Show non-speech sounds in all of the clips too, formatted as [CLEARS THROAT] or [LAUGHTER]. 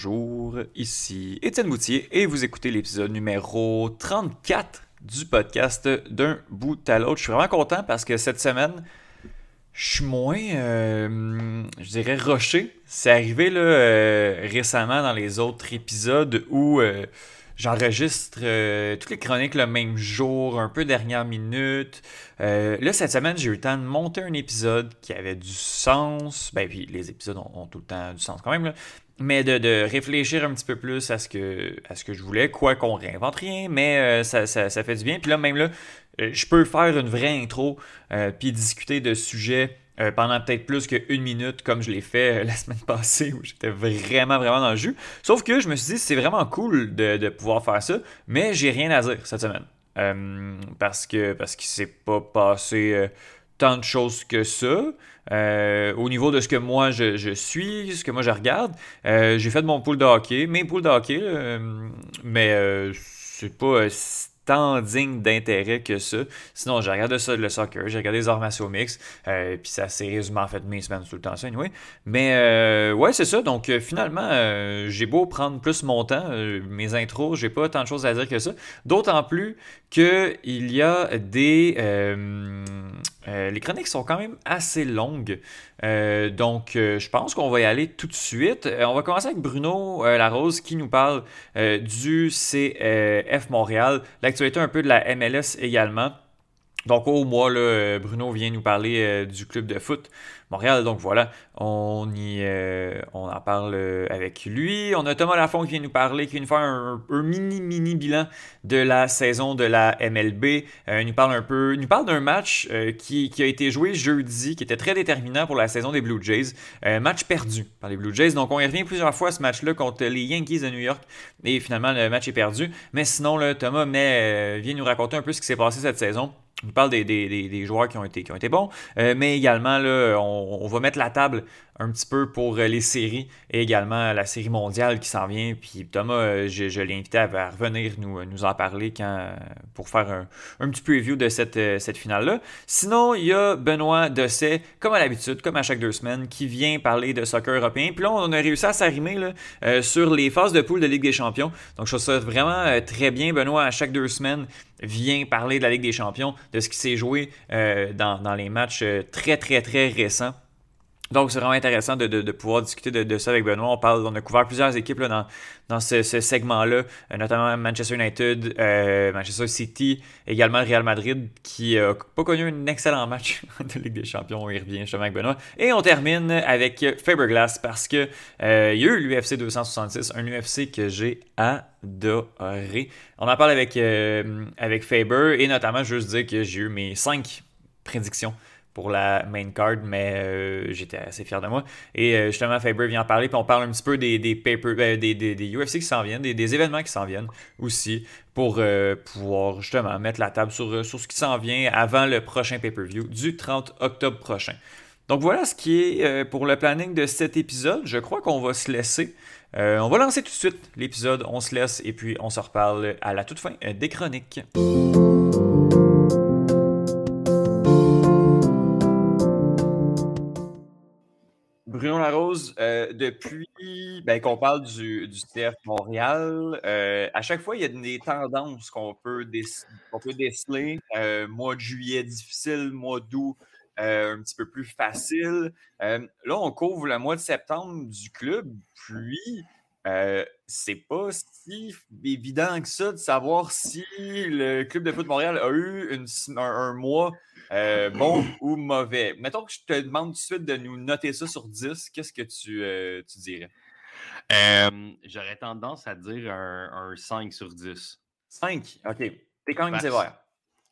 bonjour, ici Étienne Moutier et vous écoutez l'épisode numéro 34 du podcast d'un bout à l'autre. Je suis vraiment content parce que cette semaine, je suis moins, euh, je dirais, rushé. C'est arrivé là, euh, récemment dans les autres épisodes où euh, j'enregistre toutes les chroniques le même jour, un peu dernière minute. là, cette semaine, j'ai eu le temps de monter un épisode qui avait du sens. Ben, puis les épisodes ont, tout le temps du sens quand même. Mais de, réfléchir un petit peu plus à ce que, à ce que je voulais, quoi qu'on réinvente rien, mais euh, ça, fait du bien. Puis là, même là, euh, je peux faire une vraie intro, euh, puis discuter de sujets pendant peut-être plus qu'une minute, comme je l'ai fait [LAUGHS] la semaine passée, où j'étais vraiment, vraiment dans le jus. Sauf que je me suis dit, c'est vraiment cool de, pouvoir faire ça, mais j'ai rien à dire cette semaine. parce que parce qu'il s'est pas passé tant de choses que ça. Euh, au niveau de ce que moi je, suis, ce que moi je regarde, euh, j'ai fait mon pool de hockey, mes poules de hockey, mais euh, c'est pas tant digne d'intérêt que ça. Sinon, j'ai regardé ça, le soccer, j'ai regardé les arts martiaux mix, puis ça s'est résumé en fait mes semaines tout le temps, ça, anyway. Mais ouais, c'est ça. Donc finalement, j'ai beau prendre plus mon temps, mes intros, j'ai pas tant de choses à dire que ça. D'autant plus qu'il y a des euh, les chroniques sont quand même assez longues. Euh, donc, euh, je pense qu'on va y aller tout de suite. on va commencer avec Bruno Larose qui nous parle du CF Montréal, l'actualité un peu de la MLS également. Donc, au mois, Bruno vient nous parler du club de foot Montréal. Donc voilà, on, y, euh, on en parle euh, avec lui. On a Thomas Lafont qui vient nous parler, qui vient nous faire un, mini, mini bilan de la saison de la MLB. Euh, il nous parle un peu, nous parle d'un match qui, a été joué jeudi, qui était très déterminant pour la saison des Blue Jays. match perdu par les Blue Jays. Donc on y revient plusieurs fois à ce match-là contre les Yankees de New York. Et finalement, le match est perdu. Mais sinon, là, Thomas vient nous raconter un peu ce qui s'est passé cette saison. On parle des, des, joueurs qui ont été, qui ont été bons, mais également, là, on, on, va mettre la table un petit peu pour euh, les séries et également la série mondiale qui s'en vient. Puis Thomas, euh, je, l'ai invité à, revenir nous, nous en parler quand, pour faire un, un petit preview de cette, euh, cette finale-là. Sinon, il y a Benoît Dosset, comme à l'habitude, comme à chaque deux semaines, qui vient parler de soccer européen. Puis là, on a réussi à s'arrimer sur les phases de poule de Ligue des Champions. Donc, je trouve ça vraiment très bien. Benoît, à chaque deux semaines, vient parler de la Ligue des Champions, de ce qui s'est joué dans, dans, les matchs très, très, très récents. Donc, c'est vraiment intéressant de, pouvoir discuter de, ça avec Benoît. On, parle, on a couvert plusieurs équipes dans, ce, segment-là, euh, notamment Manchester United, euh, Manchester City, également le Real Madrid, qui n'a pas connu un excellent match [LAUGHS] de Ligue des Champions. On y revient justement avec Benoît. Et on termine avec Faberglass parce que euh, il y a eu l'UFC 266, un UFC que j'ai adoré. On en parle avec, avec Faber et notamment, juste dire que j'ai eu mes 5 prédictions pour la main card, mais euh, j'étais assez fier de moi. Et euh, justement, Faber vient en parler, puis on parle un petit peu des, des, paper, euh, des, des, des, UFC qui s'en viennent, des, événements qui s'en viennent aussi, pour pouvoir justement mettre la table sur, sur ce qui s'en vient avant le prochain pay-per-view du 30 octobre prochain. Donc voilà ce qui est pour le planning de cet épisode. Je crois qu'on va se laisser. on va lancer tout de suite l'épisode, on se laisse et puis on se reparle à la toute fin des chroniques. Bruno Larose, euh, depuis ben, qu'on parle du, du CF Montréal, euh, à chaque fois, il y a des tendances qu'on peut, déceler. Euh, mois de juillet difficile, mois d'août un petit peu plus facile. là, on couvre le mois de septembre du club, puis c'est pas si évident que ça de savoir si le club de foot Montréal a eu un mois euh, bon ou mauvais. Mettons que je te demande tout de suite de nous noter ça sur 10, qu'est-ce que tu, euh, tu dirais? J'aurais tendance à dire un, 5 sur 10. 5? OK. T'es quand même sévère.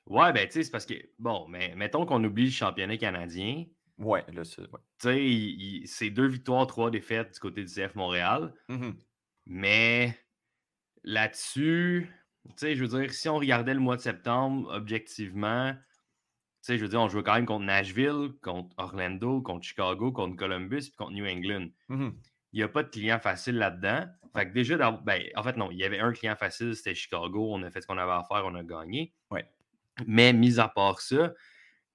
Ouais, ben tu sais, c'est parce que, bon, mais mettons qu'on oublie le championnat canadien. Ouais, là, c'est. Tu sais, c'est deux victoires, trois défaites du côté du CF Montréal. Mmh mais là-dessus, tu sais, je veux dire, si on regardait le mois de septembre, objectivement, sais, je veux dire, on jouait quand même contre Nashville, contre Orlando, contre Chicago, contre Columbus, puis contre New England. Mmh il n'y a pas de client facile là-dedans. Fait que déjà, ben, en fait, non, il y avait un client facile, c'était Chicago. On a fait ce qu'on avait à faire, on a gagné. Ouais. Mais mis à part ça,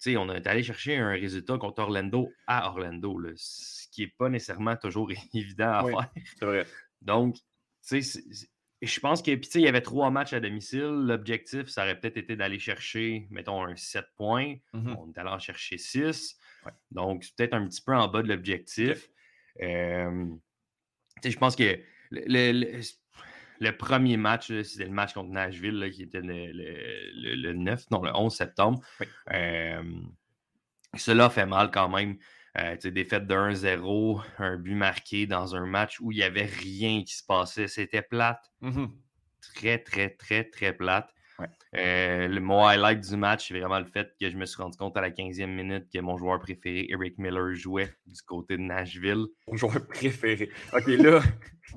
on est allé chercher un résultat contre Orlando à Orlando, ce qui n'est pas nécessairement toujours [LAUGHS] évident à faire. C'est vrai. Donc, tu sais, je pense que, puis il y avait trois matchs à domicile. L'objectif, ça aurait peut-être été d'aller chercher, mettons, un 7 points. Mhm. On est allé en chercher 6. Ouais. Donc, c'est peut-être un petit peu en bas de l'objectif. Euh, je pense que le, le- le premier match, c'était le match contre Nashville, là, qui était le, le- le 9, non, le 11 septembre. Oui. Euh, cela fait mal quand même. Euh, défaite de 1-0, un but marqué dans un match où il n'y avait rien qui se passait. C'était plate. Mhm. Très, très, très, très plate. Ouais. Euh, le, mon highlight du match, c'est vraiment le fait que je me suis rendu compte à la 15e minute que mon joueur préféré, Eric Miller, jouait du côté de Nashville. Mon joueur préféré. Ok, là,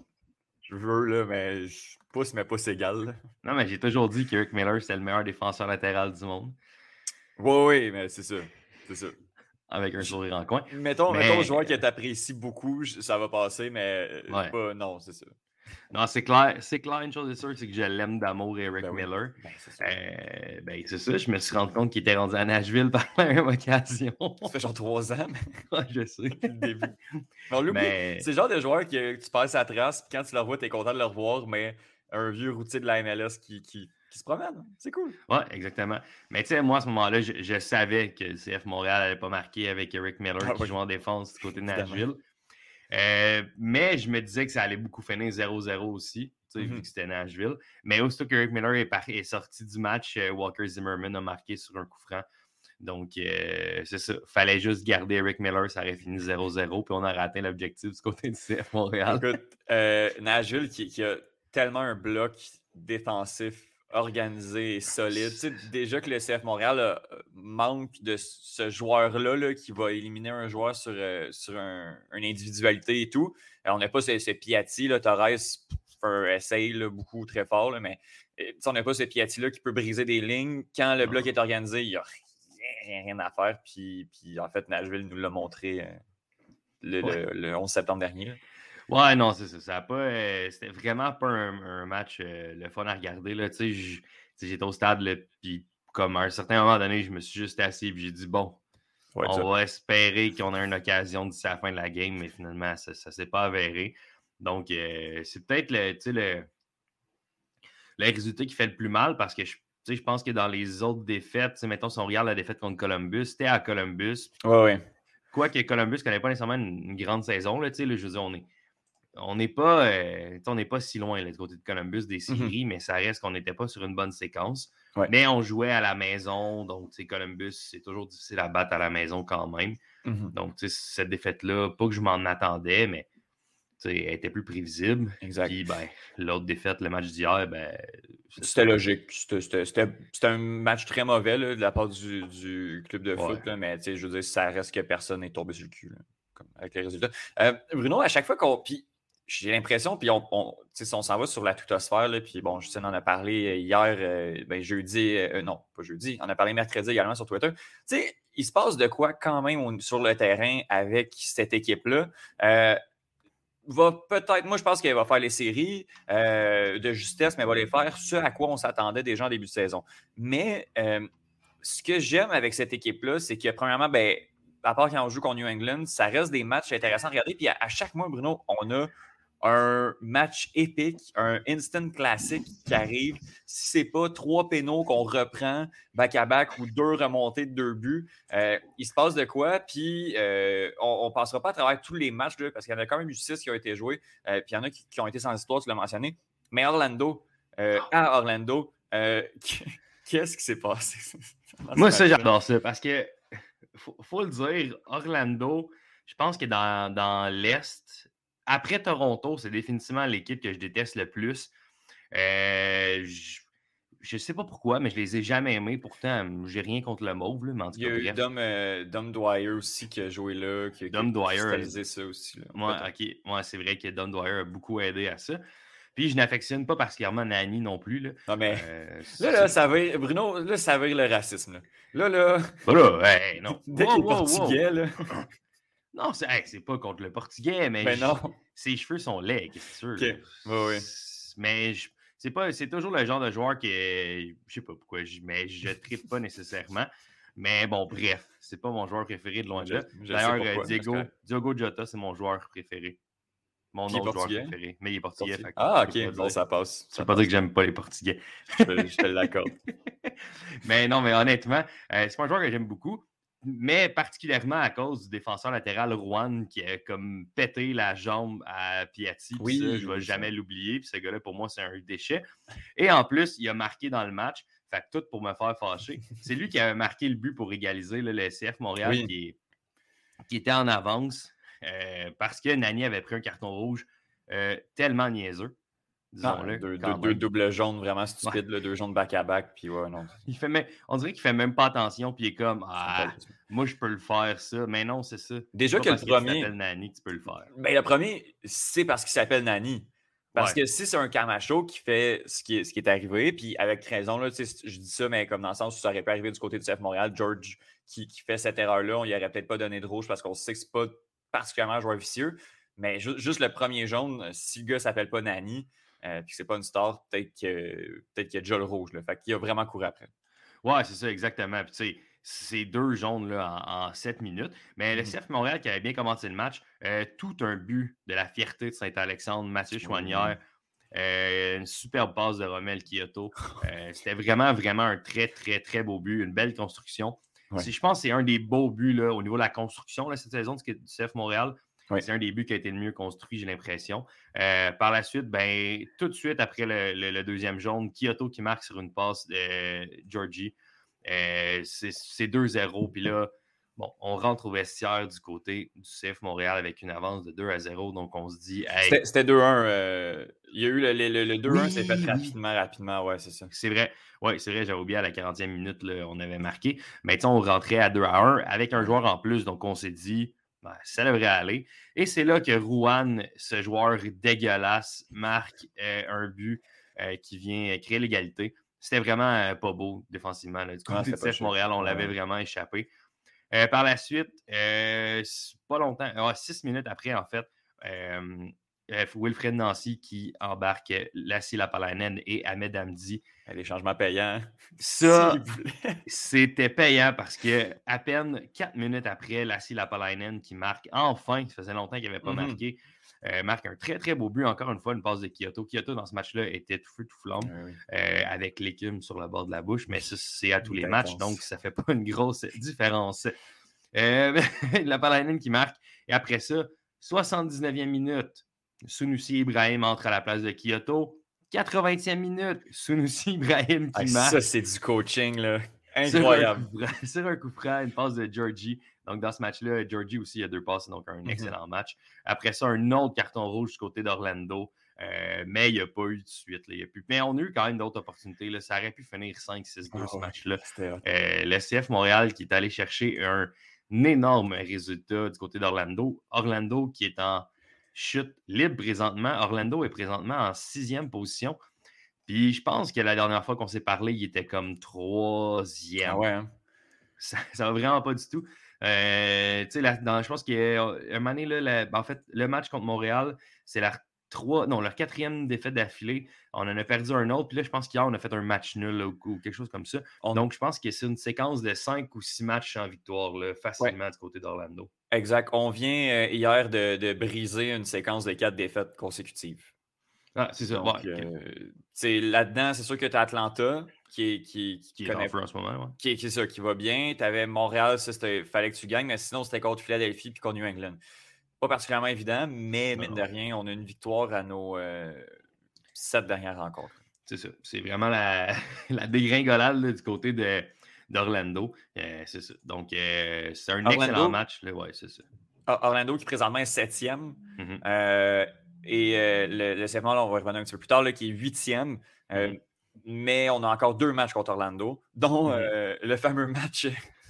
[LAUGHS] je veux, là, mais je pousse, mais pouce égal. Non, mais j'ai toujours dit qu'Eric Miller, c'est le meilleur défenseur latéral du monde, Ouais, ouais, mais c'est ça. C'est ça. Avec un sourire en coin. Mettons, Mais- mettons, joueur que t'apprécies beaucoup, ça va passer, mais euh, Ouais. pas, non, c'est ça. Non, c'est clair, c'est clair, une chose est sûre, c'est que je l'aime d'amour, Eric Ben oui. Miller. Ben, c'est ça. Euh, ben, c'est ça, je me suis rendu compte qu'il était rendu à Nashville par la même occasion. Ça fait genre trois ans, mais [LAUGHS] Ouais, je sais. depuis le début. Mais C'est le genre de joueur que tu passes à trace, puis quand tu le revois, t'es content de le revoir, mais un vieux routier de la MLS qui, qui, qui se promène. C'est cool. Ouais, exactement. Mais tu sais, moi, à ce moment-là, je, je savais que le CF Montréal n'allait pas marquer avec Eric Miller Ah qui oui. joue en défense du côté de. Nashville. Euh, mais je me disais que ça allait beaucoup finir 0-0 aussi, vu Mhm. que c'était Nashville. Mais aussitôt qu'Eric Miller est, par- est sorti du match, euh, Walker Zimmerman a marqué sur un coup franc. Donc, euh, c'est ça. Fallait juste garder Eric Miller, ça aurait fini 0-0, puis on a raté l'objectif du côté du CF Montréal. Écoute, euh, Nashville qui, qui a tellement un bloc défensif organisé et solide. Tu sais, déjà que le CF Montréal euh, manque de ce joueur-là là, qui va éliminer un joueur sur, euh, sur un- une individualité et tout. On n'a pas ce, ce Piatti, là, Torres fait un essai là, beaucoup très fort, là, mais euh, on n'a pas ce Piatti-là qui peut briser des lignes. Quand le bloc est organisé, il n'y a rien, rien à faire. Puis, puis en fait, Nashville nous l'a montré euh, le, le 11 septembre dernier. Ouais, non, c'est ça. ça a pas, euh, c'était vraiment pas un, un match euh, le fun à regarder. Là. J- j'étais au stade, là, puis comme à un certain moment donné, je me suis juste assis et j'ai dit bon, Ouais, on va espérer qu'on a une occasion d'ici la fin de la game, mais finalement, ça ne s'est pas avéré. Donc, euh, c'est peut-être le, tu sais, le, le résultat qui fait le plus mal parce que je, tu sais, je pense que dans les autres défaites, tu sais, mettons, si on regarde la défaite contre Columbus, c'était à Columbus, Ouais, ouais. Quoique Columbus ne connaît pas nécessairement une, une grande saison, là, tu sais, là, je veux dire, on est. On n'est pas, euh, on n'est pas si loin là, du côté de Columbus des séries, mais ça reste qu'on n'était pas sur une bonne séquence. Ouais. Mais on jouait à la maison, donc Columbus, c'est toujours difficile à battre à la maison quand même. Mhm. Donc, cette défaite-là, pas que je m'en attendais, mais elle était plus prévisible. Exact. Puis, ben, l'autre défaite, le match d'hier, ben. C'était logique. C'était- C'était c'était- c'était un match très mauvais là, de la part du, du club de foot, là, mais je veux dire, ça reste que personne n'est tombé sur le cul comme avec les résultats. Euh, Bruno, à chaque fois qu'on. Puis j'ai l'impression, puis on, on, s'en va sur la tutosphère, là, puis bon, Justine en a parlé euh, hier, euh, ben, jeudi, euh, non, pas jeudi, on a parlé mercredi également sur Twitter. Tu sais, il se passe de quoi quand même sur le terrain avec cette équipe-là? Va peut-être, moi je pense qu'elle va faire les séries de justesse, mais elle va les faire ce à quoi on s'attendait déjà en début de saison. Mais ce que j'aime avec cette équipe-là, c'est que premièrement, ben, à part quand on joue contre New England, ça reste des matchs intéressants à regarder. Puis à chaque mois, Bruno, on a un match épique, un instant classique qui arrive. Si c'est pas trois pénaux qu'on reprend back-à-back ou deux remontées de deux buts, euh, il se passe de quoi? Puis euh, on ne passera pas à travers tous les matchs, là, parce qu'il y en a quand même eu six qui ont été joués. euh, puis il y en a qui, ont été sans histoire, tu l'as mentionné. Mais Orlando, à Orlando, [LAUGHS] qu'est-ce qui s'est passé? [LAUGHS] Moi, ça, j'adore ça parce que, faut, faut le dire, Orlando, je pense que dans l'Est, après Toronto, c'est définitivement l'équipe que je déteste le plus. Euh, je, je sais pas pourquoi, mais je les ai jamais aimés. Pourtant, j'ai rien contre le mauve, là, mais en tout Il y a eu. Dom, euh, Dom Dwyer aussi qui a joué là, qui, qui Dom a Dwyer, ça aussi. Là. Moi, ok, moi, c'est vrai que Don Dwyer a beaucoup aidé à ça. Puis je n'affectionne pas particulièrement Nani non plus. Là, Non, mais Euh, là, [LAUGHS] là, ça va, Bruno, là, ça va le racisme. Là, là, là, Voilà, hey, non. [LAUGHS] dès Wow, qu'il est wow, wow. portugais, là, [CLEARS THROAT] Non, c'est hey, pas contre le portugais, mais, ben non. ses cheveux sont laids, qu'est-ce que tu veux. Ok, ouais, ouais. C'est- Mais je- c'est pas c'est toujours le genre de joueur que je sais pas pourquoi je mais je tripe pas nécessairement. Mais bon, bref, c'est pas mon joueur préféré de loin de là. D'ailleurs, mais Diego. Diogo Jota, c'est mon joueur préféré. mon Qui est autre joueur préféré. Mais il est portugais. Portugais. fait que Ah, ok, bon, ça passe. Ça Ça veut pas dire que j'aime pas les Portugais. Je te- je te l'accorde. [LAUGHS] mais non, mais honnêtement, euh, c'est pas un joueur que j'aime beaucoup. Mais particulièrement à cause du défenseur latéral Rouen qui a comme pété la jambe à Piatti. Oui, ça, je vais oui, jamais l'oublier. Puis ce gars-là, pour moi, c'est un déchet. Et en plus, il a marqué dans le match. Fait que tout pour me faire fâcher. C'est lui qui avait marqué le but pour égaliser là, le CF Montréal Oui. qui, est- qui était en avance euh, parce que Nani avait pris un carton rouge euh, tellement niaiseux. Ah, Disons-le. deux, doubles jaunes vraiment stupides, là, deux jaunes back-à-back, puis ouais, non. Il fait même- on dirait qu'il fait même pas attention, puis il est comme Ah, moi je peux le faire ça. Mais non, c'est ça. Déjà que le premier- tu Nani tu peux le faire. Ben, le premier, c'est parce qu'il s'appelle Nani. Parce Ouais. que si c'est un Camacho qui fait ce qui est, ce qui est arrivé, puis avec raison, là, je dis ça, mais comme dans le sens où ça aurait pu arriver du côté du CF Montréal, George qui, qui fait cette erreur-là, on lui aurait peut-être pas donné de rouge parce qu'on sait que c'est pas particulièrement un joueur vicieux. Mais ju- juste le premier jaune, si le gars s'appelle pas Nani, euh, puis c'est pas une star, peut-être que- peut-être qu'il y a déjà le rouge. Là. Fait qu'il a vraiment couru après. Ouais, c'est ça, exactement. Puis, tu sais, c'est deux jaunes là, en, 7 minutes. Mais le Mhm. CF Montréal qui avait bien commencé le match, euh, tout un but de la fierté de Saint-Alexandre, Mathieu Chouanière. euh, une superbe passe de Romel Kyoto. [LAUGHS] Euh, C'était vraiment, vraiment un très, très, très beau but, une belle construction. Ouais. Je pense que c'est un des beaux buts là, au niveau de la construction là, cette saison du CF Montréal. C'est un des buts qui a été le mieux construit, j'ai l'impression. Euh, par la suite, ben, tout de suite après le, le- le deuxième jaune, Kyoto qui marque sur une passe de Georgie. Euh, c'est c'est 2-0. Puis là, bon, on rentre au vestiaire du côté du CF Montréal avec une avance de 2 à 0. Donc on se dit, hey, C'était c'était 2-1. euh, il y a eu le, le- le- le 2-1, c'est fait Oui, oui. rapidement, rapidement, ouais, c'est ça. C'est vrai. Oui, c'est vrai, j'avais oublié à la 40e minute, là, on avait marqué. Mais tu sais, on rentrait à 2 à 1 avec un joueur en plus. Donc, on s'est dit, ben, ça devrait aller. Et c'est là que Rouen, ce joueur dégueulasse, marque euh, un but euh, qui vient créer l'égalité. C'était vraiment euh, pas beau défensivement. là. Du Ah, côté c'était de. Montréal, on l'avait Ouais. vraiment échappé. Euh, par la suite, euh, pas longtemps, ah, six minutes après, en fait, euh, euh, Wilfred Nancy qui embarque euh, Lassie Lapalainen et Ahmed Hamdi Les changements payants. [LAUGHS] ça, [LAUGHS] c'était payant parce que à peine quatre minutes après, Lassie Lapalainen qui marque enfin, ça faisait longtemps qu'il n'avait pas Mhm. marqué, euh, marque un très très beau but, encore une fois, une passe de Kyoto. Kyoto dans ce match-là était tout feu, tout flamme, oui. euh, avec l'écume sur le bord de la bouche, mais ça, c'est à tous les matchs, donc ça fait pas une grosse différence. Euh, [LAUGHS] Lapalainen qui marque, et après ça, 79e minute, Sunusi Ibrahim entre à la place de Kyoto. 80e minute, Sunusi Ibrahim qui Ah, marque. ça, c'est du coaching, là. Sur un Incroyable. coup [LAUGHS] Sur un coup franc, une passe de Georgie. Donc, dans ce match-là, Georgie aussi a deux passes, donc un Mhm. excellent match. Après ça, un autre carton rouge du côté d'Orlando. euh, mais il n'y a pas eu de suite. là. Il y a plus... Mais on a eu quand même d'autres opportunités. là. Ça aurait pu finir 5-6-2 Ah ce ouais. match-là. Euh, le CF Montréal qui est allé chercher un, énorme résultat du côté d'Orlando. Orlando qui est en chute libre présentement. Orlando est présentement en sixième position. Puis je pense que la dernière fois qu'on s'est parlé, il était comme troisième. Ah ouais, hein? Ça, [LAUGHS] ça va vraiment pas du tout. Euh, la- dans- je pense qu'il y a un moment donné, là, la- ben, en fait, le match contre Montréal, c'est la trois, non, leur quatrième défaite d'affilée. On en a perdu un autre. Puis là, je pense qu'hier, on a fait un match nul là, ou, ou quelque chose comme ça. On- Donc, je pense que c'est une séquence de cinq ou six matchs en victoire, là, facilement du côté d'Orlando. Exact. On vient euh, hier de, de briser une séquence de quatre défaites consécutives. Ah, c'est ça. Ouais, euh, là-dedans, c'est sûr que tu as Atlanta qui, est, qui, qui, qui est en connaît- feu en ce moment. ouais. qui, est- qui est ça, qui va bien. Tu avais Montréal, ça, c'était fallait que tu gagnes, mais sinon, c'était contre Philadelphie puis contre New England. Pas particulièrement évident, mais mine de rien, on a une victoire à nos euh, sept dernières rencontres. C'est ça. C'est vraiment la, [LAUGHS] la dégringolade là, du côté de, d'Orlando. Euh, c'est ça. Donc, euh, c'est un Orlando? excellent match. Là. Ouais, c'est ça. Or- Orlando qui présentement est septième. Mhm. Euh, et le, le on va revenir un petit peu plus tard, là, qui est huitième. Mhm. Mais on a encore deux matchs contre Orlando, dont Mhm. euh, le fameux match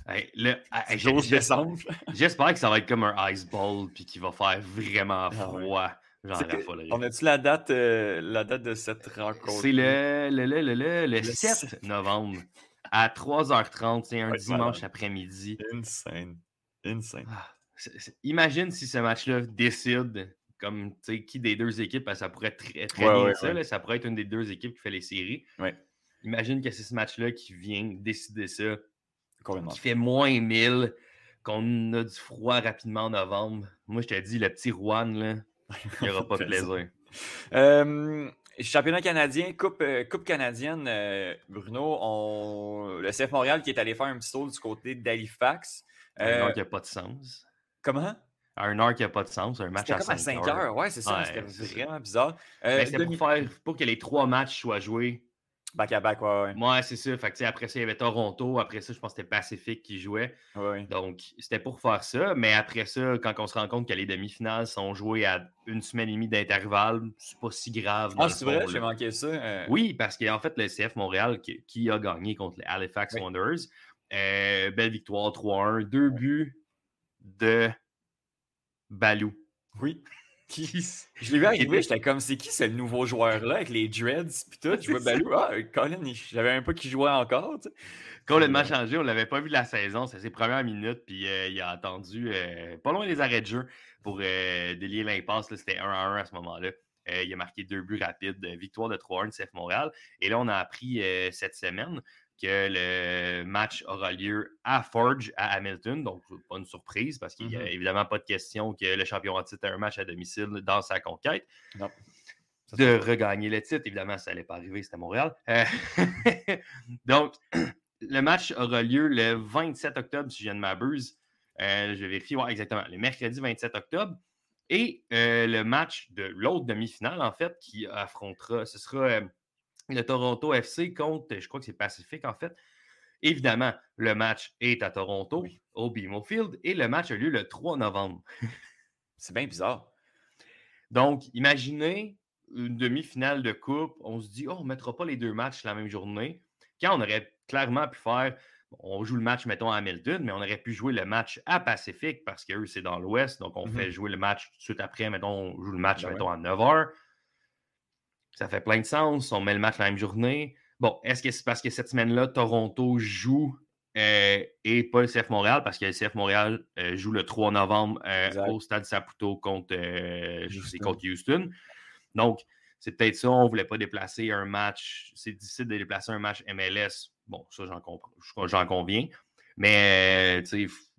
Hey, le- hey, du 12 j'ai- décembre. J'espère que ça va être comme un ice ball puis qu'il va faire vraiment Ah froid. Raffolerai. On a-tu la date, euh, la date de cette rencontre? C'est le, le, le, le, le- le 7 7. novembre à 3h30. C'est un Ouais, dimanche après-midi. Insane. Insane. Ah, Imagine si ce match-là décide comme tu sais, qui des deux équipes, parce que ça pourrait être très, très Ouais, bien ouais, ça, là, ça pourrait être une des deux équipes qui fait les séries. Ouais. Imagine que c'est ce match-là qui vient décider ça, qui fait moins 1000, qu'on a du froid rapidement en novembre. Moi, je te dis, le petit Juan, là, Il n'y aura [LAUGHS] pas de plaisir. Euh, championnat canadien, Coupe, euh, coupe canadienne, euh, Bruno, on... le CF Montréal qui est allé faire un petit tour du côté d'Halifax. un heure qui n'a pas de sens. Comment? À une heure qui n'a pas de sens, un match à comme 5 heures. Ouais, c'est ça. c'était vraiment bizarre. c'était pour, faire, pour que les trois matchs soient joués Back à back, ouais. Ouais, c'est ça. Fait que, après ça, il y avait Toronto. Après ça, je pense que c'était Pacific qui jouait. Ouais. Donc, c'était pour faire ça. Mais après ça, quand on se rend compte que les demi-finales sont jouées à une semaine et demie d'intervalle, c'est pas si grave. Ah, c'est vrai, j'ai manqué ça. Euh. Oui, parce qu'en fait, le CF Montréal qui, a gagné contre les Halifax Wanderers, euh, belle victoire 3-1, deux buts de Balou. Oui. [LAUGHS] Je l'ai vu arriver, j'étais comme, c'est qui ce nouveau joueur-là avec les dreads puis tout? [LAUGHS] Je vois Balou, ah, Colin, j'avais un peu qui jouait encore. Tu sais. Complètement changé, on l'avait pas vu de la saison, c'est ses premières minutes, puis euh, il a attendu euh, pas loin des arrêts de jeu pour euh, délier l'impasse. C'était 1 à 1 à ce moment-là. il a marqué deux buts rapides, victoire de 3-1 de CF Montréal. Et là, on a appris cette semaine que le match aura lieu à Forge, à Hamilton. Donc, pas une surprise parce qu'il n'y a mm-hmm. évidemment pas de question que le champion en titre ait un match à domicile dans sa conquête. De regagner le titre, évidemment, ça n'allait pas arriver, c'était Montréal. Euh, [LAUGHS] donc, [CLEARS THROAT] le match aura lieu le 27 octobre, si je ne m'abuse. Euh, je vais vérifier, ouais, exactement, le mercredi 27 octobre. Et euh, le match de l'autre demi-finale, en fait, qui affrontera, ce sera le Toronto FC contre, je crois que c'est Pacifique en fait. Évidemment, le match est à Toronto, au BMO Field, et le match a lieu le 3 novembre. c'est bien bizarre. Donc, imaginez une demi-finale de coupe, on se dit, oh, on ne mettra pas les deux matchs la même journée. Quand on aurait clairement pu faire, on joue le match, mettons, à Hamilton, mais on aurait pu jouer le match à Pacifique parce qu'eux, c'est dans l'Ouest. Donc, on fait mm-hmm. jouer le match tout de suite après, mettons, on joue le match, ben mettons, à 9 h. Ça fait plein de sens. On met le match la même journée. Bon, est-ce que c'est parce que cette semaine-là, Toronto joue euh, et pas le CF Montréal? Parce que le CF Montréal euh, joue le 3 novembre euh, au Stade Saputo contre, Houston. contre Houston. Donc, c'est peut-être ça. On ne voulait pas déplacer un match. C'est difficile de déplacer un match MLS. Bon, ça, j'en conviens. Mais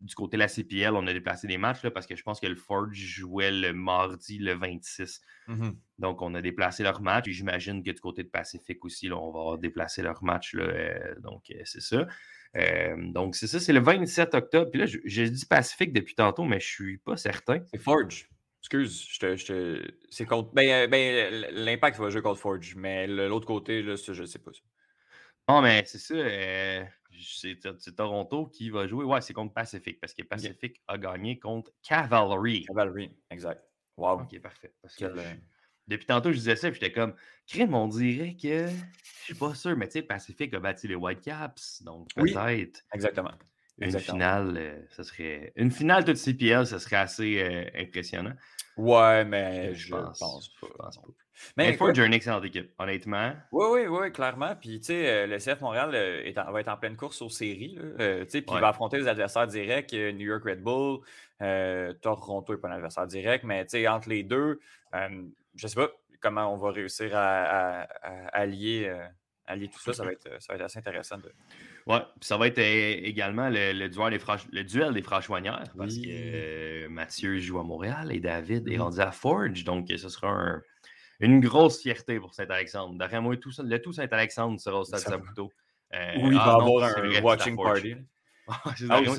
du côté de la CPL, on a déplacé des matchs là, parce que je pense que le Forge jouait le mardi le 26. Mmh Donc, on a déplacé leur match. Et j'imagine que du côté de Pacifique aussi, là, on va déplacer leur match. Là, euh, donc, euh, c'est ça. Euh, donc, c'est ça, c'est le 27 octobre. Puis là, j'ai dit Pacifique depuis tantôt, mais je ne suis pas certain. C'est Forge. Excuse, je te, c'est contre. Ben, ben l'impact va jouer contre Forge, mais l'autre côté, là, je ne sais pas. Non, mais c'est ça c'est Toronto qui va jouer. Ouais, c'est contre Pacific parce que Pacific a gagné contre Cavalry. Cavalry, exact. Wow. Ok, parfait. Euh, depuis tantôt, je disais ça, j'étais comme, crime, on dirait que je suis pas sûr, mais tu sais, Pacific a battu les Whitecaps, donc peut-être. exactement. Une finale, euh, ça serait. Une finale de CPL, ça serait assez euh, impressionnant. Ouais, mais je, pense, pas. pense pas. Mais il faut une excellente équipe, honnêtement. Oui, oui, oui, clairement. Puis, tu sais, euh, le CF Montréal est va être en pleine course aux séries. puis, il va affronter des adversaires directs, New York Red Bull, Toronto n'est pas un adversaire direct, mais, tu sais, entre les deux, je sais pas comment on va réussir à, allier, allier, tout ça. Ça va être, ça va être assez intéressant. De... Oui, ça va être euh, également le, duel des le duel des franchouanières parce que euh, Mathieu joue à Montréal et David est mmh. rendu à Forge. Donc, ce sera une grosse fierté pour Saint-Alexandre. D'après moi, tout, le tout Saint-Alexandre sera au Stade Saputo. Euh, oui, il ah va avoir un watching party. [LAUGHS] ah, oui,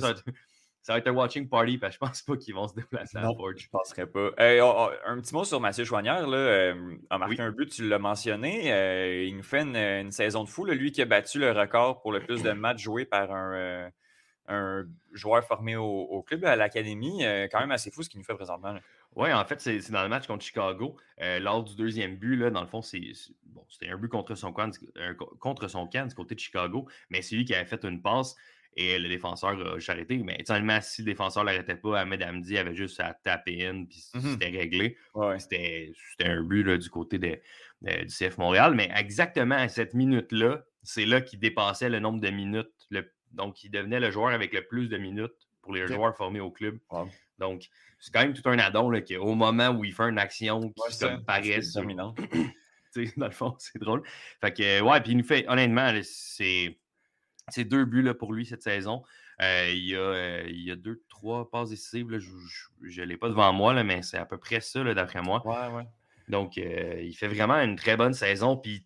ça va être un watching party, parce que je pense pas qu'ils vont se déplacer à Forge. Je ne penserais pas. un petit mot sur Mathieu Chouanière. Là, euh, a marqué un but, tu l'as mentionné. Euh, il nous fait une, saison de fou. lui qui a battu le record pour le plus de matchs joués par un, euh, un joueur formé au, club, à l'académie. quand même assez fou ce qu'il nous fait présentement. Oui, en fait, c'est dans le match contre Chicago. lors du deuxième but, là, dans le fond, c'était bon, un but contre son, camp, contre son camp du côté de Chicago, mais c'est lui qui avait fait une passe. Et le défenseur a arrêté. Mais seulement si le défenseur ne l'arrêtait pas, Ahmed Hamdi avait juste à taper in, puis mmh c'était réglé. C'était un but du côté de, du CF Montréal. Mais exactement à cette minute-là, c'est là qu'il dépassait le nombre de minutes. Donc, il devenait le joueur avec le plus de minutes pour les joueurs formés au club. Donc, c'est quand même tout un addon là, au moment où il fait une action qui ouais, paraît dominante. [CLEARS THROAT] dans le fond, [LAUGHS] c'est drôle. Fait que, ouais, puis il nous fait, honnêtement, c'est c'est deux buts là, pour lui cette saison. Euh, il, y a, euh, il y a deux, trois passes décisives. je ne l'ai pas devant moi, là, mais c'est à peu près ça, d'après moi. Ouais, ouais. Donc, euh, il fait vraiment une très bonne saison. Puis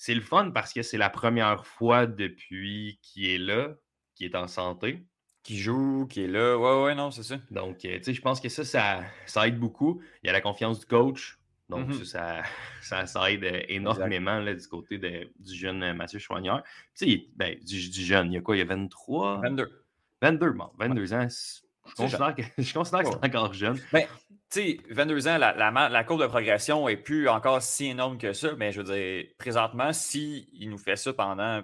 c'est le fun parce que c'est la première fois depuis qu'il est là, qu'il est en santé. Qui joue, qui est là. Ouais, ouais, non, c'est ça. Donc, tu sais, je pense que ça, ça, ça aide beaucoup. Il y a la confiance du coach. Donc, mmh [LAUGHS] ça, ça, aide euh, énormément là, du côté de, du jeune euh, Mathieu Chouanière. Tu sais, ben, du, jeune, il y a quoi? Il y a 23 22. 22, bon, 22 ans. [LAUGHS] Je considère, que, je considère, que, c'est encore jeune. Ben, sais, 22 ans, la, la, la, courbe de progression n'est plus encore si énorme que ça, mais je veux dire, présentement, s'il il nous fait ça pendant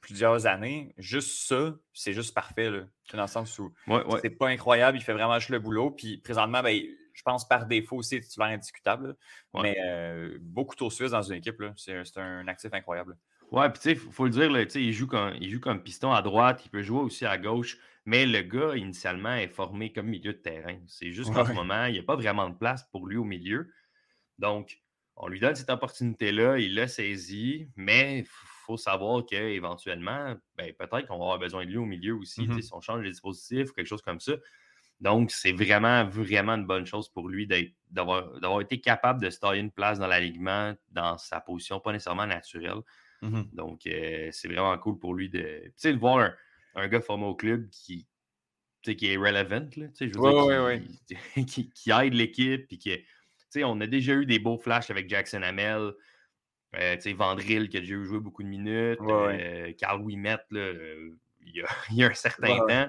plusieurs années, juste ça, c'est juste parfait. Là. Dans le sens où c'est pas incroyable, il fait vraiment juste le boulot. Puis présentement, ben, je pense par défaut aussi titulaire indiscutable. Mais euh, beaucoup trop suisse dans une équipe, c'est un actif incroyable. Ouais, puis tu sais, il faut le dire, là, il, joue comme, il joue comme piston à droite, il peut jouer aussi à gauche, mais le gars, initialement, est formé comme milieu de terrain. C'est juste qu'en ce moment, il n'y a pas vraiment de place pour lui au milieu. Donc, on lui donne cette opportunité-là, il l'a saisi, mais il faut savoir qu'éventuellement, ben, peut-être qu'on va avoir besoin de lui au milieu aussi, mmh si on change les dispositifs, quelque chose comme ça. Donc, c'est vraiment, vraiment une bonne chose pour lui d'avoir été capable de se tailler une place dans l'alignement, dans sa position, pas nécessairement naturelle. Mmh Donc, euh, c'est vraiment cool pour lui de, de voir un, gars formé au club qui, qui est relevant, là, je veux dire, [LAUGHS] qui, qui, aide l'équipe. on a déjà eu des beaux flashs avec Jackson Hamel, euh, Vandril qui a déjà joué beaucoup de minutes, euh, Carl Wimet, il, y a, [LAUGHS] il y a un certain temps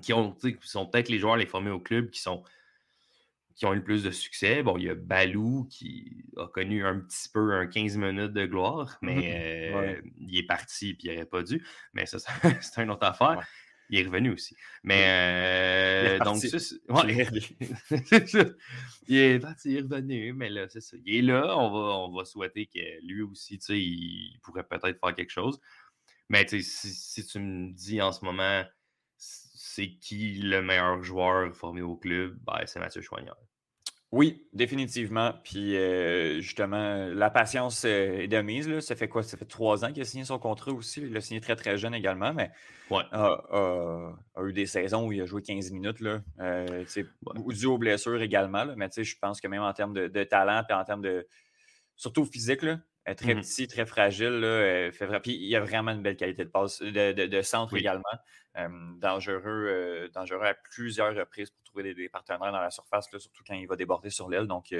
qui, ont, sont peut-être les joueurs les formés au club qui sont qui ont eu le plus de succès. Bon, il y a Balou qui a connu un petit peu un 15 minutes de gloire, [LAUGHS] mmh mais euh, il est parti et il n'aurait pas dû. Mais ça, [LAUGHS] c'est une autre affaire. Il est revenu aussi. Mais euh, donc, [LAUGHS] ça, il est parti, il est revenu, mais là, c'est ça. Il est là. On va, on va souhaiter que lui aussi, tu sais, il pourrait peut-être faire quelque chose. Mais si, si tu me dis en ce moment, c'est qui le meilleur joueur formé au club? Ben, c'est Mathieu Chouanière. Oui, définitivement. Puis euh, justement, la patience euh, est de mise. Là. Ça fait quoi? Ça fait trois ans qu'il a signé son contrat aussi. Il l'a signé très très jeune également, mais ouais. a, eu des saisons où il a joué 15 minutes. Là. Euh, Dû aux blessures également. Là. Mais je pense que même en termes de, talent et en termes de. Surtout physique, là, très mmh petit, très fragile. Là, fait Puis il a vraiment une belle qualité de passe, de, centre également. dangereux, dangereux à plusieurs reprises pour trouver des, partenaires dans la surface, là, surtout quand il va déborder sur l'aile. Donc,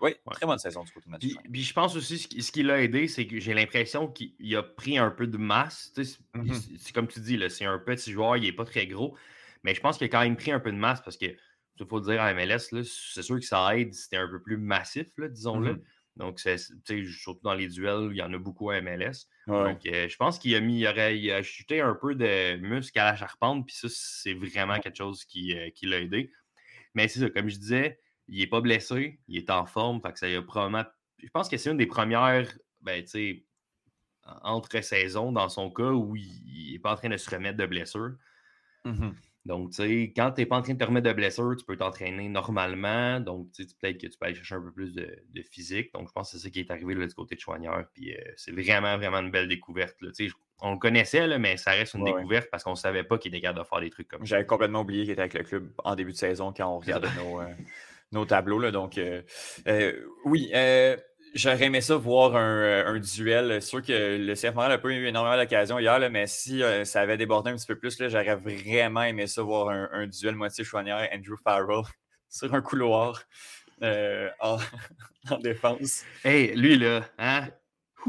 oui, très bonne saison du côté de puis, puis, je pense aussi, ce qui, l'a aidé, c'est que j'ai l'impression qu'il a pris un peu de masse. Mmh c'est comme tu dis, c'est un petit joueur, il n'est pas très gros. Mais je pense qu'il a quand même pris un peu de masse parce que, il faut dire à MLS, c'est sûr que ça aide, c'était un peu plus massif, disons-le. Mmh donc, surtout dans les duels, il y en a beaucoup à MLS. Donc, euh, je pense qu'il a mis, il aurait ajouté un peu de muscle à la charpente, puis ça, c'est vraiment quelque chose qui, euh, qui l'a aidé. Mais c'est ça, comme je disais, il n'est pas blessé, il est en forme, fait que ça a probablement. Je pense que c'est une des premières, ben, entre-saisons dans son cas où il n'est pas en train de se remettre de blessure. Mmh donc, tu sais, quand tu n'es pas en train de te remettre de blessure, tu peux t'entraîner normalement. Donc, tu sais, peut-être que tu peux aller chercher un peu plus de, physique. Donc, je pense que c'est ça qui est arrivé là, du côté de Chouanière. Puis, euh, c'est vraiment, vraiment une belle découverte. Tu sais, on le connaissait, là, mais ça reste une découverte parce qu'on ne savait pas qu'il était capable de faire des trucs comme ça. J'avais complètement oublié qu'il était avec le club en début de saison quand on regardait nos, euh, nos, tableaux. Là, donc, euh, [LAUGHS] oui. J'aurais aimé ça voir un, euh, duel. C'est sûr que le CF Montréal n'a pas eu énormément d'occasions hier, mais si euh, ça avait débordé un petit peu plus, j'aurais vraiment aimé ça voir un, duel moitié chouanière Andrew Farrell [LAUGHS] sur un couloir euh, [LAUGHS] en, défense. Hey, lui là, hein?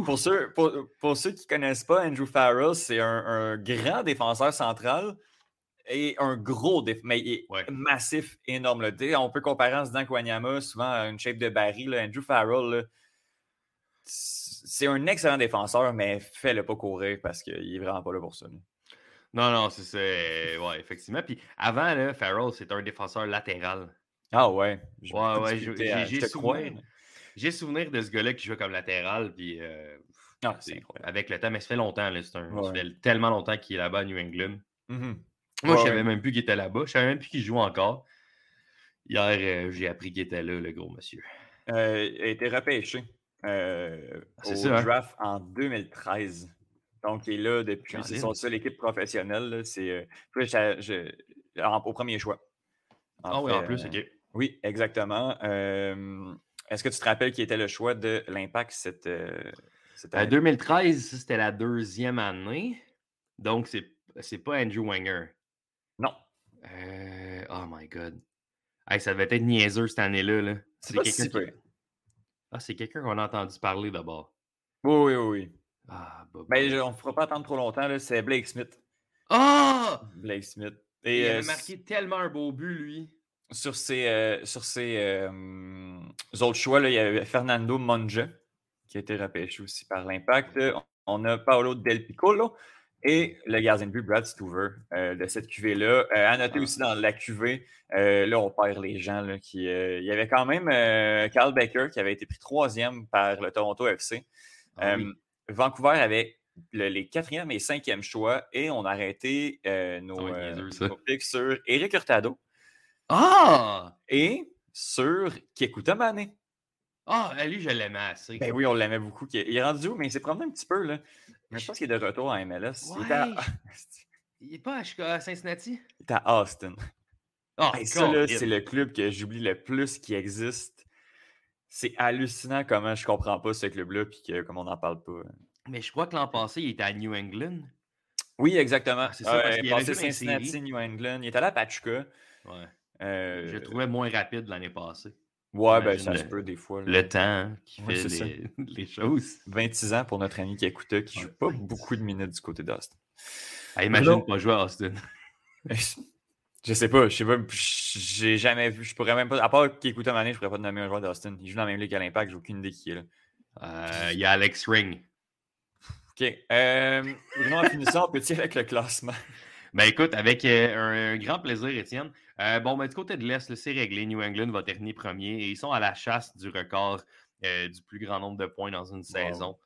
Pour ceux, pour, ceux qui ne connaissent pas, Andrew Farrell, c'est un, grand défenseur central et un gros défenseur, mais massif, énorme. On peut comparer en se disant Wanyama, souvent une shape de baril. Andrew Farrell, c'est un excellent défenseur, mais fais-le pas courir parce qu'il est vraiment pas là pour ça. Non, non, c'est. Ouais, effectivement. Puis avant, là, Farrell, c'est un défenseur latéral. Ah ouais. Ouais, ouais, j'ai souvenir, souvenir de ce gars-là qui jouait comme latéral. Puis, euh, ah, avec le temps, mais ça fait longtemps. Là, un, Ça fait tellement longtemps qu'il est là-bas à New England. Mm-hmm. Moi, je savais même plus qu'il était là-bas. Je savais même plus qu'il joue encore. Hier, euh, j'ai appris qu'il était là, le gros monsieur. Euh, il a été repêché. Euh, au hein? draft en 2013. Donc, il est là depuis. C'est son seule équipe professionnelle. C'est au premier choix. ah oui, en plus, OK. Oui, exactement. Est-ce que tu te rappelles qui était le choix de l'Impact cette, cette année? 2013, c'était la deuxième année. Donc, c'est pas Andrew Wenger. Non. oh my God. ça devait être niaiseux cette année-là. C'est quelqu'un qui... Ah, c'est quelqu'un qu'on a entendu parler d'abord. Oui, oui, oui. Ah, bah, ben, on ne fera pas attendre trop longtemps. C'est Blake Smith. Ah! Blake Smith. Et, il avait marqué tellement un beau but, lui. Sur ses, euh, sur ses euh, autres choix, là, il y avait Fernando Monja, qui a été repêché aussi par l'Impact. On a Paolo Del Piccolo et le gardien de but, Brad Stuver, euh, de cette cuvée-là. à noter ah. aussi dans la cuvée, là, on perd les gens. Là, qui, il y avait quand même Carl Becker qui avait été pris troisième par le Toronto FC. Ah Vancouver avait les quatrième et cinquième choix et on a arrêté nos, nos, picks sur Eric Hurtado ah! Et sur Kekuta Mané. Ah, lui, je l'aimais assez. Ben oui, on l'aimait beaucoup. Il est rendu où? Mais il s'est promené un petit peu, là. Mais je pense qu'il est de retour à MLS. [LAUGHS] Il, est pas à Cincinnati? Il est à Austin. Oh, ça, c'est le club que j'oublie le plus qui existe. C'est hallucinant comment je comprends pas ce club-là puis que, comme on n'en parle pas. Mais je crois que l'an passé, il était à New England. Oui, exactement. c'est ça, parce qu'il passé Cincinnati, New England. Il était allé à Pachuca. Ouais. Euh, je le trouvais moins rapide l'année passée. Ouais, ben ça se peut des fois. Le temps qui fait [LAUGHS] les, choses. 26 ans pour notre ami qui écoutait, qui joue pas beaucoup de minutes du côté d'Austin. Ah, imagine pas jouer à Austin. [LAUGHS] [LAUGHS] je sais pas, je sais pas, j'ai jamais vu, je pourrais même pas, à part écoute Mané, je pourrais pas nommer un joueur d'Austin. Il joue dans la même ligue à l'Impact, j'ai aucune idée qui est là. Euh, il y a Alex Ring. Ok. Euh, en finissant, petit avec le classement? Ben écoute, avec euh, un, grand plaisir, Étienne. Euh, bon, ben, du côté de l'Est, c'est réglé. New England va terminer premier et ils sont à la chasse du record euh, du plus grand nombre de points dans une saison.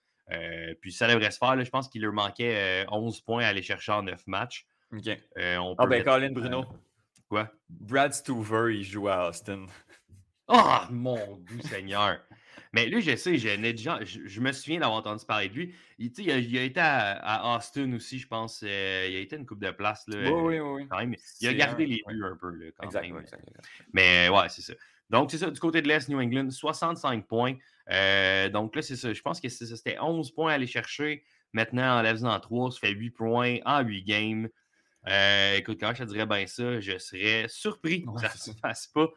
puis ça devrait se faire. je pense qu'il leur manquait 11 points à aller chercher en 9 matchs. OK. ah ben, Colin Bruno. quoi? Brad Stuver, il joue à Austin. Oh, mon doux Seigneur! Mais lui, je sais, je, me souviens d'avoir entendu parler de lui. Il, il, a, il a, été à, Austin aussi, je pense. Euh, il a été une coupe de place. Là, oui, oui, oui. il a gardé les buts un peu. Là, quand exactement, Mais ouais, c'est ça. Donc, c'est ça. Du côté de l'Est, New England, 65 points. Euh, donc là, c'est ça. Je pense que c'était 11 points à aller chercher. Maintenant, enlève-en 3, ça fait 8 points en 8 games. Euh, écoute, quand je te dirais bien ça, je serais surpris que ça ne se fasse pas.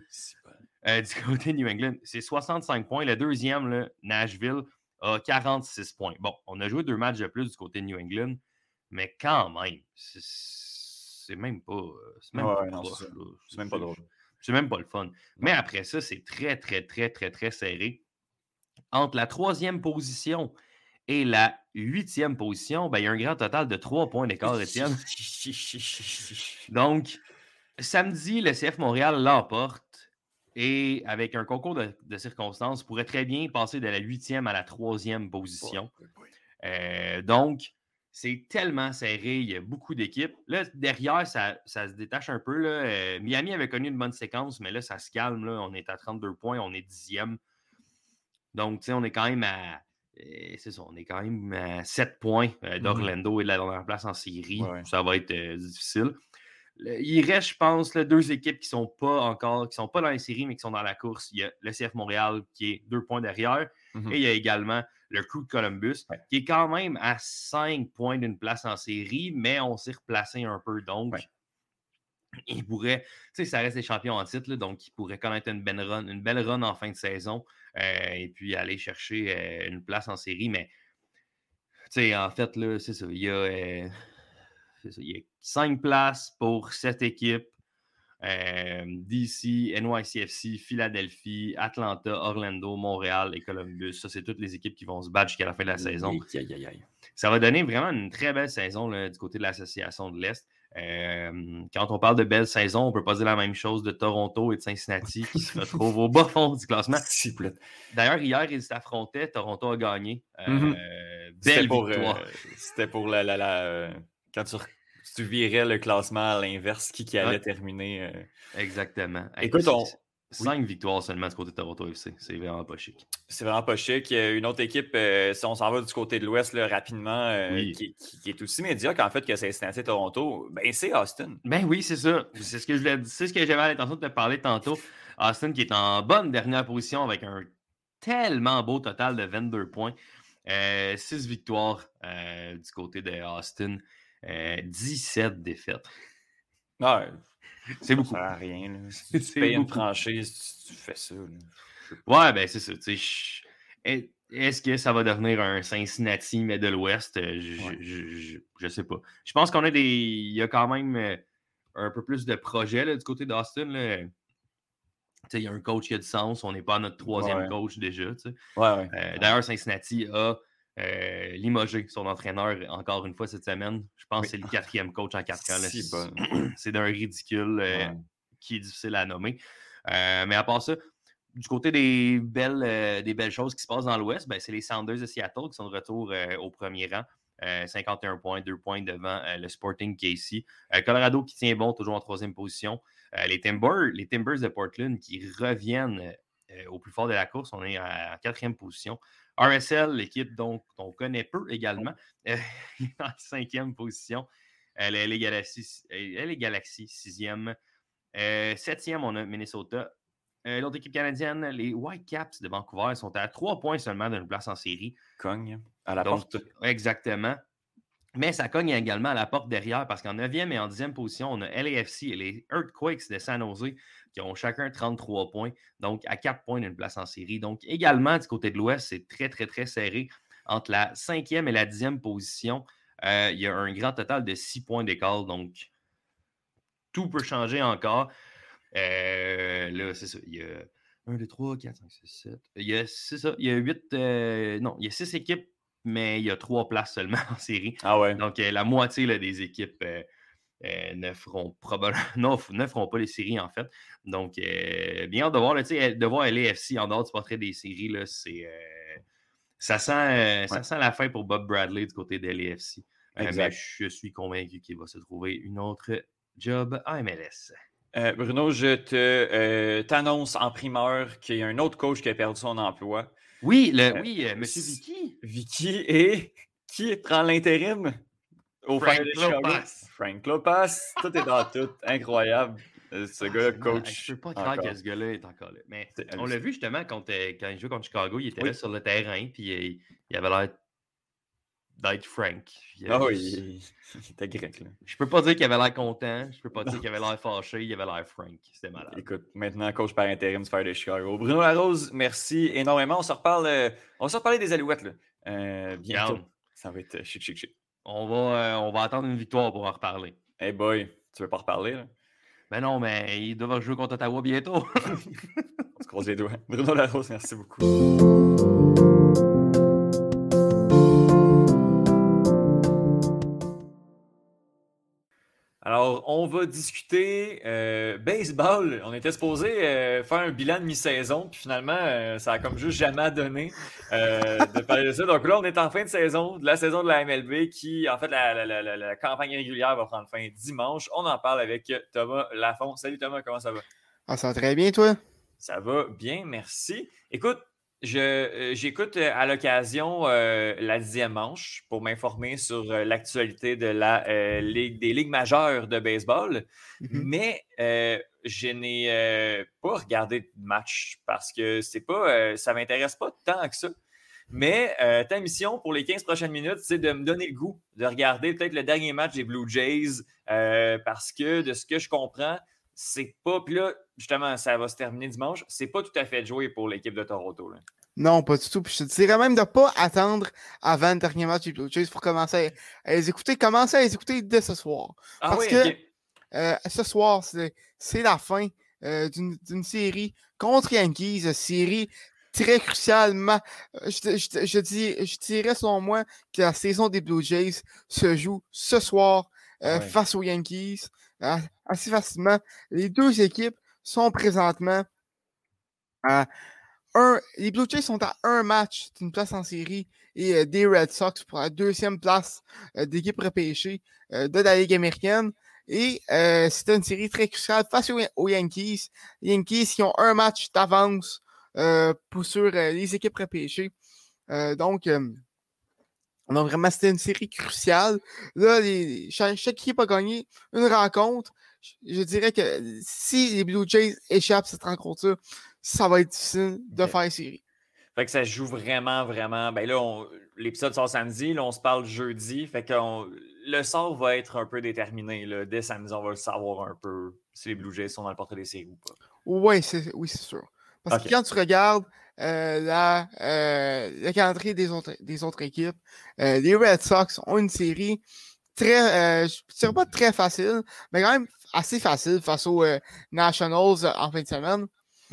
Euh, du [LAUGHS] côté de New England, c'est 65 points. Le deuxième, là, Nashville, a 46 points. Bon, on a joué deux matchs de plus du côté de New England, mais quand même, c'est même pas. C'est même, pas, même pas drôle. C'est même pas le fun. Mais après ça, c'est très, très, très, très, très serré. Entre la troisième position et la huitième position, ben, il y a un grand total de trois points d'écart, [LAUGHS] Étienne. Donc, samedi, le CF Montréal l'emporte. Et avec un concours de, circonstances, pourrait très bien passer de la huitième à la troisième position. Euh, donc, c'est tellement serré, il y a beaucoup d'équipes. Là, derrière, ça, se détache un peu. Là. Euh, Miami avait connu une bonne séquence, mais là, ça se calme. Là. On est à 32 points, on est dixième. Donc, tu sais, on est quand même à. Euh, c'est ça, on est quand même à 7 points mm-hmm. d'Orlando et de la dernière place en série. Ça va être difficile il reste, je pense, deux équipes qui ne sont pas encore, qui sont pas dans les séries, mais qui sont dans la course. Il y a le CF Montréal qui est deux points derrière. Mmh et il y a également le Crew de Columbus, qui est quand même à cinq points d'une place en série, mais on s'est replacé un peu. Donc, il pourrait, tu sais, ça reste les champions en titre, donc il pourrait connaître une belle run, une belle run en fin de saison euh, et puis aller chercher euh, une place en série. Mais, tu sais, en fait, là, c'est ça. Il y a. Euh, il y a cinq places pour cette équipe. Euh, DC, NYCFC, Philadelphie, Atlanta, Orlando, Montréal et Columbus. Ça, c'est toutes les équipes qui vont se battre jusqu'à la fin de la saison. Ça va donner vraiment une très belle saison du côté de l'association de l'Est. Euh, quand on parle de belle saison, on peut pas dire la même chose de Toronto et de Cincinnati qui se [LAUGHS] retrouvent au bas fond du classement. D'ailleurs, hier, ils s'affrontaient. Toronto a gagné. Euh, mm-hmm. Belle victoire. C'était pour la, la quand tu, tu virais le classement à l'inverse, qui, qui allait terminer. Euh? Exactement. Écoute, Cinq victoires seulement du côté de Toronto FC. C'est vraiment pas chic. C'est vraiment pas chic. Une autre équipe, euh, si on s'en va du côté de l'Ouest rapidement, euh, qui, est aussi médiocre en fait que Cincinnati Toronto, ben c'est Austin. Ben oui, c'est ça. C'est ce que je voulais C'est ce que j'avais l'intention de te parler tantôt. Austin qui est en bonne dernière position avec un tellement beau total de 22 points. Euh, 6 victoires du côté de Austin. 17 défaites. Ouais, c'est beaucoup. Ça sert à rien. [LAUGHS] Si tu payes une franchise, tu fais ça. Ouais, ben c'est ça. Est-ce que ça va devenir un Cincinnati, mais de l'Ouest? Euh, je, je, sais pas. Je pense qu'on a des. Il y a quand même euh, un peu plus de projets là, du côté d'Austin. Il y a un coach qui a du sens. On n'est pas notre troisième coach déjà. Ouais, euh, D'ailleurs, Cincinnati a euh, limogé son entraîneur encore une fois cette semaine. Je pense que c'est le quatrième coach en quatre ans. C'est d'un ridicule euh, qui est difficile à nommer. Euh, mais à part ça, du côté des belles, des belles choses qui se passent dans l'Ouest, ben, c'est les Sounders de Seattle qui sont de retour au premier rang. 51 points, 2 points devant le Sporting Casey. Colorado qui tient bon, toujours en troisième position. les, Timbers, les Timbers de Portland qui reviennent au plus fort de la course. On est en quatrième position. RSL, l'équipe dont on connaît peu également, [LAUGHS] euh, en cinquième position. Elle est les Galaxies, sixième. Euh, septième, on a Minnesota. Euh, l'autre équipe canadienne, les Whitecaps de Vancouver, sont à trois points seulement d'une place en série. Cogne à la porte. Exactement. Mais ça cogne également à la porte derrière parce qu'en 9e et en 10e position, on a LAFC et les Earthquakes de San Jose qui ont chacun 33 points, donc à 4 points d'une place en série. Donc également du côté de l'Ouest, c'est très, très, très serré. Entre la 5e et la 10e position, euh, il y a un grand total de 6 points d'écart. Donc tout peut changer encore. Euh, là, c'est ça. Il y a 1, 2, 3, 4, 5, 6, 7. Il y a. Il y a 8. Euh, non, il y a 6 équipes mais il y a trois places seulement [LAUGHS] en série. Ah ouais. Donc, euh, la moitié des équipes euh, euh, ne, feront probablement, [LAUGHS] ne feront pas les séries, en fait. Donc, bien de voir, de voir LAFC en dehors du portrait des séries, là, c'est, ça, sent, ça sent la fin pour Bob Bradley du côté de LAFC. mais je suis convaincu qu'il va se trouver une autre job à MLS. Bruno, je te, t'annonce en primeur qu'il y a un autre coach qui a perdu son emploi. Oui, le, euh, oui, euh, Monsieur Vicky. Vicky et qui prend l'intérim au Frank Lopez. Frank Lopez, tout est dans tout, incroyable. Euh, ce ah, gars-là, coach. Je peux pas croire que ce gars-là est encore là. Mais on l'a vu justement quand, quand il jouait contre Chicago, il était là sur le terrain, puis il, il avait l'air d'être Frank. Ah oui, il était [LAUGHS] grec. Là. Je peux pas dire qu'il avait l'air content, je peux pas dire qu'il avait l'air fâché, il avait l'air Frank. C'était malade. Écoute, maintenant, coach par intérim du Fire de Chicago. Bruno Larose, merci énormément. On se reparle, euh, on se reparler des Alouettes là. Euh, bientôt. Ça va être euh, chic, chic, chic. On va, on va attendre une victoire pour en reparler. Hey boy, tu veux pas reparler là? Ben non, mais il doit jouer contre Ottawa bientôt. [LAUGHS] on se croise les doigts. Bruno Larose, merci beaucoup. Alors, on va discuter euh, baseball. On était supposé euh, faire un bilan de mi-saison, puis finalement, euh, ça a comme juste jamais donné de parler de ça. Donc là, on est en fin de saison, de la saison de la MLB, qui, en fait, la, campagne régulière va prendre fin dimanche. On en parle avec Thomas Lafont. Salut Thomas, comment ça va? Ah, ça va très bien, toi? Ça va bien, merci. Écoute, j'écoute euh, à l'occasion euh, la dixième manche pour m'informer sur l'actualité de la ligue des ligues majeures de baseball, mm-hmm. mais je n'ai pas regardé de match parce que c'est pas, ça m'intéresse pas tant que ça. Mais ta mission pour les 15 prochaines minutes, c'est de me donner le goût de regarder peut-être le dernier match des Blue Jays parce que de ce que je comprends, c'est pas. Puis là, justement, ça va se terminer dimanche. C'est pas tout à fait joué pour l'équipe de Toronto. Non, pas du tout. Puis je te dirais même de ne pas attendre avant le dernier match du Blue Jays pour commencer à, les écouter. Commencer à les écouter dès ce soir. Ah Parce que euh, ce soir, c'est la fin euh, d'une série contre Yankees, série très crucialement. Euh, je, je, je, dis, je dirais selon moi que la saison des Blue Jays se joue ce soir face aux Yankees assez facilement. Les deux équipes sont présentement à un. Les Blue Jays sont à un match d'une place en série et euh, des Red Sox pour la deuxième place euh, d'équipe repêchée euh, de la Ligue américaine. Et c'était une série très cruciale face aux, Yankees. Les Yankees qui ont un match d'avance pour sur les équipes repêchées. donc, donc, vraiment, c'était une série cruciale. Là, chaque, équipe a gagné une rencontre. Je, dirais que si les Blue Jays échappent cette rencontre-là, ça va être difficile de faire une série. Fait que ça joue vraiment, vraiment. Ben là, l'épisode sort samedi, là, on se parle jeudi. Fait que le sort va être un peu déterminé. Là. Dès samedi, on va le savoir un peu si les Blue Jays sont dans le portrait des séries ou pas. Oui, c'est oui, sûr. Parce que quand tu regardes euh, la, euh, le calendrier des autres, des autres équipes. Euh, les Red Sox ont une série très, je ne dirais pas très facile, mais quand même assez facile face aux Nationals en fin de semaine.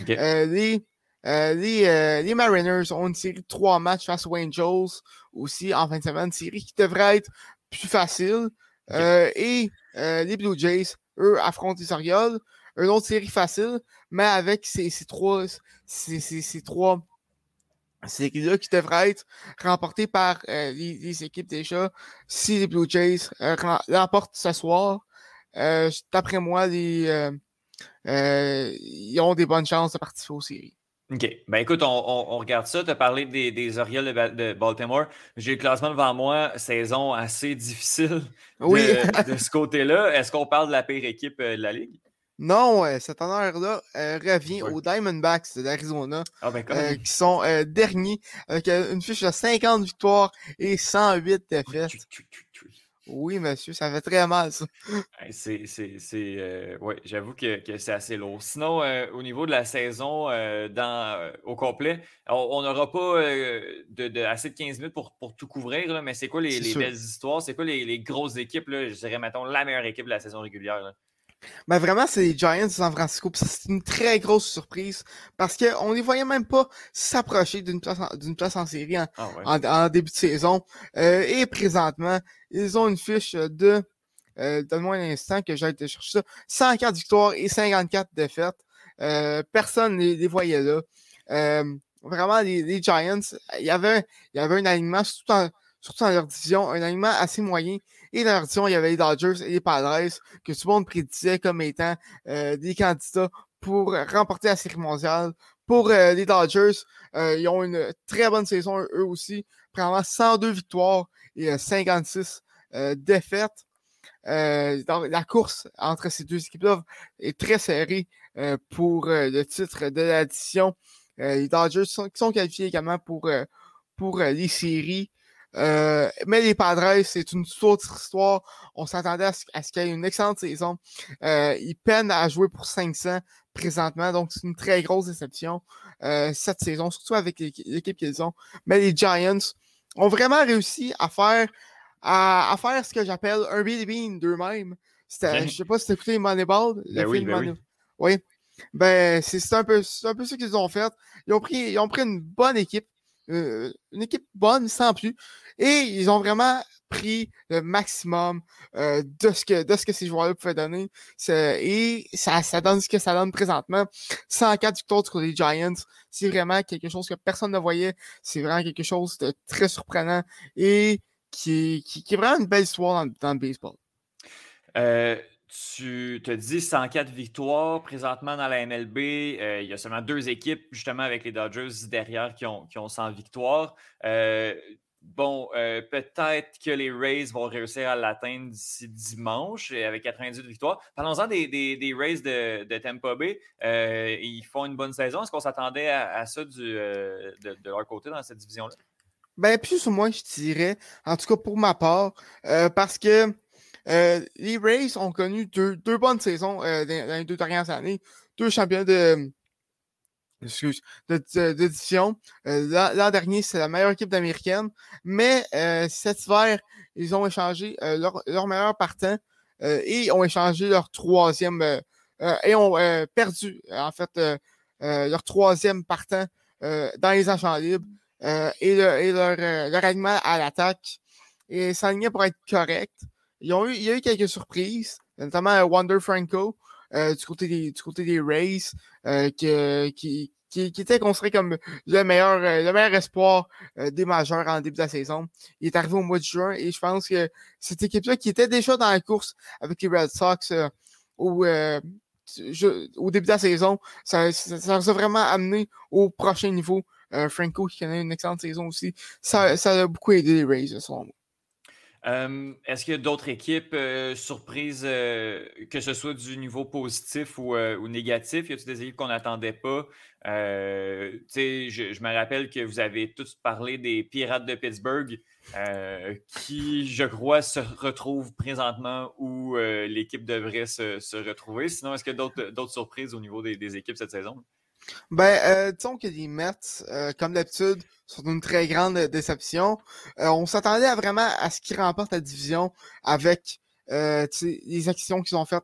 les, les, les, Mariners ont une série de trois matchs face aux Angels aussi en fin de semaine, une série qui devrait être plus facile. et les Blue Jays, eux, affrontent les Orioles une autre série facile, mais avec ces, ces trois, ces, ces, ces trois séries-là qui devraient être remportées par euh, les, équipes déjà si les Blue Jays euh, l'emportent ce soir. Euh, D'après moi, les, euh, euh, ils ont des bonnes chances de participer aux séries. OK. Ben écoute, on, on, regarde ça. Tu as parlé des, des Orioles de, de Baltimore. J'ai le classement devant moi, saison assez difficile de, oui. de ce côté-là. Est-ce qu'on parle de la pire équipe de la Ligue? Non, cet honneur-là euh, revient aux Diamondbacks d'Arizona, ah, ben, euh, qui sont euh, derniers avec une fiche de 50 victoires et 108 défaites. Oui, monsieur, ça fait très mal, ça. [LAUGHS] c'est, c'est, ouais, j'avoue que, que c'est assez lourd. Sinon, au niveau de la saison dans, au complet, on n'aura pas de, de, assez de 15 minutes pour, pour tout couvrir, là, mais c'est quoi les, les belles histoires? C'est quoi les, les, grosses équipes? Là? Je dirais, mettons, la meilleure équipe de la saison régulière. Là? Ben vraiment, c'est les Giants de San Francisco. C'est une très grosse surprise parce qu'on ne les voyait même pas s'approcher d'une place, en, place en série en, ah début de saison. Euh, et présentement, ils ont une fiche de, euh, donne-moi un instant que j'ai été chercher ça, 104 victoires et 54 défaites. Euh, personne ne les, voyait là. Euh, vraiment, les, Giants, il y avait, il y avait un alignement, surtout, en, surtout dans leur division, un alignement assez moyen. Et dans leur division, il y avait les Dodgers et les Padres que tout le monde prédisait comme étant euh, des candidats pour remporter la série mondiale. Pour euh, les Dodgers, euh, ils ont une très bonne saison eux aussi, vraiment 102 victoires et 56 défaites. la course entre ces deux équipes-là est très serrée pour le titre de l'addition. les Dodgers sont, sont qualifiés également pour, pour les séries. Euh, mais les Padres, c'est une autre histoire. On s'attendait à ce, qu'il y ait une excellente saison. Euh, ils peinent à jouer pour 500 présentement, donc c'est une très grosse déception euh, cette saison, surtout avec l'équipe qu'ils ont. Mais les Giants ont vraiment réussi à faire à, faire ce que j'appelle un Billy Bean d'eux-mêmes. Je sais pas si t'as écouté Moneyball, le ben film ben Oui. Ben, c'est un peu, un peu ce qu'ils ont fait. Ils ont pris, ils ont pris une bonne équipe, une équipe bonne sans plus. Et ils ont vraiment pris le maximum euh, de, ce que, de ce que ces joueurs-là pouvaient donner. Et ça, ça donne ce que ça donne présentement. 104 victoires contre les Giants, c'est vraiment quelque chose que personne ne voyait. C'est vraiment quelque chose de très surprenant et qui, qui, qui est vraiment une belle histoire dans, dans le baseball. Euh, tu te dis 104 victoires présentement dans la MLB. Euh, il y a seulement deux équipes, justement, avec les Dodgers derrière qui ont, qui ont 100 victoires. Euh, bon, euh, peut-être que les Rays vont réussir à l'atteindre d'ici dimanche avec 98 victoires. Parlons-en des, des, Rays de, de, Tampa Bay. Ils font une bonne saison. Est-ce qu'on s'attendait à, ça euh, de, leur côté dans cette division-là? Ben, plus ou moins, je dirais. En tout cas, pour ma part. parce que les Rays ont connu deux, deux bonnes saisons dans, les deux dernières années. Deux champions de excuse, de, d'édition. Euh, l'an, dernier, c'est la meilleure équipe d'américaine. Mais euh, cet hiver, ils ont échangé euh, leur, leur, meilleur partant et ont échangé leur troisième et ont perdu, en fait, leur troisième partant dans les agents libres et, et, leur, leur alignement à l'attaque. Et s'aligner pour être correct. Il y a eu quelques surprises, notamment Wander Franco, du, côté des, du côté des Rays, qui, qui, était considéré comme le meilleur, le meilleur espoir des majeurs en début de la saison. Il est arrivé au mois de juin et je pense que cette équipe-là qui était déjà dans la course avec les Red Sox au, début de la saison, ça, ça, a vraiment amené au prochain niveau. Franco qui connaît une excellente saison aussi, ça, ça a beaucoup aidé les Rays, selon moi. Est-ce qu'il y a d'autres équipes euh, surprises, euh, que ce soit du niveau positif ou, euh, négatif? Y a-t-il des équipes qu'on n'attendait pas? je, je, me rappelle que vous avez tous parlé des Pirates de Pittsburgh, qui, je crois, se retrouvent présentement où l'équipe devrait se, retrouver. Sinon, est-ce qu'il y a d'autres surprises au niveau des équipes cette saison? Ben, euh, disons que les Mets, euh, comme d'habitude, sont une très grande déception. Euh, on s'attendait à vraiment à ce qu'ils remportent la division avec euh, les actions qu'ils ont faites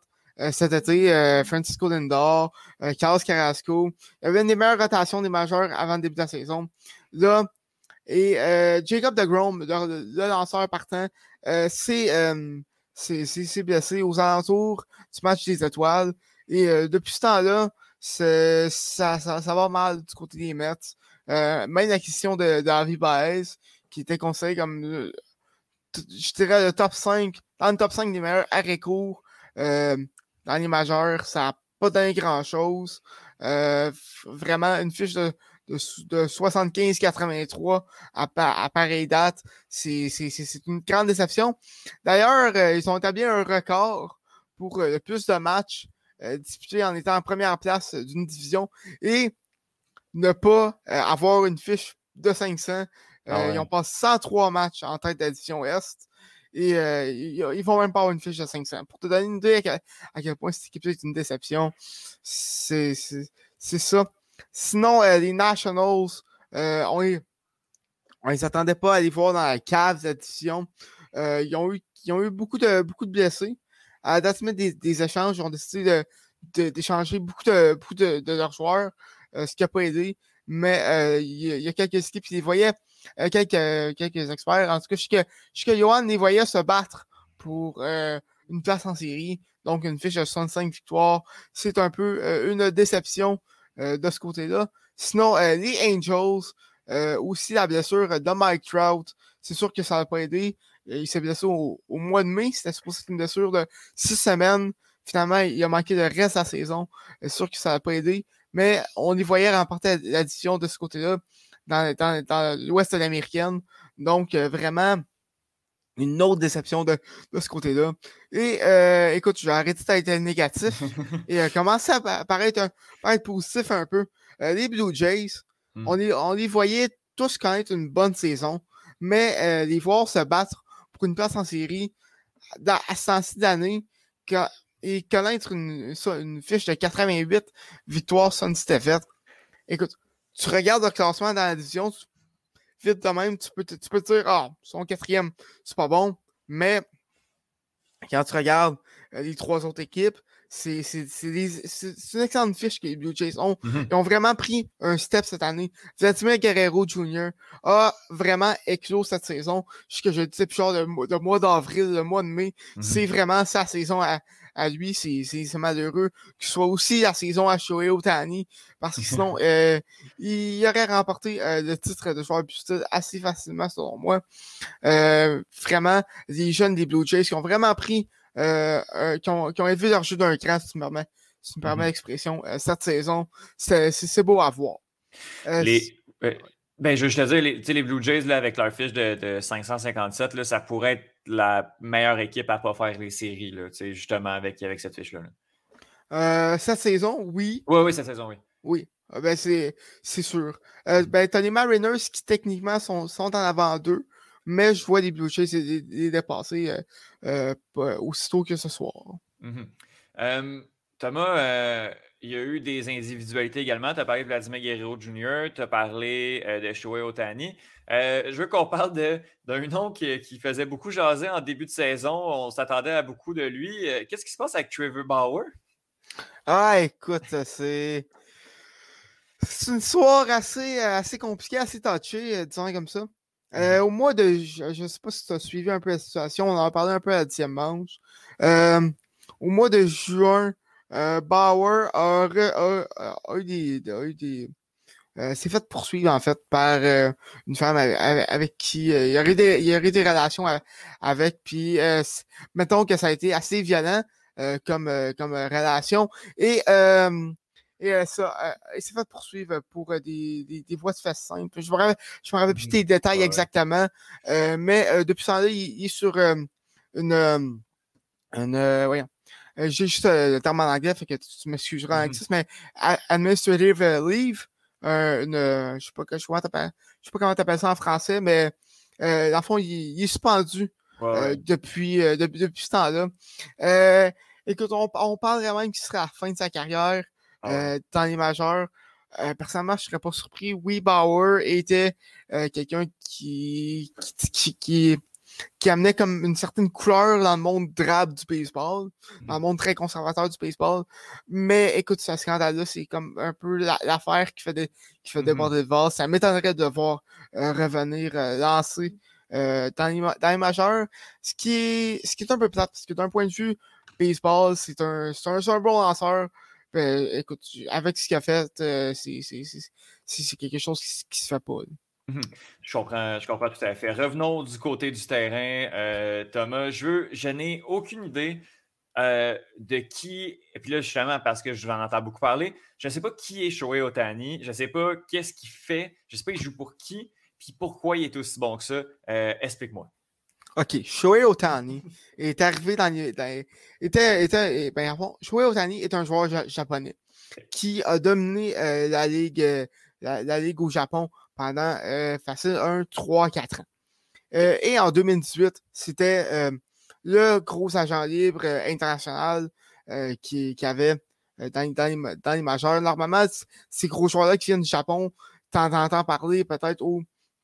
cet été. Francisco Lindor, Carlos Carrasco. Il y avait une des meilleures rotations des majeurs avant le début de la saison. Là, et Jacob DeGrom, le, le lanceur partant, c'est blessé aux alentours du match des étoiles. Et depuis ce temps-là, ça, ça, ça, va mal du côté des Mets. Euh, même la question de, de Baez, qui était conseillé comme, euh, je dirais, le top 5, dans le top 5 des meilleurs arrêts courts euh, dans les majeurs, ça n'a pas donné grand-chose. vraiment, une fiche de, de, de 75-83 à, à, pareille date, c'est une grande déception. D'ailleurs, ils ont établi un record pour le plus de matchs euh, disputé en étant en première place d'une division et ne pas euh, avoir une fiche de 500. Ah euh, ils ont passé 103 matchs en tête de la division Est et ils, ne vont même pas avoir une fiche de 500. Pour te donner une idée à, quel point cette équipe est une déception, c'est ça. Sinon, les Nationals, on ne s'attendait pas à les voir dans la cave de la division. ils, ont eu, ils ont eu beaucoup de, beaucoup de blessés à date des, échanges, ils ont décidé d'échanger beaucoup de, beaucoup de, leurs joueurs, euh, ce qui n'a pas aidé. Mais euh, il y, a quelques équipes qui les voyaient, euh, quelques, quelques experts. En tout cas, je que, que Johan les voyait se battre pour une place en série. Donc, une fiche de 65 victoires. C'est un peu une déception de ce côté-là. Sinon, les Angels, aussi la blessure de Mike Trout, c'est sûr que ça n'a pas aidé. Il s'est blessé au, mois de mai. C'était supposé être une blessure de six semaines. Finalement, il a manqué le reste de la saison. C'est sûr que ça n'a pas aidé. Mais on y voyait remporter l'addition de ce côté-là dans, dans, l'ouest de l'américaine. Donc, euh, vraiment, une autre déception de, de ce côté-là. Et euh, écoute, je vais arrêter d'être négatif [LAUGHS] et euh, commencer à paraître, un, positif un peu. les Blue Jays, hmm. on, les, on les voyait tous connaître une bonne saison, mais les voir se battre une place en série à ce d'année et connaître une, une, fiche de 88 victoires sans défaites. Écoute, tu regardes le classement dans la division, vite de même, tu peux, te, tu peux dire, ah, son quatrième, c'est pas bon, mais quand tu regardes euh, les trois autres équipes, c'est une excellente fiche que les Blue Jays ont. Mm-hmm. Ils ont vraiment pris un step cette année. Vladimir Guerrero Jr. a vraiment éclos cette saison. Ce que je disais genre le, mois d'avril, le mois de mai, mm-hmm. c'est vraiment sa saison à, à lui. C'est malheureux que ce soit aussi la saison à Shohei Otani parce que sinon, [LAUGHS] euh, il aurait remporté euh, le titre de joueur plus assez facilement selon moi. Euh, vraiment, les jeunes des Blue Jays qui ont vraiment pris euh, euh, qui, ont, qui, ont, élevé leur jeu d'un cran, si tu me permets, si me permets l'expression, euh, cette saison. C'est beau à voir. Les, ben, je, je te dis, les, les Blue Jays, là, avec leur fiche de, de 557, là, ça pourrait être la meilleure équipe à ne pas faire les séries, là, justement, avec, avec cette fiche-là. cette saison, oui. Oui, oui, cette saison, oui. Oui, ben, c'est sûr. Euh, ben, t'as les Mariners qui, techniquement, sont, sont en avant d'eux mais je vois les Blue Jays les, dépasser euh, euh, aussitôt que ce soir. Thomas, euh, il y a eu des individualités également. Tu as parlé de Vladimir Guerrero Jr., tu as parlé de Shohei Otani. je veux qu'on parle d'un nom qui, faisait beaucoup jaser en début de saison. On s'attendait à beaucoup de lui. Qu'est-ce qui se passe avec Trevor Bauer? Ah, écoute, c'est. C'est une soirée assez, assez compliquée, assez touchée, disons comme ça. Euh, mhm. au mois de. Je ne sais pas si tu as suivi un peu la situation, on en a parlé un peu à la dixième manche. Euh, au mois de juin, Bauer a, eu des. s'est fait poursuivre en fait par une femme avec, qui il, y aurait des, il y aurait des relations avec, puis mettons que ça a été assez violent comme, comme relation. Et et euh, ça, euh, il s'est fait poursuivre pour euh, des, des, des, voies de fait simples. Je ne me rappelle plus des mmh. détails exactement, mais depuis ce temps-là, il, est sur une. une voyons. J'ai juste le terme en anglais, fait que tu m'excuseras avec ça, mais administrative leave, une, je ne sais pas, sais pas comment tu appelles ça en français, mais dans le fond, il, est suspendu depuis, depuis, depuis, ce temps-là. écoute, on, on parle vraiment qu'il sera à la fin de sa carrière. Ah euh, dans les majeurs. Euh, personnellement, je ne serais pas surpris. Oui, Bauer était euh, quelqu'un qui qui, qui, qui, amenait comme une certaine couleur dans le monde drabe du baseball, dans le mmh. monde très conservateur du baseball. Mais écoute, ce scandale-là, c'est comme un peu l'affaire qui fait, de, qui fait mmh déborder le vase. Ça m'étonnerait de voir revenir lancer dans, les, dans les majeurs. Ce qui, est, ce qui est un peu plate, parce que d'un point de vue baseball, c'est un, un, un bon lanceur. Ben, écoute, avec ce qu'il a fait, euh, c'est quelque chose qui, se fait pas. Mmh je comprends, je comprends tout à fait. Revenons du côté du terrain. Euh, Thomas, je veux, je n'ai aucune idée euh, de qui, et puis là, justement, parce que je vais en entendre beaucoup parler, je ne sais pas qui est Shohei Otani, je ne sais pas qu'est-ce qu'il fait, je ne sais pas il joue pour qui, puis pourquoi il est aussi bon que ça. Explique-moi. OK, Shohei Otani est arrivé dans les. était, était, ben, Shohei Otani est un joueur japonais qui a dominé euh, la, ligue, euh, la, ligue au Japon pendant euh, facile 1, 3, 4 ans. et en 2018, c'était le gros agent libre international qui, qui, avait dans, dans, les, dans les majeurs. Normalement, ces gros joueurs-là qui viennent du Japon, t'en entends parler peut-être aux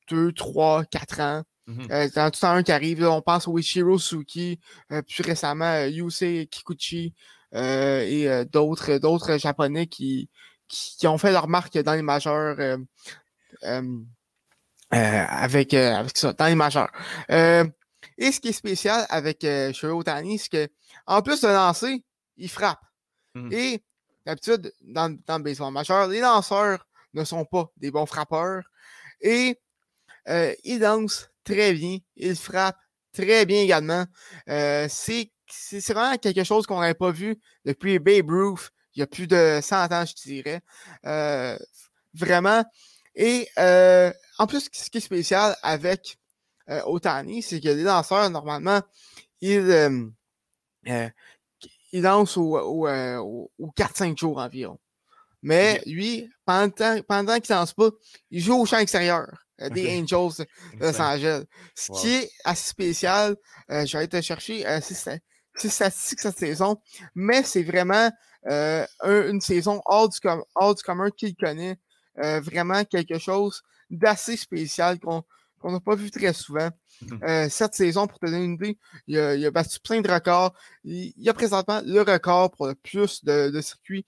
2, 3, 4 ans. Mmh euh, dans tout un qui arrive, on pense au Ichiro Suki, euh, plus récemment euh, Yusei Kikuchi et d'autres, d'autres Japonais qui, qui, ont fait leur marque dans les majeurs avec, avec ça, dans les majeurs. et ce qui est spécial avec euh, Shiro Otani, c'est que en plus de lancer, il frappe. Mmh et d'habitude, dans, dans le baseball majeur, les lanceurs ne sont pas des bons frappeurs. Et euh, il danse très bien. Il frappe très bien également. Euh, c'est vraiment quelque chose qu'on n'avait pas vu depuis Babe Ruth il y a plus de 100 ans, je dirais. Euh, vraiment. Et en plus, ce qui est spécial avec Otani, c'est que les danseurs, normalement, ils, ils dansent au, au 4-5 jours environ. Mais lui, pendant, pendant qu'il ne danse pas, il joue au champ extérieur. Euh, des [LAUGHS] Angels de Los Angeles. Ce qui est assez spécial, euh, je vais aller te chercher euh, c'est statistique cette saison, mais c'est vraiment euh, une saison hors du, com hors du commun qu'il connaît. vraiment quelque chose d'assez spécial qu'on n'a pas vu très souvent. Mmh [LAUGHS] cette saison, pour te donner une idée, il a, il a battu plein de records. Il, il, a présentement le record pour le plus de, de circuits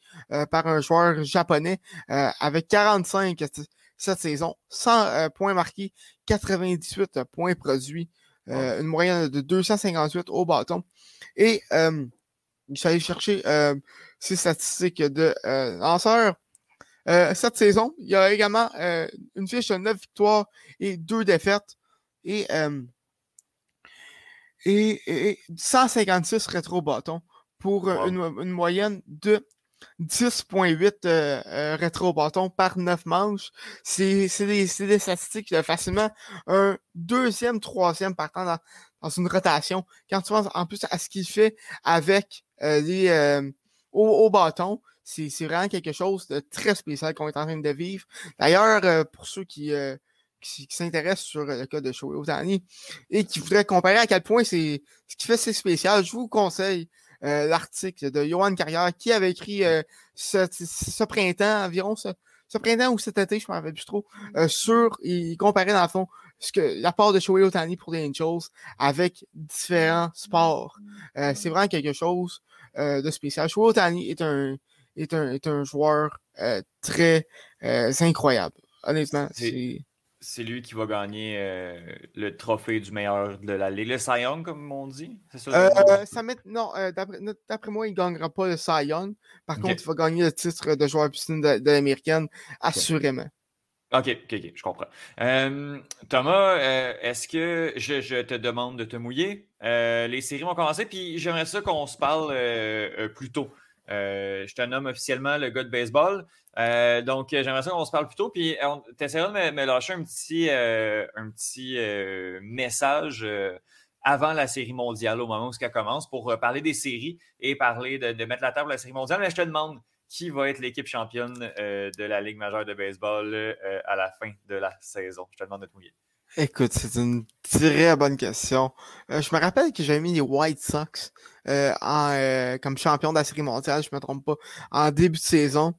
par un joueur japonais avec 45 cette saison. 100 euh, points marqués, 98 points produits, euh, une moyenne de 258 au bâton. Et euh, je suis allé chercher ces statistiques de lanceurs. cette saison, il y a également une fiche de 9 victoires et 2 défaites. Et, et, 156 rétro-bâtons pour une, une, moyenne de 10.8 euh, euh, rétro-bâtons par 9 manches. C'est des, des, statistiques de facilement un deuxième, troisième partant dans, dans une rotation. Quand tu penses en plus à ce qu'il fait avec euh, les euh, au, au, bâton, c'est vraiment quelque chose de très spécial qu'on est en train de vivre. D'ailleurs, euh, pour ceux qui, qui, qui s'intéressent sur le cas de Shohei Otani et qui voudraient comparer à quel point c'est ce qui fait c'est spécial, je vous conseille euh, l'article de Johan Carrière qui avait écrit euh, ce, printemps, environ ce, printemps ou cet été, je ne me rappelle plus trop, euh, sur, il comparait dans le fond ce que l'apport de Shohei Otani pour les Angels avec différents sports. c'est vraiment quelque chose de spécial. Shohei Otani est un, est un, est un joueur très incroyable. Honnêtement, c'est c'est lui qui va gagner euh, le trophée du meilleur de la Ligue. Le Cy Young, comme on dit. Ça, euh, ça met... Non, euh, d'après moi, il ne gagnera pas le Cy Young. Par contre, il va gagner le titre de joueur piscine de, de l'américaine, assurément. OK, OK, OK, je comprends. Thomas, est-ce que je, te demande de te mouiller? les séries vont commencer, puis j'aimerais ça qu'on se parle plus tôt. Je te nomme officiellement le gars de baseball. Euh, donc, j'aimerais ça qu'on se parle plus tôt. Puis, tu essaieras de me, lâcher un petit, euh, un petit euh, message avant la série mondiale, au moment où ça commence, pour parler des séries et parler de, mettre la table à la série mondiale. Mais je te demande qui va être l'équipe championne de la Ligue majeure de baseball à la fin de la saison? Je te demande de te mouiller. Écoute, c'est une très bonne question. je me rappelle que j'avais mis les White Sox comme champion de la série mondiale, je ne me trompe pas, en début de saison.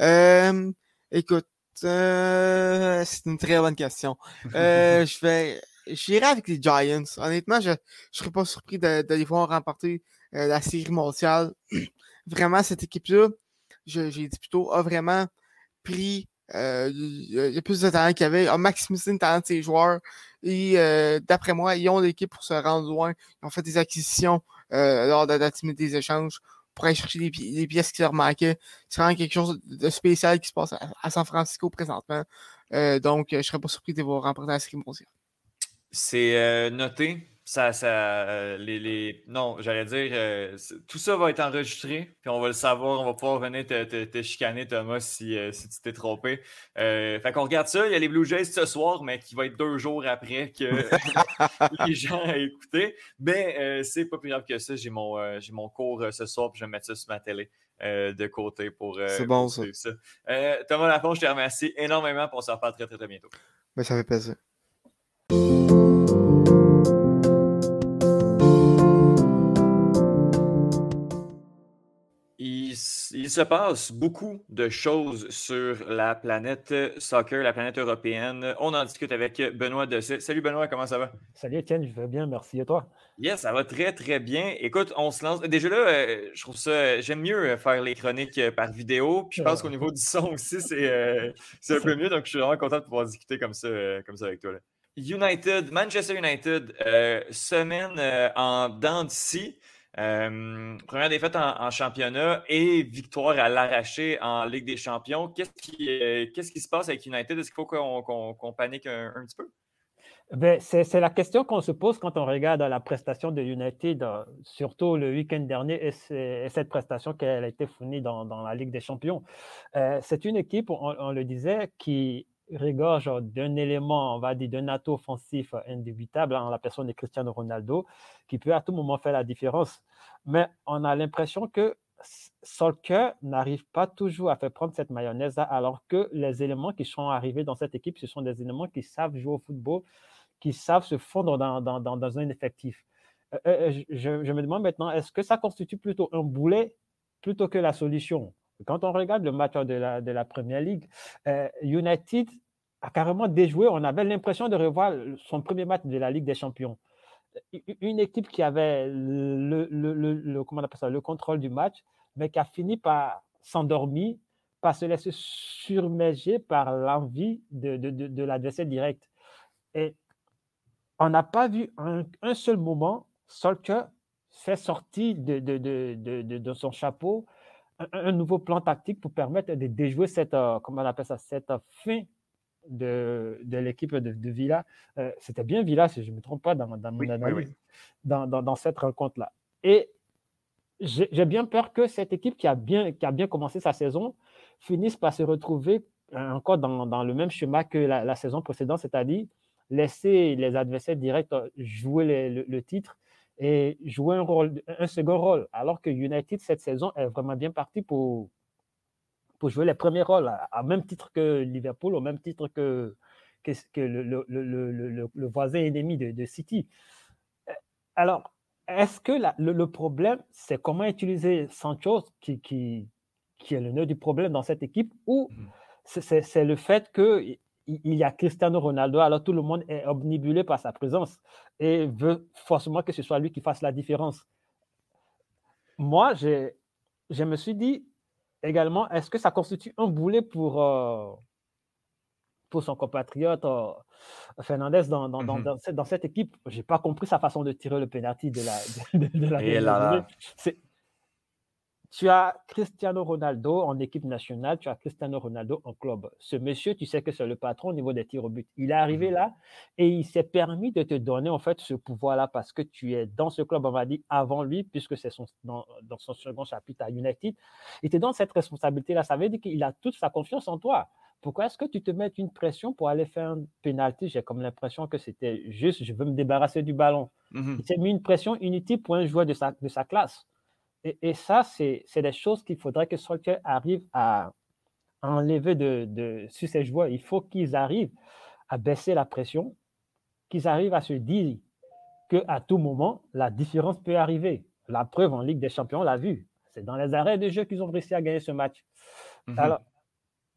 Euh, écoute, euh, c'est une très bonne question. Euh, [LAUGHS] je vais, j'irai avec les Giants. Honnêtement, je ne serais pas surpris de, les voir remporter euh, la série mondiale. [CLEARS THROAT] vraiment, cette équipe-là, j'ai dit plutôt, a vraiment pris euh, il y a plus de talent qu'il y avait, a maximisé le talent de ses joueurs. Et euh, d'après moi, ils ont l'équipe pour se rendre loin. Ils ont fait des acquisitions euh, lors de la des échanges pour aller chercher les, pièces qui leur manquaient. C'est vraiment quelque chose de spécial qui se passe à, San Francisco présentement. Donc, je ne serais pas surpris de voir remporter la série mondiale. C'est noté ça, ça, euh, les, les... Non, j'allais dire, euh, tout ça va être enregistré, puis on va le savoir, on va pouvoir venir te, te, chicaner, Thomas, si, euh, si tu t'es trompé. fait qu'on regarde ça, il y a les Blue Jays ce soir, mais qui va être deux jours après que [LAUGHS] les gens aient écouté. Mais c'est pas plus grave que ça, j'ai mon, j'ai mon cours ce soir, puis je vais mettre ça sur ma télé. de côté pour. c'est bon ça. Thomas Lafont, je te remercie énormément pour se reparle très, très, très bientôt. Mais ça fait plaisir. Il se passe beaucoup de choses sur la planète soccer, la planète européenne. On en discute avec Benoît Dessay. Salut Benoît, comment ça va? Salut Étienne, je vais bien, merci. Et toi? Yes, ça va très, très bien. Écoute, on se lance. Déjà là, euh, je trouve ça. J'aime mieux faire les chroniques par vidéo. Puis je pense qu'au niveau du son aussi, c'est [LAUGHS] euh, un peu mieux. Donc, je suis vraiment content de pouvoir discuter comme ça, euh, comme ça avec toi. United, Manchester United, semaine en dents d'ici. Euh, première défaite en, championnat et victoire à l'arraché en Ligue des Champions. Qu'est-ce qui, euh, se passe avec United? Est-ce qu'il faut qu'on, panique un, petit peu? Ben, c'est, la question qu'on se pose quand on regarde la prestation de United, euh, surtout le week-end dernier, et, cette prestation qu'elle a été fournie dans, la Ligue des Champions. c'est une équipe, on, le disait, qui regorge d'un élément, on va dire, d'un atout offensif indubitable en la personne de Cristiano Ronaldo, qui peut à tout moment faire la différence. Mais on a l'impression que Solker n'arrive pas toujours à faire prendre cette mayonnaise alors que les éléments qui sont arrivés dans cette équipe, ce sont des éléments qui savent jouer au football, qui savent se fondre dans, dans, dans, un effectif. Euh, euh, je, je, me demande maintenant, est-ce que ça constitue plutôt un boulet plutôt que la solution? Quand on regarde le match de la, de la Première Ligue, euh, United a carrément déjoué. On avait l'impression de revoir son premier match de la Ligue des Champions. Une équipe qui avait le, le, le, comment on appelle ça, le contrôle du match, mais qui a fini par s'endormir, par se laisser surmerger par l'envie de, de, de, l'adversaire direct. Et on n'a pas vu un, seul moment Solskjaer fait sortir de, de, son chapeau un, nouveau plan tactique pour permettre de déjouer cette, euh, comment on appelle ça, cette fin de, de l'équipe de, Villa. Euh, c'était bien Villa, si je ne me trompe pas, dans, dans mon analyse, Dans, dans, cette rencontre-là. Et j'ai bien peur que cette équipe qui a bien, qui a bien commencé sa saison finisse par se retrouver euh, encore dans, dans le même schéma que la, la saison précédente, c'est-à-dire laisser les adversaires directs jouer le, le, titre et jouer un, rôle, un second rôle. Alors que United, cette saison, est vraiment bien parti pour, pour jouer les premiers rôles, à, même titre que Liverpool, au même titre que, que, que le, le, le, le, voisin ennemi de, de, City. Alors, est-ce que la, le, problème, c'est comment utiliser Sancho, qui, qui, qui est le nœud du problème dans cette équipe, ou mmh. c'est le fait que il y a Cristiano Ronaldo, alors tout le monde est omnibulé par sa présence et veut forcément que ce soit lui qui fasse la différence. Moi, je me suis dit également, est-ce que ça constitue un boulet pour, euh, pour son compatriote euh, Fernandez dans, dans, dans, cette, équipe? Je n'ai pas compris sa façon de tirer le penalty de la, de, la là, tu as Cristiano Ronaldo en équipe nationale, tu as Cristiano Ronaldo en club. Ce monsieur, tu sais que c'est le patron au niveau des tirs au but. Il est arrivé mmh là et il s'est permis de te donner en fait ce pouvoir-là parce que tu es dans ce club, on va dire, avant lui, puisque c'est son, dans, son second chapitre à United. Il te donne cette responsabilité-là. Ça veut dire qu'il a toute sa confiance en toi. Pourquoi est-ce que tu te mets une pression pour aller faire un penalty? J'ai comme l'impression que c'était juste, je veux me débarrasser du ballon. Mmh il s'est mis une pression inutile pour un joueur de sa, de sa classe. Et, ça, c'est des choses qu'il faudrait que Solskjaer arrive à enlever de, sur ces joueurs. Il faut qu'ils arrivent à baisser la pression, qu'ils arrivent à se dire qu'à tout moment, la différence peut arriver. La preuve en Ligue des Champions, on l'a vu. C'est dans les arrêts de jeu qu'ils ont réussi à gagner ce match. Mhm. Alors,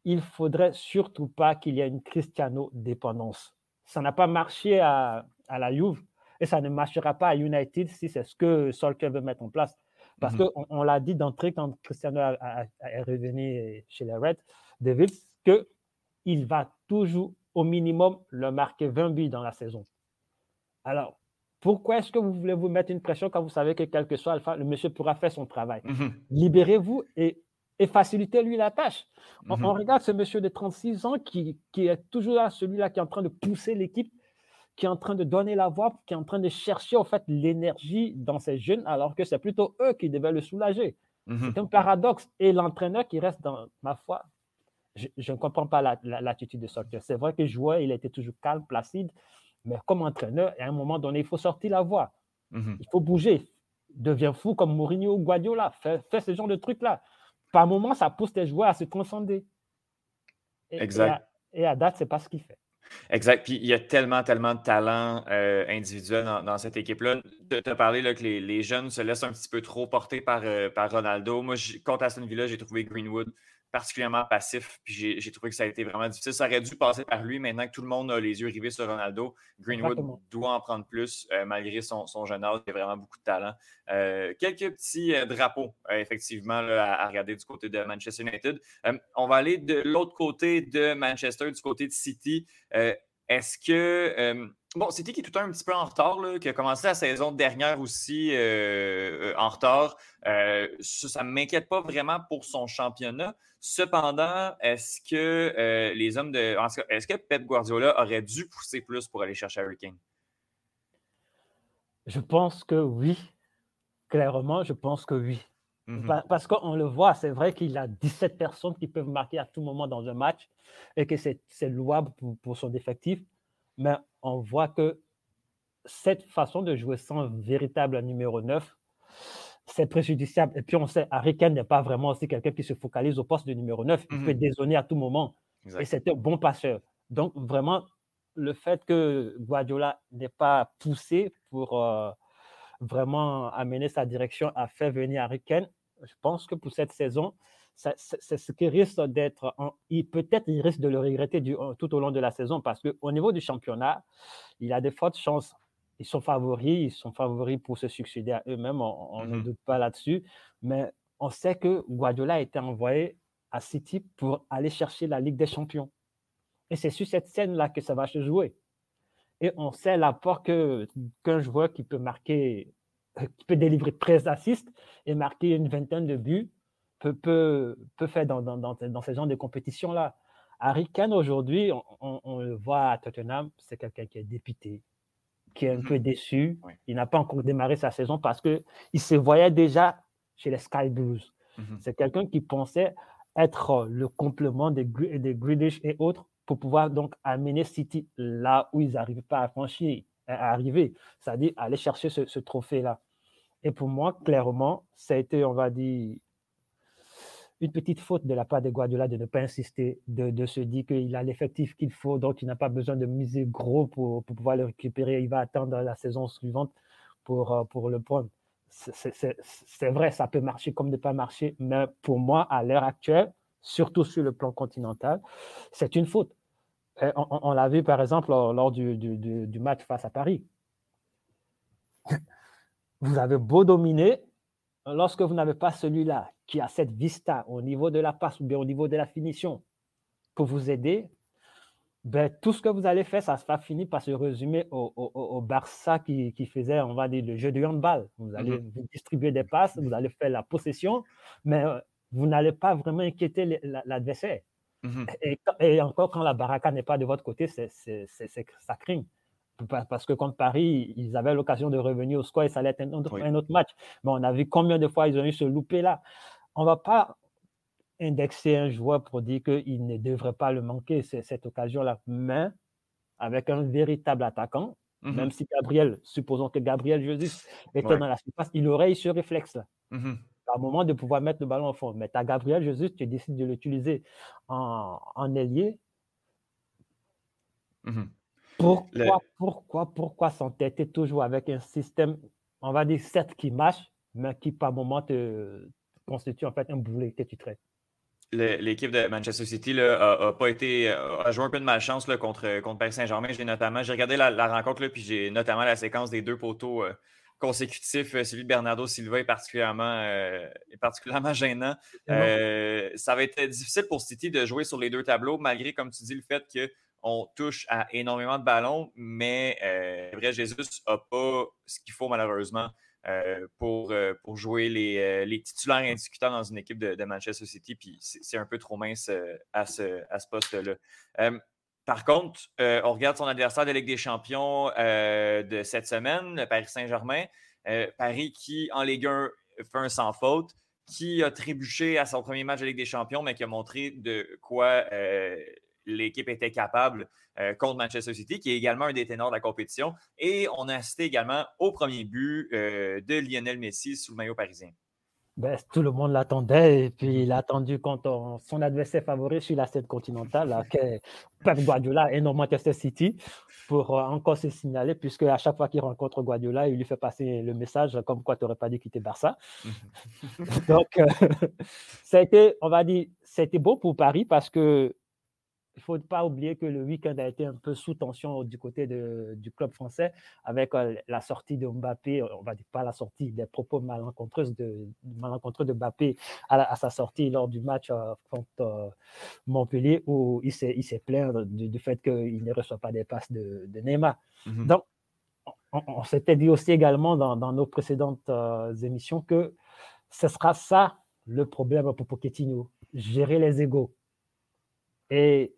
il faudrait surtout pas qu'il y ait une Cristiano-dépendance. Ça n'a pas marché à, la Juve et ça ne marchera pas à United si c'est ce que Solskjaer veut mettre en place. Parce mmh qu'on on, l'a dit d'entrée quand Cristiano est revenu chez les Reds, David, qu'il va toujours au minimum le marquer 20 buts dans la saison. Alors, pourquoi est-ce que vous voulez vous mettre une pression quand vous savez que quel que soit Alpha, le monsieur pourra faire son travail? Mmh Libérez-vous et, et facilitez-lui la tâche. On, mmh regarde ce monsieur de 36 ans qui, qui est toujours là, celui-là qui est en train de pousser l'équipe qui est en train de donner la voix, qui est en train de chercher en fait l'énergie dans ces jeunes, alors que c'est plutôt eux qui devaient le soulager. Mhm. C'est un paradoxe. Et l'entraîneur qui reste dans ma foi, je, ne comprends pas l'attitude de sortir. C'est vrai que joueur, il était toujours calme, placide, mais comme entraîneur, à un moment donné, il faut sortir la voix. Mhm. Il faut bouger. Devient fou comme Mourinho ou Guardiola. Fais, ce genre de truc-là. Par moment, ça pousse tes joueurs à se concentrer. exact. Et à, et à date, ce n'est pas ce qu'il fait. Exact. Puis il y a tellement, tellement de talent euh, individuel dans, cette équipe-là. Tu as parlé là, que les, jeunes se laissent un petit peu trop porter par, euh, Ronaldo. Moi, contre Aston Villa, j'ai trouvé Greenwood particulièrement passif. Puis j'ai trouvé que ça a été vraiment difficile. Ça aurait dû passer par lui maintenant que tout le monde a les yeux rivés sur Ronaldo. Greenwood doit en prendre plus euh, malgré son, jeune âge. Il a vraiment beaucoup de talent. Euh, quelques petits euh, drapeaux, effectivement, à, regarder du côté de Manchester United. on va aller de l'autre côté de Manchester, du côté de City. Est-ce que Bon, City qui est tout un petit peu en retard, qui a commencé la saison dernière aussi euh, euh, en retard. Euh, ça ne m'inquiète pas vraiment pour son championnat. Cependant, est-ce que les hommes de. Est-ce que Pep Guardiola aurait dû pousser plus pour aller chercher Harry Kane? Je pense que oui. Clairement, je pense que oui. Mm-hmm. Parce qu'on le voit, c'est vrai qu'il a 17 personnes qui peuvent marquer à tout moment dans un match et que c'est louable pour, pour son effectif mais on voit que cette façon de jouer sans véritable numéro 9, c'est préjudiciable. Et puis on sait, Harry Kane n'est pas vraiment aussi quelqu'un qui se focalise au poste de numéro 9. Il peut mhm. dézonner à tout moment. Et c'est un bon passeur. Donc vraiment, le fait que Guardiola n'ait pas poussé pour euh, vraiment amener sa direction à faire venir Harry Kane, je pense que pour cette saison, c'est ce qui risque d'être. Peut-être il risque de le regretter tout au long de la saison parce qu'au niveau du championnat, il a de fortes chances. Ils sont favoris, ils sont favoris pour se succéder à eux-mêmes, on, ne mmh doute pas là-dessus. Mais on sait que Guardiola a été envoyé à City pour aller chercher la Ligue des Champions. Et c'est sur cette scène-là que ça va se jouer. Et on sait l'apport qu'un joueur qui peut marquer, qui peut délivrer 13 assists et marquer une vingtaine de buts, peut, peut, faire dans, dans, dans, ce genre de compétition-là. Harry Kane, aujourd'hui, on, le voit à Tottenham, c'est quelqu'un qui est dépité, qui est un peu mhm. déçu. Il n'a pas encore démarré sa saison parce qu'il se voyait déjà chez les Sky Blues. Mhm. C'est quelqu'un qui pensait être le complément des, des Grealish et autres pour pouvoir donc amener City là où ils n'arrivaient pas à franchir, à arriver, c'est-à-dire aller chercher ce, ce trophée-là. Et pour moi, clairement, ça a été, on va dire, une petite faute de la part de Guardiola de ne pas insister, de, se dire qu'il a l'effectif qu'il faut, donc il n'a pas besoin de miser gros pour, pouvoir le récupérer. Il va attendre la saison suivante pour, euh, le prendre. C'est vrai, ça peut marcher comme ne pas marcher, mais pour moi, à l'heure actuelle, surtout sur le plan continental, c'est une faute. on, l'a vu par exemple lors, du match face à Paris. [LAUGHS] Vous avez beau dominer, lorsque vous n'avez pas celui-là qui a cette vista au niveau de la passe ou bien au niveau de la finition pour vous aider, ben, tout ce que vous allez faire, ça va finir par se résumer au, au, Barça qui, qui, faisait, on va dire, le jeu de handball. Vous allez mm-hmm. vous distribuer des passes, vous allez faire la possession, mais euh, vous n'allez pas vraiment inquiéter l'adversaire. Mm-hmm. et, encore, quand la baraka n'est pas de votre côté, c'est, ça craint. Parce que contre Paris, ils avaient l'occasion de revenir au score et ça allait être un autre, un autre match. Mais on a vu combien de fois ils ont eu ce loupé là. On ne va pas indexer un joueur pour dire qu'il ne devrait pas le manquer, cette occasion-là. Mais avec un véritable attaquant, mmh même si Gabriel, supposons que Gabriel Jesus était dans la surface, il aurait eu ce réflexe-là. Mmh à un moment de pouvoir mettre le ballon au fond. Mais tu as Gabriel Jesus, tu décides de l'utiliser en, en ailier. Mmh pourquoi, pourquoi, pourquoi s'entêter toujours avec un système, on va dire, certes qui marche, mais qui par moment te constitue en fait un boulet que tu traites? l'équipe de Manchester City a, pas été a joué un peu de malchance là, contre, contre Paris Saint-Germain. J'ai notamment j'ai regardé la, rencontre là, puis j'ai notamment la séquence des deux poteaux euh, consécutifs. Euh, celui de Bernardo Silva est particulièrement, euh, particulièrement gênant. ça va être difficile pour City de jouer sur les deux tableaux, malgré, comme tu dis, le fait qu'on touche à énormément de ballons, mais vrai, Jésus n'a pas ce qu'il faut malheureusement euh, pour, euh, pour jouer les, euh, les, titulaires indiscutables dans une équipe de, Manchester City. Puis c'est un peu trop mince à ce, à ce poste-là. par contre, on regarde son adversaire de Ligue des Champions de cette semaine, le Paris Saint-Germain. Paris qui, en Ligue 1, fait un sans faute, qui a trébuché à son premier match de Ligue des Champions, mais qui a montré de quoi l'équipe était capable euh, contre Manchester City, qui est également un des ténors de la compétition. Et on a assisté également au premier but euh, de Lionel Messi sous le maillot parisien. Ben, tout le monde l'attendait et puis il a attendu contre son adversaire favori sur la scène continentale, Pep Guardiola et non Manchester City, pour euh, encore se signaler, puisque à chaque fois qu'il rencontre Guardiola, il lui fait passer le message comme quoi tu n'aurais pas dû quitter Barça. [LAUGHS] Donc, [LAUGHS] ça a été, on va dire, c'était beau pour Paris parce que il ne faut pas oublier que le week-end a été un peu sous tension du côté de, du club français avec euh, la sortie de Mbappé, on va dire pas la sortie, des propos malencontreux de, malencontreux de Mbappé à, sa sortie lors du match euh, contre euh, Montpellier où il s'est plaint du, fait qu'il ne reçoit pas des passes de, Neymar. Mmh Donc, on, s'était dit aussi également dans, dans nos précédentes émissions que ce sera ça le problème pour Pochettino, gérer les égaux. Et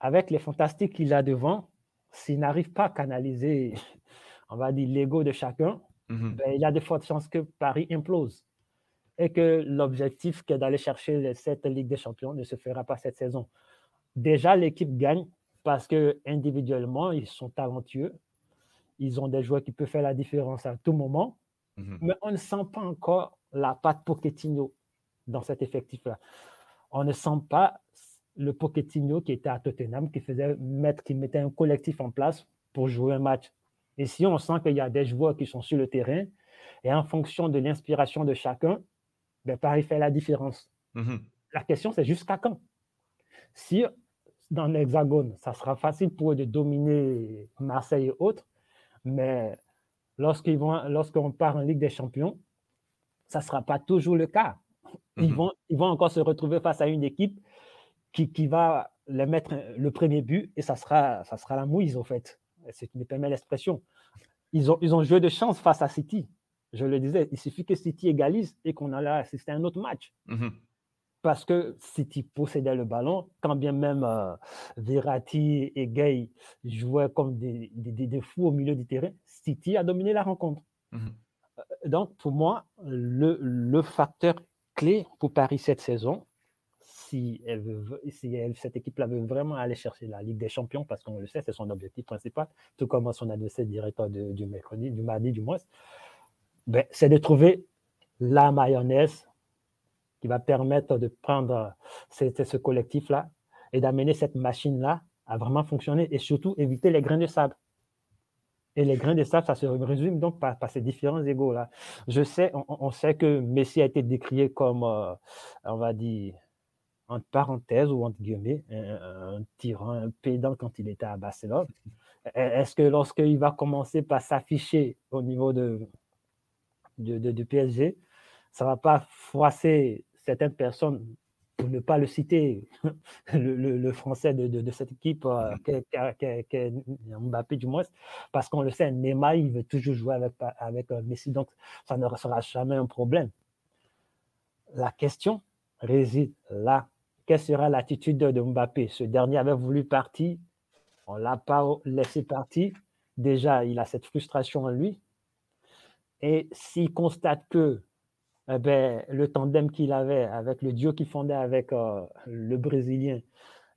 avec les fantastiques qu'il a devant, s'il n'arrive pas à canaliser, [LAUGHS] on va dire, l'ego de chacun, mhm. ben, il y a de fortes chances que Paris implose et que l'objectif qui est d'aller chercher cette Ligue des Champions ne se fera pas cette saison. Déjà, l'équipe gagne parce que individuellement, ils sont talentueux. Ils ont des joueurs qui peuvent faire la différence à tout moment. Mhm. Mais on ne sent pas encore la patte Pochettino dans cet effectif-là. On ne sent pas le Pochettino qui était à Tottenham, qui faisait mettre, qui mettait un collectif en place pour jouer un match. Et si on sent qu'il y a des joueurs qui sont sur le terrain, et en fonction de l'inspiration de chacun, ben Paris fait la différence. Mhm. La question, c'est jusqu'à quand? Si dans l'Hexagone, ça sera facile pour eux de dominer Marseille et autres, mais lorsqu'ils vont, lorsqu'on part en Ligue des Champions, ça ne sera pas toujours le cas. Ils, mhm. vont, ils vont encore se retrouver face à une équipe qui, va les mettre euh, le premier but et ça sera, ça sera la mouise, en fait. C'est me permet l'expression. Ils ont, ils ont joué de chance face à City. Je le disais, il suffit que City égalise et qu'on allait assister à un autre match. Mhm. Parce que City possédait le ballon, quand bien même euh, Verratti et Gay jouaient comme des, des, des, fous au milieu du terrain, City a dominé la rencontre. Mhm. Euh, donc, pour moi, le, le facteur clé pour Paris cette saison, si, cette équipe-là veut vraiment aller chercher la Ligue des Champions, parce qu'on le sait, c'est son objectif principal, tout comme son adversaire directeur du mercredi, du mardi du moins, ben, c'est de trouver la mayonnaise qui va permettre de prendre ce collectif-là et d'amener cette machine-là à vraiment fonctionner et surtout éviter les grains de sable. Et les grains de sable, ça se résume donc par, ces différents égaux-là. Je sais, on, sait que Messi a été décrié comme, euh, on va dire, entre parenthèses ou entre guillemets, un, tyran, un pédant quand il était à Barcelone. E-, est-ce que lorsqu'il va commencer par s'afficher au niveau de, de, de, PSG, ça ne va pas froisser certaines personnes pour ne pas le citer, [LAUGHS] le, français de, cette équipe, euh, Mbappé du moins, parce qu'on le sait, Neymar, il veut toujours jouer avec, avec euh, Messi, donc ça ne sera jamais un problème. La question réside là. Quelle sera l'attitude de Mbappé? Ce dernier avait voulu partir, on ne l'a pas laissé partir. Déjà, il a cette frustration en lui. Et s'il constate que eh ben, le tandem qu'il avait avec le duo qu'il fondait avec euh, le Brésilien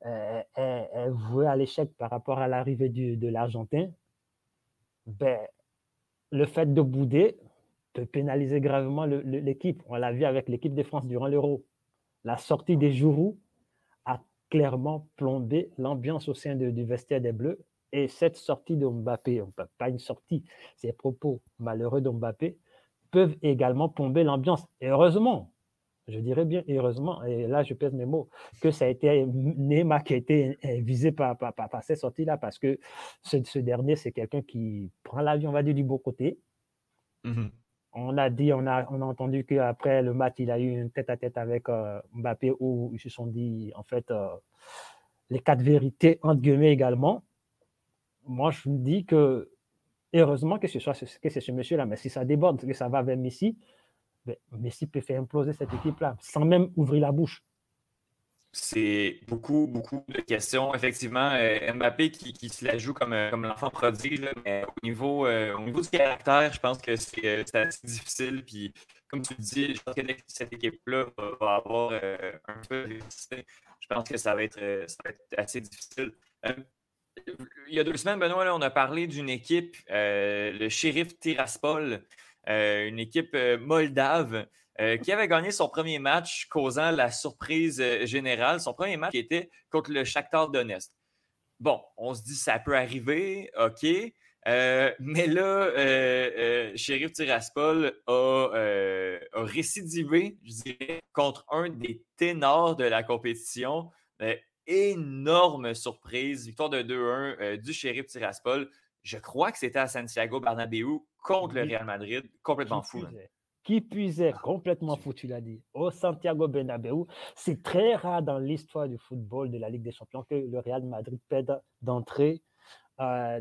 euh, est, voué à l'échec par rapport à l'arrivée de l'Argentin, ben, le fait de bouder peut pénaliser gravement l'équipe. On l'a vu avec l'équipe de France durant l'Euro. La sortie des Jourou a clairement plombé l'ambiance au sein du vestiaire des Bleus. Et cette sortie de Mbappé, pas une sortie, ces propos malheureux de Mbappé, peuvent également plomber l'ambiance. Et heureusement, je dirais bien heureusement, et là je pèse mes mots, que ça a été Neymar qui a été visé par, par, par, cette sortie-là, parce que ce, dernier, c'est quelqu'un qui prend l'avion, on va dire, du beau côté. Mmh on a dit, on a, on a entendu qu'après le match, il a eu une tête-à-tête avec euh, Mbappé où ils se sont dit, en fait, euh, les quatre vérités, entre guillemets également. Moi, je me dis que heureusement que ce soit que c'est ce monsieur-là, mais si ça déborde, que ça va vers Messi, ben, Messi peut faire imploser cette équipe-là sans même ouvrir la bouche. C'est beaucoup, beaucoup de questions. Effectivement, euh, Mbappé qui, se la joue comme, euh, comme l'enfant prodige, mais au niveau, euh, au niveau du caractère, je pense que c'est assez difficile. Puis, comme tu dis, je pense que cette équipe-là va, avoir un peu de Je pense que ça va être, ça va être assez difficile il y a deux semaines, Benoît, on a parlé d'une équipe, euh, le shérif Tiraspol, euh, une équipe euh, qui avait gagné son premier match, causant la surprise générale. Son premier match qui était contre le Shakhtar Donetsk. Bon, on se dit ça peut arriver, OK. mais là, Shérif Tiraspol a, a, récidivé, je dirais, contre un des ténors de la compétition énorme surprise. Victoire de 2-1 euh, du Sheriff Tiraspol. Je crois que c'était à Santiago Bernabéu contre le Real Madrid. Complètement fou. Qui puisait, complètement fou, tu l'as dit, au Santiago Bernabéu. C'est très rare dans l'histoire du football de la Ligue des Champions que le Real Madrid pède d'entrée euh,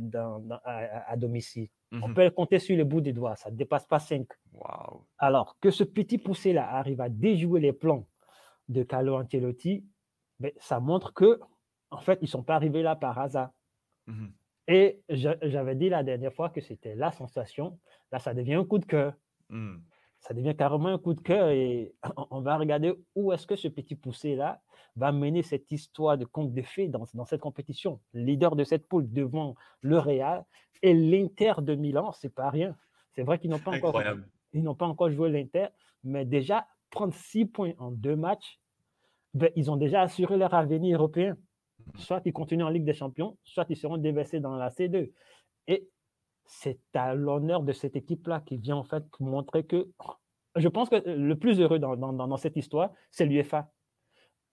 à, domicile. On mhm. peut compter sur le bout des doigts, ça ne dépasse pas 5. Alors que ce petit poussé-là arrive à déjouer les plans de Carlo Ancelotti, mais ça montre que, en fait, ils ne sont pas arrivés là par hasard. Mmh Et j'avais dit la dernière fois que c'était la sensation. Là, ça devient un coup de cœur. Mmh. Ça devient carrément un coup de cœur et [LAUGHS] on va regarder où est-ce que ce petit poussé-là va mener cette histoire de conte de fées dans, dans, cette compétition. Leader de cette poule devant le Real et l'Inter de Milan, c'est pas rien. C'est vrai qu'ils n'ont pas, encore, ils n'ont pas encore joué l'Inter, mais déjà prendre six points en deux matchs, ben, ils ont déjà assuré leur avenir européen. Soit ils continuent en Ligue des Champions, soit ils seront déversés dans la C2. Et c'est à l'honneur de cette équipe-là qui vient en fait montrer que je pense que le plus heureux dans, dans, cette histoire, c'est l'UEFA.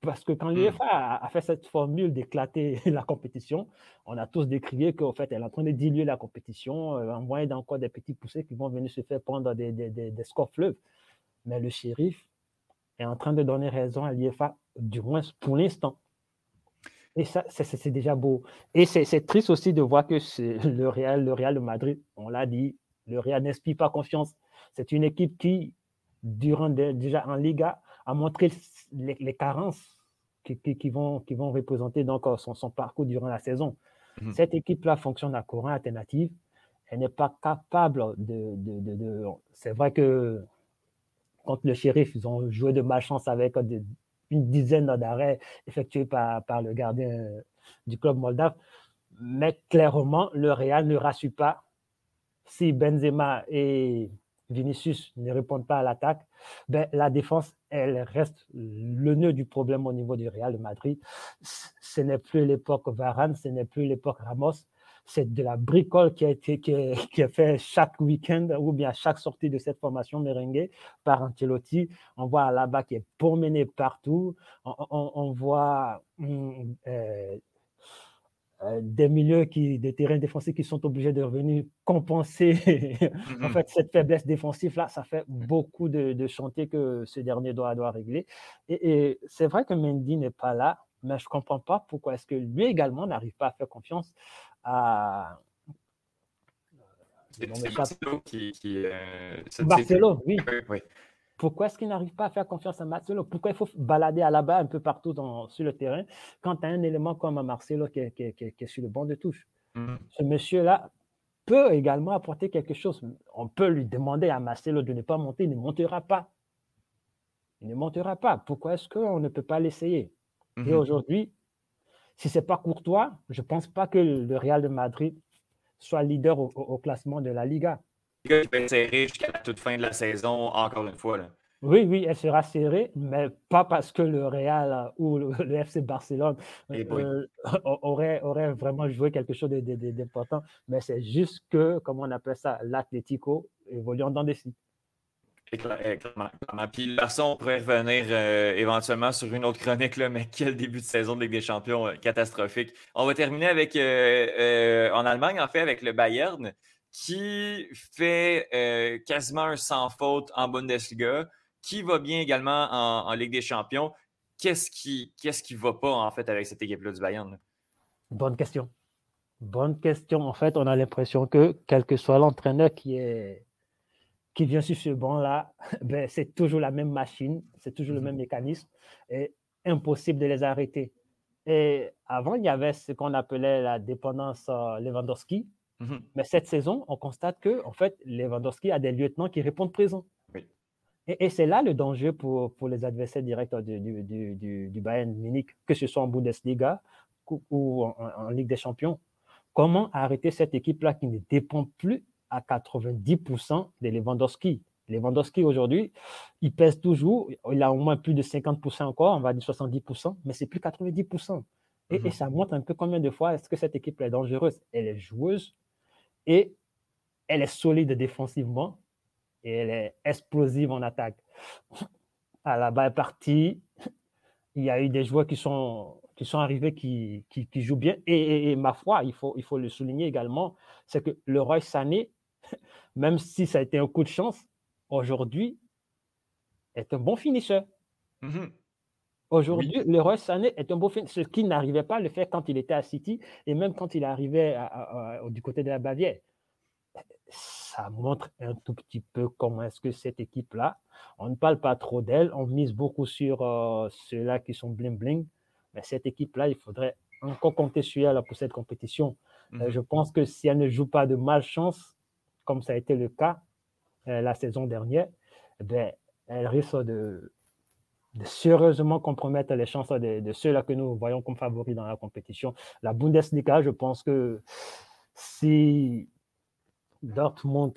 Parce que quand mhm. l'UEFA a, fait cette formule d'éclater [LAUGHS] la compétition, on a tous décrié qu'en fait, elle est en train de diluer la compétition, euh, envoyer encore des petits poussés qui vont venir se faire prendre des, des, des, des scores fleuves. Mais le shérif est en train de donner raison à l'UEFA du moins pour l'instant. Et ça, c'est déjà beau. Et c'est triste aussi de voir que le Real, le Real de Madrid, on l'a dit, le Real n'inspire pas confiance. C'est une équipe qui, durant déjà en Liga, a montré les, carences qui, qui, vont, qui vont représenter donc son, son parcours durant la saison. Mhm. Cette équipe-là fonctionne à courant alternatif. Elle n'est pas capable de. de, de, c'est vrai que contre le shérif, ils ont joué de malchance avec une dizaine d'arrêts effectués par, par le gardien euh, du club moldave. Mais clairement, le Real ne rassure pas. Si Benzema et Vinicius ne répondent pas à l'attaque, ben, la défense, elle reste le nœud du problème au niveau du Real de Madrid. Ce n'est plus l'époque Varane, ce n'est plus l'époque Ramos, c'est de la bricole qui a été qui est, [LAUGHS] fait chaque week-end ou bien chaque sortie de cette formation merengue par Ancelotti. On voit là-bas qui est promené partout. On, voit hum, euh, euh, des milieux qui, des terrains défensifs qui sont obligés de revenir compenser [LAUGHS] en mm-hmm. fait cette faiblesse défensive là, ça fait beaucoup de, de chantiers que ce dernier doit, doit régler. Et, c'est vrai que Mendy n'est pas là, mais je ne comprends pas pourquoi est-ce que lui également n'arrive pas à faire confiance à. C'est Marcelo qui. qui euh, Marcelo, oui. oui. Pourquoi est-ce qu'il n'arrive pas à faire confiance à Marcelo? Pourquoi il faut balader à la bas un peu partout sur le terrain quand tu as un élément comme Marcelo qui est, sur le banc de touche? Mm. Ce monsieur-là peut également apporter quelque chose. On peut lui demander à Marcelo de ne pas monter, il ne montera pas. Il ne montera pas. Pourquoi est-ce qu'on ne peut pas l'essayer? Et mm-hmm. aujourd'hui, si ce n'est pas Courtois, je ne pense pas que le Real de Madrid soit leader au classement de la Liga qui va être serrée jusqu'à la toute fin de la saison, encore une fois. Là. Oui, oui, elle sera serrée, mais pas parce que le Real ou le, [LAUGHS] FC Barcelone euh, [LAUGHS] aurait, aurait vraiment joué quelque chose d'important, mais c'est juste que, comme on appelle ça, l'Atlético évoluant dans des sites. Clairement, Puis là, on pourrait revenir euh, éventuellement sur une autre chronique, là, mais quel début de saison de Ligue des Champions euh, catastrophique. On va terminer avec en Allemagne, en fait, avec le Bayern qui fait euh, quasiment un sans faute en Bundesliga, qui va bien également en, Ligue des Champions. Qu'est-ce qui qui va pas en fait avec cette équipe-là du Bayern? Bonne question. Bonne question. En fait, on a l'impression que quel que soit l'entraîneur qui est qui vient sur ce banc-là, [LAUGHS] ben, c'est toujours la même machine, c'est toujours le mhm. même mécanisme et impossible de les arrêter. Et avant, il y avait ce qu'on appelait la dépendance Lewandowski, Mmh Mais cette saison, on constate que en fait, Lewandowski a des lieutenants qui répondent présents. Et, c'est là le danger pour, pour les adversaires directs du, du, du, Bayern Munich, que ce soit en Bundesliga ou, en, Ligue des Champions. Comment arrêter cette équipe-là qui ne dépend plus à 90% de Lewandowski Lewandowski aujourd'hui, il pèse toujours, il a au moins plus de 50% encore, on va dire 70%, mais c'est plus 90%. Et, et, mmh ça montre un peu combien de fois est-ce que cette équipe est dangereuse. Elle est joueuse, et elle est solide défensivement et elle est explosive en attaque. À la balle partie, il y a eu des joueurs qui sont, qui sont arrivés qui, qui, jouent bien. Et, ma foi, il faut, il faut le souligner également, c'est que le Roy Sané, [LAUGHS] même si ça a été un coup de chance, aujourd'hui, est un bon finisseur. Mm-hmm. Aujourd'hui, le Roy Sané est un bon finisseur, ce qu'il n'arrivait pas à le faire quand il était à City et même quand il arrivait du côté de la Bavière. Ça montre un tout petit peu comment est-ce que cette équipe-là, on ne parle pas trop d'elle, on mise beaucoup sur euh, ceux-là qui sont bling-bling, mais cette équipe-là, il faudrait encore compter sur elle pour cette compétition. Euh, mhm. je pense que si elle ne joue pas de malchance, comme ça a été le cas euh, la saison dernière, eh elle risque de, de sérieusement compromettre les chances de, ceux-là que nous voyons comme favoris dans la compétition. La Bundesliga, je pense que si Dortmund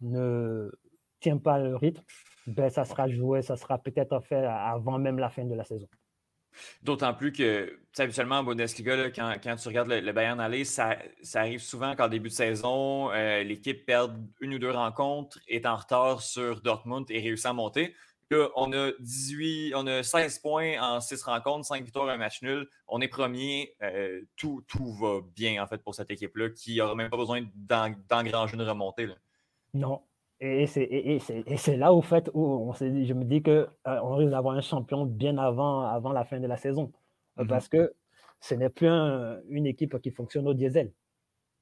ne tient pas le rythme, ben, ça sera joué, ça sera peut-être fait avant même la fin de la saison. D'autant plus que, habituellement en Bundesliga, quand, tu regardes le, Bayern aller, ça, arrive souvent qu'en début de saison, euh, l'équipe perd une ou deux rencontres, est en retard sur Dortmund et réussit à monter on a 18, on a 16 points en 6 rencontres, 5 victoires, un match nul. On est premier. Euh, tout, tout va bien en fait pour cette équipe-là qui n'aura même pas besoin d'engranger une remontée. Non. Et c'est là au fait où on je me dis qu'on euh, on risque d'avoir un champion bien avant, avant la fin de la saison. Mm-hmm. Parce que ce n'est plus une équipe qui fonctionne au diesel.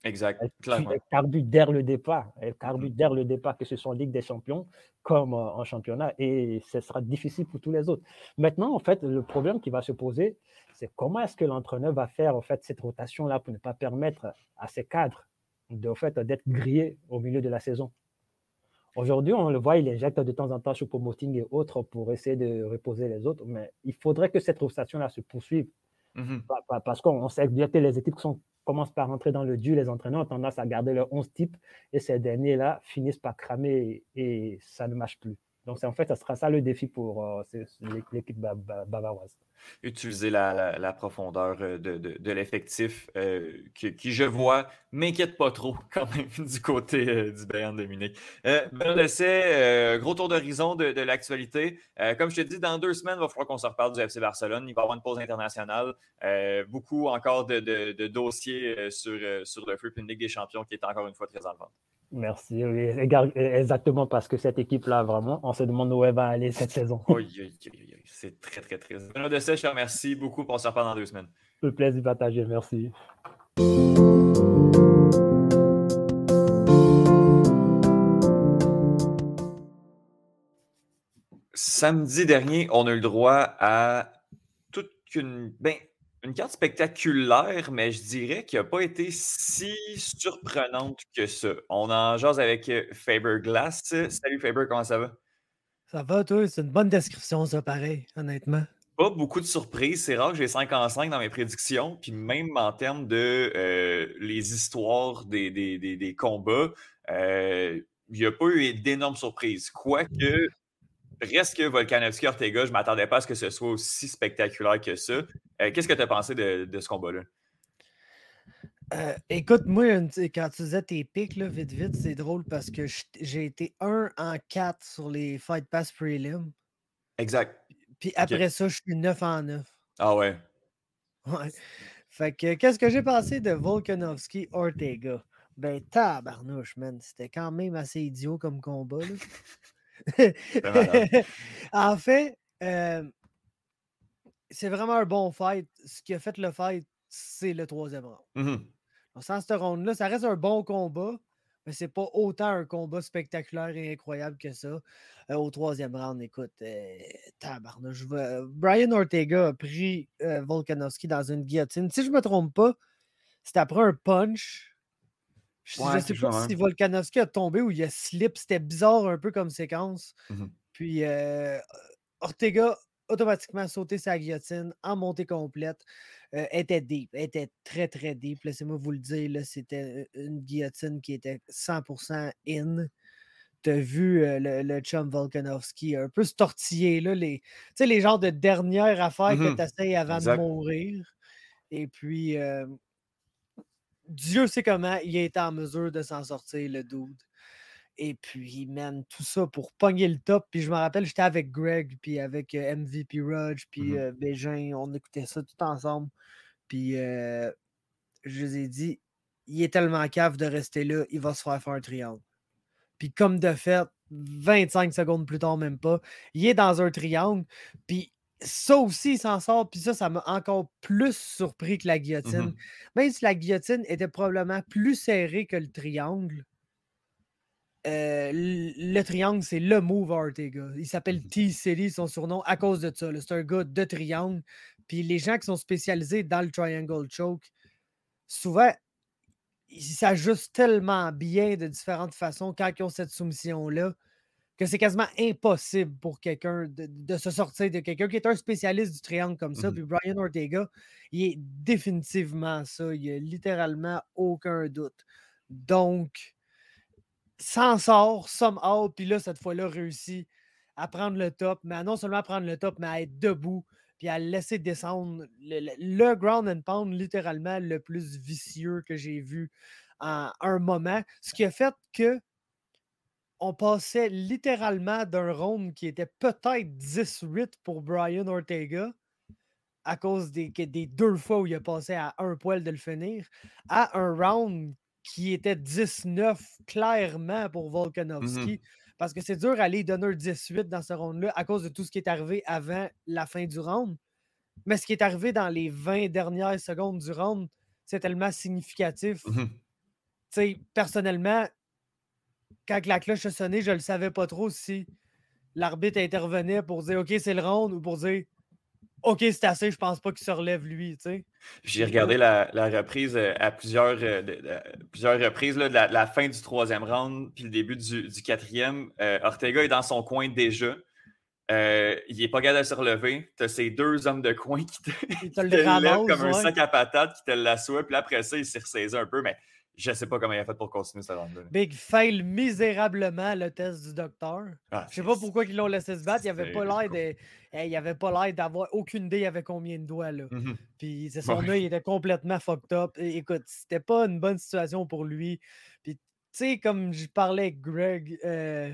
Exact. Elle, carbure dès le départ. Elle carbure dès le départ, que ce soit en Ligue des Champions comme euh, en championnat. Et ce sera difficile pour tous les autres. Maintenant, en fait, le problème qui va se poser, c'est comment est-ce que l'entraîneur va faire en fait, cette rotation-là pour ne pas permettre à ses cadres de, fait, d'être grillés au milieu de la saison? Aujourd'hui, on le voit, il injecte de temps en temps sur promoting et autres pour essayer de reposer les autres. Mais il faudrait que cette rotation-là se poursuive. Mmh parce qu'on sait que les équipes qui sont commencent par rentrer dans le dur, les entraîneurs ont tendance à garder leurs 11 types et ces derniers-là finissent par cramer et, ça ne marche plus. Donc, en fait, ça sera ça le défi pour euh, l'équipe bavaroise. Utiliser la, profondeur euh, de, l'effectif euh, qui, je vois, m'inquiète pas trop [LAUGHS] quand même du côté du Bayern de Munich. Benoît Dessay, gros tour d'horizon de, l'actualité. comme je te dis, dans deux semaines, il va falloir qu'on se reparle du FC Barcelone. Il va y avoir une pause internationale. beaucoup encore de, dossiers sur, le feu, une Ligue des champions qui est encore une fois très en vente. Merci. exactement parce que cette équipe-là, vraiment, on se demande où elle va aller cette saison. c'est très, très triste. Benoît de je te remercie beaucoup pour se reparler dans deux semaines. Le plaisir partagé, merci. Samedi dernier, on a eu le droit à toute une. Ben, une carte spectaculaire, mais je dirais qu'elle n'a pas été si surprenante que ça. On en jase avec euh, Faber Glass. Salut Faber, comment ça va? Ça va, toi? C'est une bonne description, ça, pareil, honnêtement. Pas beaucoup de surprises. C'est rare que j'ai 5 en 5 dans mes prédictions. Puis même en termes de euh, les histoires des, des, combats, euh, il n'y a pas eu d'énormes surprises. Quoique, Reste que Volkanovski Ortega, je ne m'attendais pas à ce que ce soit aussi spectaculaire que ça. Euh, qu'est-ce que tu as pensé de, ce combat-là? Euh, écoute, moi, quand tu disais tes pics, là, vite, vite, c'est drôle parce que j'ai été 1 en 4 sur les Fight Pass Prelim. Exact. Puis après ça, je suis 9 en 9. Ah ouais? Ouais. Fait que, qu'est-ce que j'ai pensé de Volkanovski Ortega? Ben, tabarnouche, man. C'était quand même assez idiot comme combat. Là. [LAUGHS] [LAUGHS] en fait, euh, c'est vraiment un bon fight. Ce qui a fait le fight, c'est le troisième round. Mmh sans ce round-là, ça reste un bon combat, mais c'est pas autant un combat spectaculaire et incroyable que ça. Euh, au troisième round, écoute, euh, tabarnouche. Brian Ortega a pris Volkanovski dans une guillotine. Si je me trompe pas, c'était après un punch je ne sais pas si Volkanovski a tombé ou il a slip. C'était bizarre un peu comme séquence. Mmh Puis euh, Ortega automatiquement sauté sa guillotine en montée complète. Euh, était deep, était très très deep. Laissez-moi vous le dire, c'était une guillotine qui était 100% in. Tu as vu euh, le, chum Volkanovski un peu se tortiller, là, les, les genres de dernières affaires que mmh tu essayes avant de mourir. Et puis, Dieu sait comment il a été en mesure de s'en sortir, le dude. Et puis, man, tout ça pour pogner le top. Puis je me rappelle, j'étais avec Greg, puis avec euh, MVP Rudge, puis mmh euh, Bégin. On écoutait ça tout ensemble. Puis euh, je les ai dit, il est tellement cave de rester là, il va se faire faire un triangle. Puis comme de fait, 25 secondes plus tard, même pas, il est dans un triangle. Puis ça aussi, il s'en sort. Puis ça, ça m'a encore plus surpris que la mmh guillotine. Même si la guillotine était probablement plus serrée que le triangle, euh, le triangle, c'est le move Ortega. Il s'appelle mmh T-City, son surnom, à cause de ça. C'est un gars de triangle. Puis les gens qui sont spécialisés dans le triangle choke, souvent, ils s'ajustent tellement bien de différentes façons quand ils ont cette soumission-là que c'est quasiment impossible pour quelqu'un de, se sortir de quelqu'un qui est un spécialiste du triangle comme ça. Mmh puis Brian Ortega, il est définitivement ça. Il n'y a littéralement aucun doute. Donc, s'en sort, somehow, puis là, cette fois-là, réussit à prendre le top, mais non seulement à prendre le top, mais à être debout, puis à laisser descendre le, ground and pound littéralement le plus vicieux que j'ai vu en un moment. Ce qui a fait que on passait littéralement d'un round qui était peut-être 10-8 pour Brian Ortega à cause des, des, deux fois où il a passé à un poil de le finir, à un round qui était 19 clairement pour mmh Volkanovski. Parce que c'est dur d'aller donner un 18 dans ce round-là à cause de tout ce qui est arrivé avant la fin du round. Mais ce qui est arrivé dans les 20 dernières secondes du round, c'est tellement significatif. Mmh personnellement, quand la cloche a sonné, je ne le savais pas trop si l'arbitre intervenait pour dire OK, c'est le round ou pour dire OK, c'est assez, je pense pas qu'il se relève lui. J'ai regardé la, reprise euh, à plusieurs, euh, plusieurs reprises, de la, fin du troisième round puis le début du, quatrième. Euh, Ortega est dans son coin déjà. il n'est pas capable de se relever. Tu as ces deux hommes de coin qui te, [LAUGHS] te, lèvent comme un sac à patates qui te l'assoient. Puis après ça, il s'est ressaisi un peu. Mais je ne sais pas comment il a fait pour continuer ce round-là. Big fail misérablement le test du docteur. Ah, je sais pas pourquoi ils l'ont laissé se battre. Il avait pas l'air de... il avait pas l'air d'avoir aucune idée avait combien de doigts. Là. Mm-hmm. Puis c'est son œil était complètement fucked up. écoute, c'était pas une bonne situation pour lui. Puis tu sais, comme je parlais avec Greg, euh,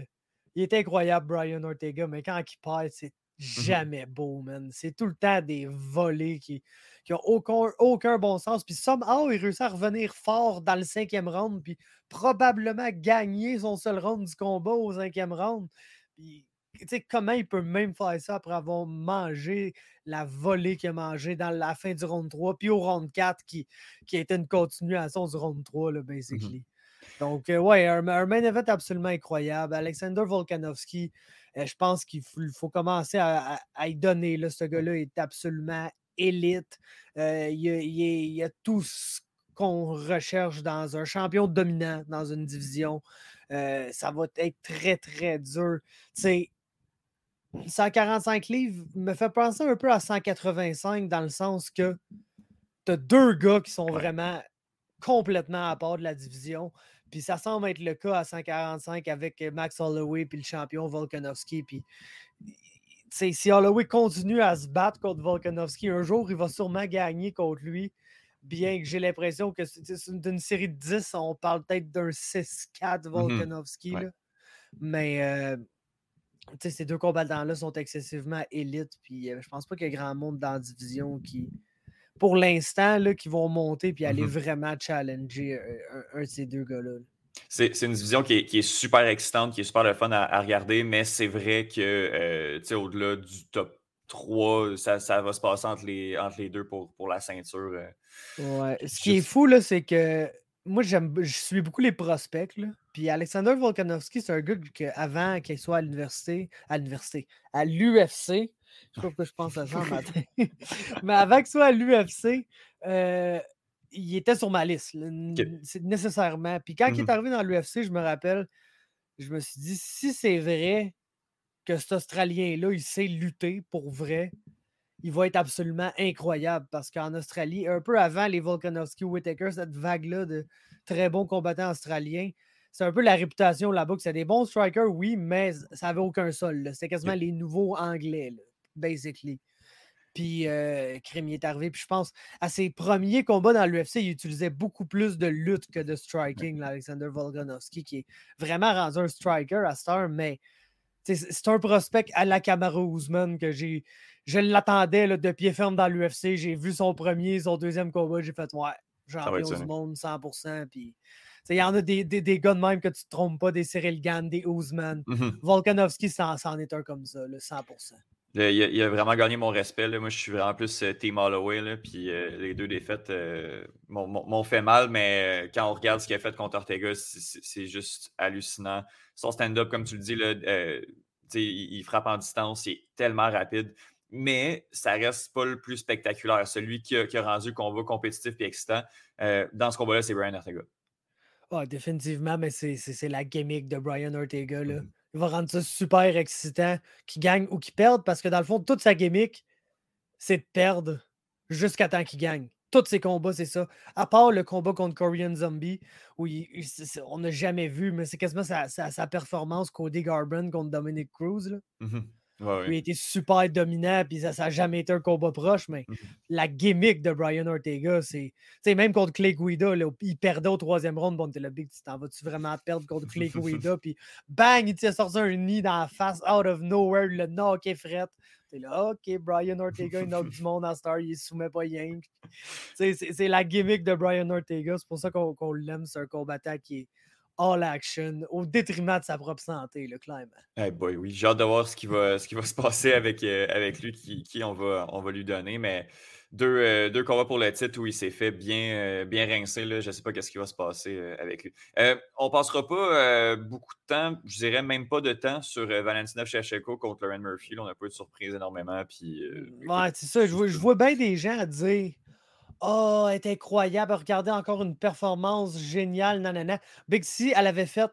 il était incroyable, Brian Ortega, mais quand il perd, c'est jamais beau, man. C'est tout le temps des volets qui n'ont aucun, aucun bon sens. Puis somehow, il réussit à revenir fort dans le cinquième round, puis probablement gagner son seul round du combat au cinquième round. Puis, tu sais, comment il peut même faire ça après avoir mangé la volée qu'il a mangée dans la fin du round 3, puis au round 4, qui, qui a été une continuation du round 3, là, mmh basically. Donc, euh, ouais, un, un, main event absolument incroyable. Alexander Volkanovski, je pense qu'il faut, commencer à, y donner. Là, ce gars-là est absolument élite. Euh, il, y a, tout ce qu'on recherche dans un champion dominant dans une division. Euh, ça va être très, très dur. Tu sais, 145 livres me fait penser un peu à 185 dans le sens que tu as deux gars qui sont vraiment complètement à part de la division. Puis ça semble être le cas à 145 avec euh, Max Holloway puis le champion Volkanovski. Puis si Holloway continue à se battre contre Volkanovski, un jour, il va sûrement gagner contre lui. Bien que j'ai l'impression que c'est d'une série de 10, on parle peut-être d'un 6-4 mmh Volkanovski. Mais euh, ces deux combattants-là sont excessivement élites. Puis euh, je pense pas qu'il y ait grand monde dans la division qui, pour l'instant, qui vont monter puis aller mmh vraiment challenger un, de ces deux gars-là. C'est une division qui est, super excitante, qui est super le fun à, regarder, mais c'est vrai que euh, au-delà du top 3, ça, va se passer entre les, entre les deux pour, pour la ceinture. Euh, ouais. Ce qui est fou, c'est que moi, j'aime, je suis beaucoup les prospects. Puis Alexander Volkanovski, c'est un gars qu'avant qu'il soit à l'université, à l'université, à l'UFC, je sais pas pourquoi je pense à ça matin. [LAUGHS] Mais avant que soit à l'UFC, euh, il était sur ma liste, nécessairement. Puis quand il est mmh arrivé dans l'UFC, je me rappelle, je me suis dit, si c'est vrai que cet Australien-là, il sait lutter pour vrai, il va être absolument incroyable parce qu'en Australie, un peu avant les Volkanovski Whitaker, cette vague-là de très bons combattants australiens, c'est un peu la réputation là-bas que c'est des bons strikers, oui, mais ça n'avait aucun sol. C'était quasiment les nouveaux anglais basically. Puis euh, est arrivé. Puis je pense, à ses premiers combats dans l'UFC, il utilisait beaucoup plus de lutte que de striking, Alexander Volkanovski, qui est vraiment rendu un striker à Star, mais c'est un prospect à la Camaro Ousmane que j'ai. Je l'attendais de pied ferme dans l'UFC. J'ai vu son premier, son deuxième combat. J'ai fait, ouais, champion du monde 100%. Puis il y en a des, des, des, gars de même que tu te trompes pas, des Cyril Gann, des Ousmane. Mmh Volkanovski, c'en est un comme ça, le 100%. Il a, vraiment gagné mon respect. Moi, je suis vraiment plus euh, Team Holloway. puis euh, les deux défaites euh, m'ont fait mal, mais quand on regarde ce qu'il a fait contre Ortega, c'est juste hallucinant. Son stand-up, comme tu le dis, là, il, frappe en distance, il est tellement rapide. Mais ça reste pas le plus spectaculaire. Celui qui a, rendu le combat compétitif et excitant, dans ce combat-là, c'est Brian Ortega. Ah, définitivement, mais c'est la gimmick de Brian Ortega. Là. Mm-hmm il va rendre ça super excitant, qu'il gagne ou qu'il perde, parce que dans le fond, toute sa gimmick, c'est de perdre jusqu'à temps qu'il gagne. Tous ses combats, c'est ça. À part le combat contre Korean Zombie, où on n'a jamais vu, mais c'est quasiment sa, performance Cody contre Dominic Cruz. Là. Il a été super dominant, puis ça n'a jamais été un combat proche, mais mmh la gimmick de Brian Ortega, c'est. même contre Clay Guida, il perdait au troisième round. Bon, t'es le big, tu t'en vas-tu vraiment perdre contre Clay [LAUGHS] Guida? puis bang, il t'a sorti un nid dans la face, out of nowhere, le knock est fret. T'es là, OK, Brian Ortega, il knock du monde en star, il soumet pas rien. C'est la gimmick de Brian Ortega, c'est pour ça qu'on l'aime, c'est un combattant qui est all action au détriment de sa propre santé, le clairement. Hey boy, oui, j'ai hâte de voir ce qui va, ce qui va se passer avec, euh, avec lui, qui, qui, on, va, on va lui donner, mais deux, euh, deux combats pour le titre où il s'est fait bien, euh, bien rincer, là, je ne sais pas ce qui va se passer avec lui. on ne passera pas beaucoup de temps, je dirais même pas de temps sur Valentina Shevchenko contre Lauren Murphy, on n'a pas eu de surprise énormément. Puis, ouais, c'est ça, je vois, je vois bien des gens dire Oh, elle est incroyable. Regardez encore une performance géniale. Nanana. Big C, elle avait fait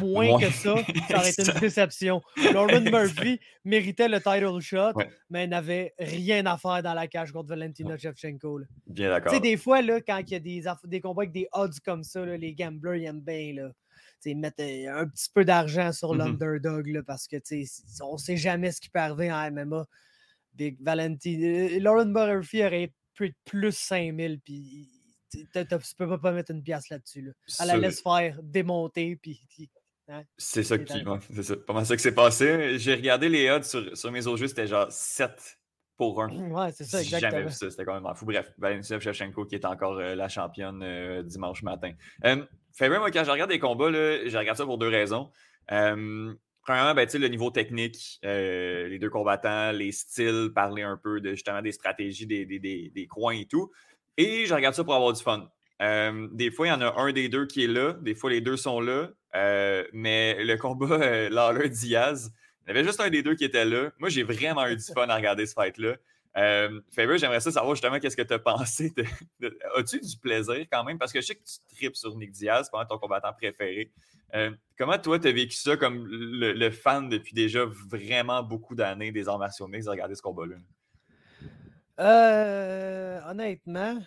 moins que ça, [LAUGHS] ça aurait été une déception. Lauren [LAUGHS] Murphy méritait le title shot, mais n'avait rien à faire dans la cage contre Valentina Shevchenko. Bien d'accord. Tu sais, des fois, là, quand il y a des, des combats avec des odds comme ça, les gamblers ils aiment bien. Là mettre euh, un petit peu d'argent sur mmh l'underdog parce que on ne sait jamais ce qui peut arriver en MMA. Big Valentine. Euh, Lauren Murphy aurait pu être plus 5000 puis tu peux pas mettre une pièce là-dessus. Elle la laisse faire démonter puis. Hein, c'est ça qui. c'est ça. Pas ça que c'est passé? J'ai regardé les odds sur, sur mes autres c'était genre 7 pour 1. Ouais, c'est ça, exactement. Jamais vu ça. C'était quand même fou. Bref, Valentina Shevchenko qui est encore euh, la championne dimanche matin. Favorite, moi, quand je regarde des combats, là, je regarde ça pour deux raisons. Premièrement, ben, le niveau technique, euh, les deux combattants, les styles, parler un peu de justement des stratégies, des, des, des, coins et tout. Et je regarde ça pour avoir du fun. des fois, il y en a un des deux qui est là, des fois, les deux sont là. Euh, mais le combat euh, Lawler-Diaz, il y avait juste un des deux qui était là. Moi, j'ai vraiment eu du fun à regarder ce fight-là. Euh, j'aimerais ça savoir justement qu'est-ce que tu as pensé. As-tu du plaisir quand même? Parce que je sais que tu tripes sur Nick Diaz, pendant ton combattant préféré. Euh, comment toi, tu as vécu ça comme le, fan depuis déjà vraiment beaucoup d'années des arts martiaux mixtes de regarder ce combat-là? Euh, honnêtement,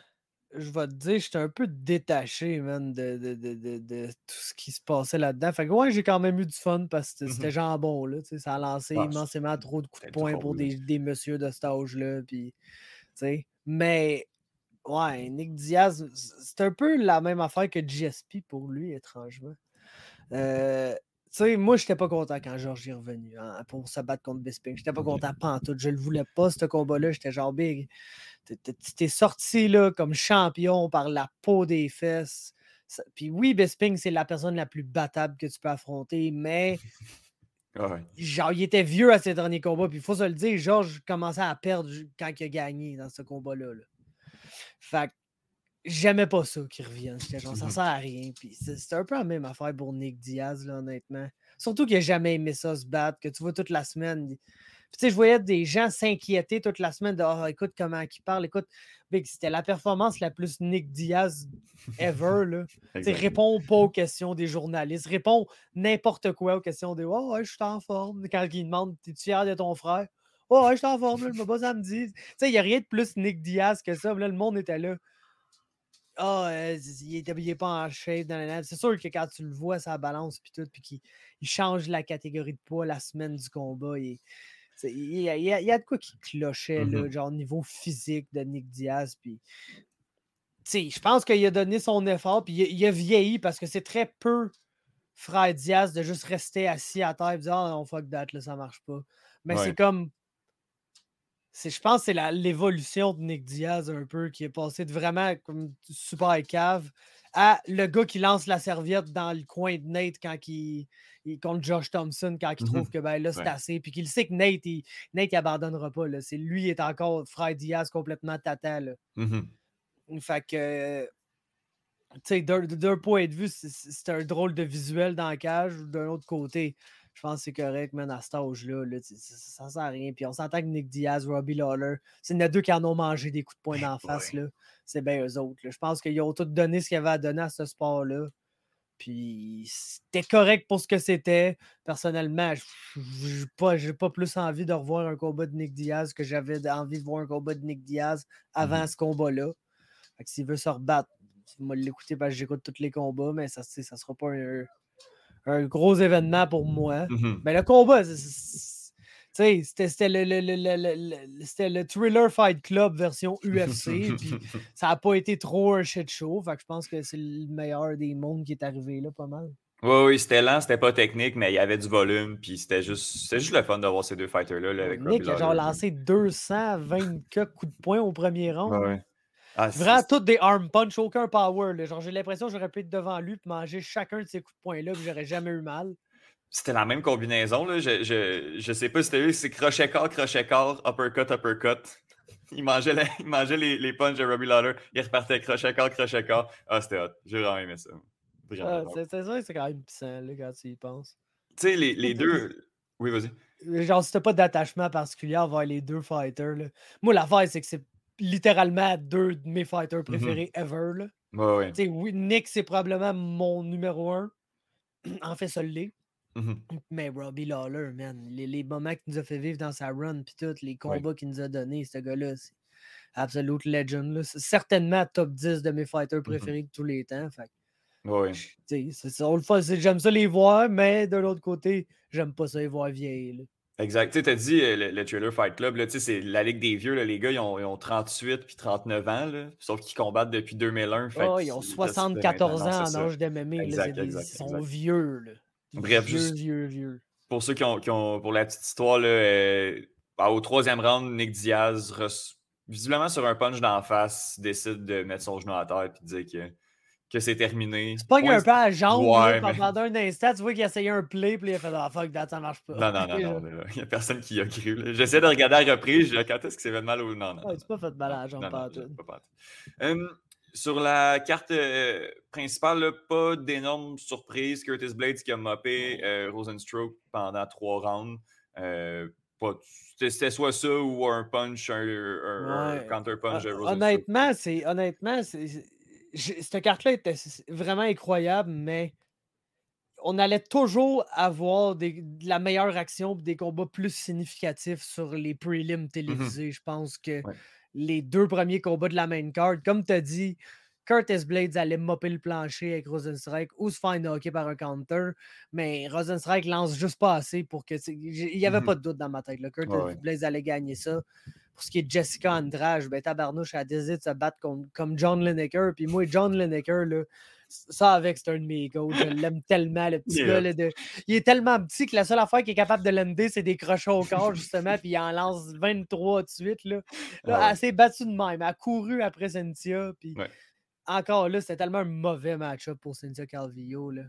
je vais te dire, j'étais un peu détaché, man, de, de, tout ce qui se passait là-dedans. Fait que ouais, j'ai quand même eu du fun parce que c'était mmh jambon, là. Ça a lancé ah, immensément trop de coups de poing pour des, des, messieurs de cet âge-là. Puis, mais, ouais, Nick Diaz, c'est un peu la même affaire que GSP pour lui, étrangement. Euh, tu sais, moi, j'étais pas content quand Georges est revenu hein, pour se battre contre Bisping. J'étais pas content, pas en tout. Je le voulais pas, ce combat-là. J'étais genre big. T'es sorti là comme champion par la peau des fesses. Puis oui, Bisping, c'est la personne la plus battable que tu peux affronter, mais [LAUGHS] genre, il était vieux à ses derniers combats. Puis il faut se le dire, Georges commençait à perdre quand il a gagné dans ce combat-là. Là. Fait j'aimais pas ça qu'il revienne. C'était genre, ça sert à rien. Puis c'était un peu la même affaire pour Nick Diaz, là, honnêtement. Surtout qu'il a jamais aimé ça se battre, que tu vois toute la semaine. tu sais, je voyais des gens s'inquiéter toute la semaine de oh, écoute comment il parle, écoute, c'était la performance la plus Nick Diaz ever. Là. [LAUGHS] réponds pas aux questions des journalistes, réponds n'importe quoi aux questions des Oh ouais, je suis en forme. Quand ils demandent Es-tu fier de ton frère? Oh ouais, je suis en forme, là, je me bats samedi. Tu sais, il n'y a rien de plus Nick Diaz que ça. Là, le monde était là ah, il, n'est pas en shape dans la C'est sûr que quand tu le vois, ça balance puis tout, puis qu'il change la catégorie de poids la semaine du combat. Il, il, y, a, de quoi qui clochait, là, mmh genre niveau physique de Nick Diaz. Puis, je pense qu'il a donné son effort, puis il, a vieilli parce que c'est très peu frère Diaz de juste rester assis à terre et dire Ah, non, fuck that, là, ça marche pas. Mais c'est comme je pense que c'est l'évolution de Nick Diaz un peu qui est passé de vraiment comme super cave à le gars qui lance la serviette dans le coin de Nate quand il, contre Josh Thompson quand il mmh trouve que ben là c'est assez puis qu'il sait que Nate il, Nate abandonnera pas c'est lui est encore frère Diaz complètement tata là. Mmh fait que tu sais d'un point de vue c'est un drôle de visuel dans la cage d'un autre côté je pense que c'est correct, mais à cet âge-là, ça, ne sert à rien. Puis on s'entend que Nick Diaz, Robbie Lawler, c'est les deux qui en ont mangé des coups de poing d'en face. là. C'est bien eux autres. Je pense qu'ils ont tout donné ce qu'ils avaient à donner à ce sport-là. Puis c'était correct pour ce que c'était. Personnellement, je n'ai pas, pas, plus envie de revoir un combat de Nick Diaz que j'avais envie de voir un combat de Nick Diaz avant mmh ce combat-là. s'il veut se rebattre, moi l'écouter parce que j'écoute tous les combats, mais ça ne sera pas un, un gros événement pour moi. Mm-hmm. Mais le combat, c'était le, le, le, Thriller Fight Club version [LAUGHS] UFC. puis ça n'a pas été trop un shit show. Fait que je pense que c'est le meilleur des mondes qui est arrivé là, pas mal. Oui, oui, c'était lent, c'était pas technique, mais il y avait du volume, puis c'était juste, juste le fun de voir ces deux fighters-là. Là, avec Nick a genre lancé 224 coups de poing au premier round. Ah, Vraiment, toutes des arm punch, aucun power. Genre, j'ai l'impression que j'aurais pu être devant lui et manger chacun de ces coups de poing-là, puis j'aurais jamais eu mal. C'était la même combinaison. Là. Je, je, je sais pas si c'était eu, c'est crochet-corps, crochet-corps, uppercut, uppercut. [LAUGHS] Il mangeait, il mangeait les, les punches de Robbie Lawler, il repartait crochet-corps, crochet-corps. Ah, c'était hot. J'ai vraiment aimé ça. Ah, c'est ça, c'est quand même puissant là, quand tu y penses. Tu sais, les, les [LAUGHS] deux. Oui, vas-y. Genre, si t'as pas d'attachement particulier envers les deux fighters, là. moi, l'affaire, c'est que c'est littéralement deux de mes fighters mmh préférés ever. Là. Ouais, Oui, Nick, c'est probablement mon numéro un. [CLEARS THROAT] en fait, ça l'est. Mmh Mais Robbie Lawler, man, les, moments qu'il nous a fait vivre dans sa run, puis tous les combats qu'il nous a donnés, ce gars-là, c'est absolute legend. C'est certainement top 10 de mes fighters mmh préférés de tous les temps. Fait. J'aime ça les voir, mais de l'autre côté, j'aime pas ça les voir vieillir. Exact. Tu as dit euh, le, Trailer Fight Club, c'est la Ligue des vieux. les gars, ils ont, 38 puis 39 ans, là, sauf qu'ils combattent depuis 2001. oh, ils ont 74 ans en âge d'MMA. Ils sont vieux. Bref, juste pour ceux qui ont, pour la petite histoire, là, euh, bah, au troisième round, Nick Diaz, visiblement sur un punch d'en face, décide de mettre son genou à terre et de dire que, que c'est terminé. C'est pas un peu à jambe pendant un instant, tu vois qu'il a essayé un play, puis il a fait Ah fuck, ça marche pas. Non, non, non, [LAUGHS] non, il n'y a personne qui a cru. J'essaie de regarder à la reprise, je quand est-ce que c'est fait mal ou non, non. Ouais, tu pas fait mal à la jambe, pas, pas, sur la carte euh, principale, pas d'énormes surprises. Curtis Blades qui a moppé euh, Rosenstruck pendant trois rounds. Euh, c'était soit ça ou un punch, un, counter-punch de Honnêtement, c'est, honnêtement cette carte-là était vraiment incroyable, mais on allait toujours avoir de la meilleure action des combats plus significatifs sur les prelims mmh télévisés. Je pense que les deux premiers combats de la main card. Comme tu as dit, Curtis Blades allait mopper le plancher avec Rosenstrike ou se faire knocker par un counter, mais Rosenstrike lance juste pas assez pour que. Il n'y avait mmh pas de doute dans ma tête. Là. Curtis Blades allait gagner ça. Pour ce qui est de Jessica Andrade, ben, Tabarnouche a décidé de se battre comme John Lineker. Puis moi, John Lineker, là, ça avec, c'est un de mes. Je l'aime [LAUGHS] tellement, le petit gars. Il est tellement petit que la seule affaire qu'il est capable de l'ender, c'est des crochets au corps, justement, puis il en lance 23 de suite. Là. Elle s'est battue de même. Elle a couru après Cynthia. Puis encore là, c'était tellement un mauvais match-up pour Cynthia Calvillo. Là.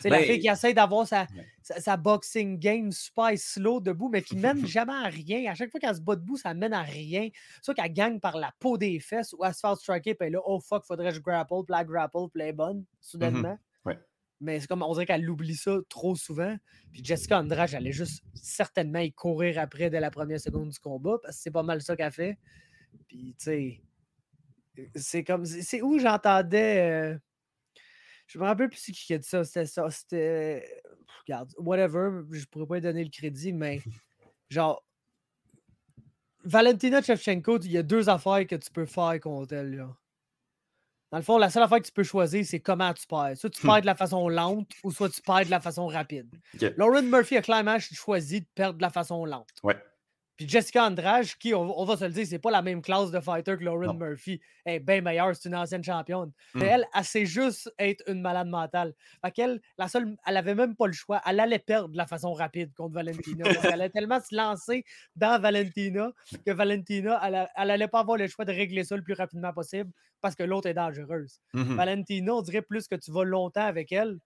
C'est la fille qui essaie d'avoir sa, sa, boxing game super slow debout, mais qui [LAUGHS] mène jamais à rien. À chaque fois qu'elle se bat debout, ça mène à rien. Soit qu'elle gagne par la peau des fesses ou elle se fait striker, puis là, oh fuck, faudrait que je grapple, puis la grapple, puis elle est bonne, mmh soudainement. Mais c'est comme, on dirait qu'elle oublie ça trop souvent. Puis Jessica Andrade, allait juste certainement y courir après dès la première seconde du combat, parce que c'est pas mal ça qu'elle fait. Puis, tu sais, c'est comme, c'est où j'entendais. Euh, je me rappelle plus qui a dit ça. C'était ça. C'était. Regarde, whatever. Je pourrais pas lui donner le crédit, mais [LAUGHS] genre. Valentina Shevchenko, il y a deux affaires que tu peux faire contre elle. Là. Dans le fond, la seule affaire que tu peux choisir, c'est comment tu perds. Soit tu perds de la façon lente ou soit tu perds de la façon rapide. Lauren Murphy a clairement choisi de perdre de la façon lente. Ouais. Puis Jessica Andrade, qui, on, va se le dire, c'est pas la même classe de fighter que Lauren Murphy. Elle est bien meilleure, c'est une ancienne championne. Mais mmh. elle, elle sait juste être une malade mentale. Fait qu'elle, la seule, elle avait même pas le choix. Elle allait perdre de la façon rapide contre Valentina. elle allait tellement se lancer dans Valentina que Valentina, elle, elle allait pas avoir le choix de régler ça le plus rapidement possible parce que l'autre est dangereuse. Mmh Valentina, on dirait plus que tu vas longtemps avec elle,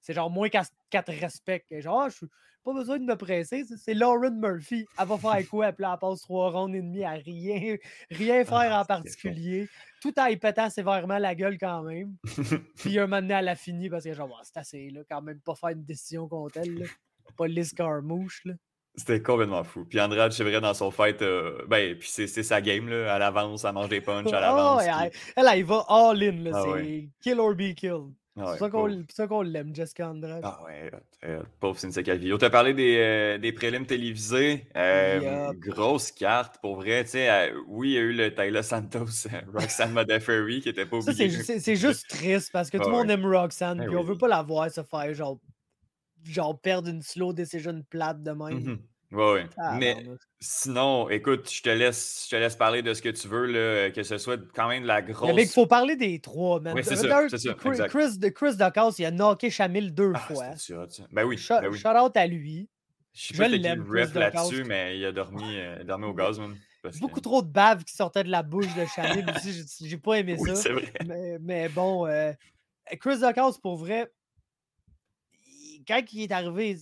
c'est genre moins qu'elle te Genre, ah, je pas besoin de me presser. C'est Lauren Murphy. Elle va faire quoi? Puis là, elle passe trois rondes et demi à rien, rien faire ah, en particulier. Tout en y pétant sévèrement la gueule quand même. Puis un moment donné, elle a fini parce que genre, c'est assez, là, quand même pas faire une décision contre elle. Là. Pas Liz Carmouche. Là. C'était complètement fou. Puis Andrade, c'est vrai, dans son fight, euh, ben, puis c'est sa game, là. Elle avance, elle mange des punches, elle [LAUGHS] avance. elle, elle, elle, va all-in, là. Ah c'est kill or be killed. C'est ça qu'on l'aime, Jessica Andrade. Ah ouais, euh, pauvre Cynthia Calvillo. Tu as parlé des, euh, des prélims télévisés. Euh, grosse carte, pour vrai. Tu sais, oui, il y a eu le Tyler Santos, [LAUGHS] Roxanne Modafferi, qui était pas obligé. C'est juste triste parce que tout le monde aime Roxanne, ben puis on veut pas la voir se faire genre, genre perdre une slow décision plate de même. Mm-hmm. Oui, Mais sinon, écoute, je te laisse, je te laisse parler de ce que tu veux, là, que ce soit quand même de la grosse. Il faut parler des trois, man. Oui, c'est ça, Chris, Chris, Chris Dawkins, il a knocké Chamil deux ah, fois. Ben oui. Shout, ben oui. out à lui. Je sais pas qu'il ref là-dessus, mais il a dormi, [LAUGHS] euh, dormi au gaz, man. Beaucoup trop de bave qui sortait de la bouche de Chamil aussi. J'ai pas aimé oui, ça. Vrai. Mais, mais, bon, euh, Chris Dawkins, pour vrai, quand il est arrivé,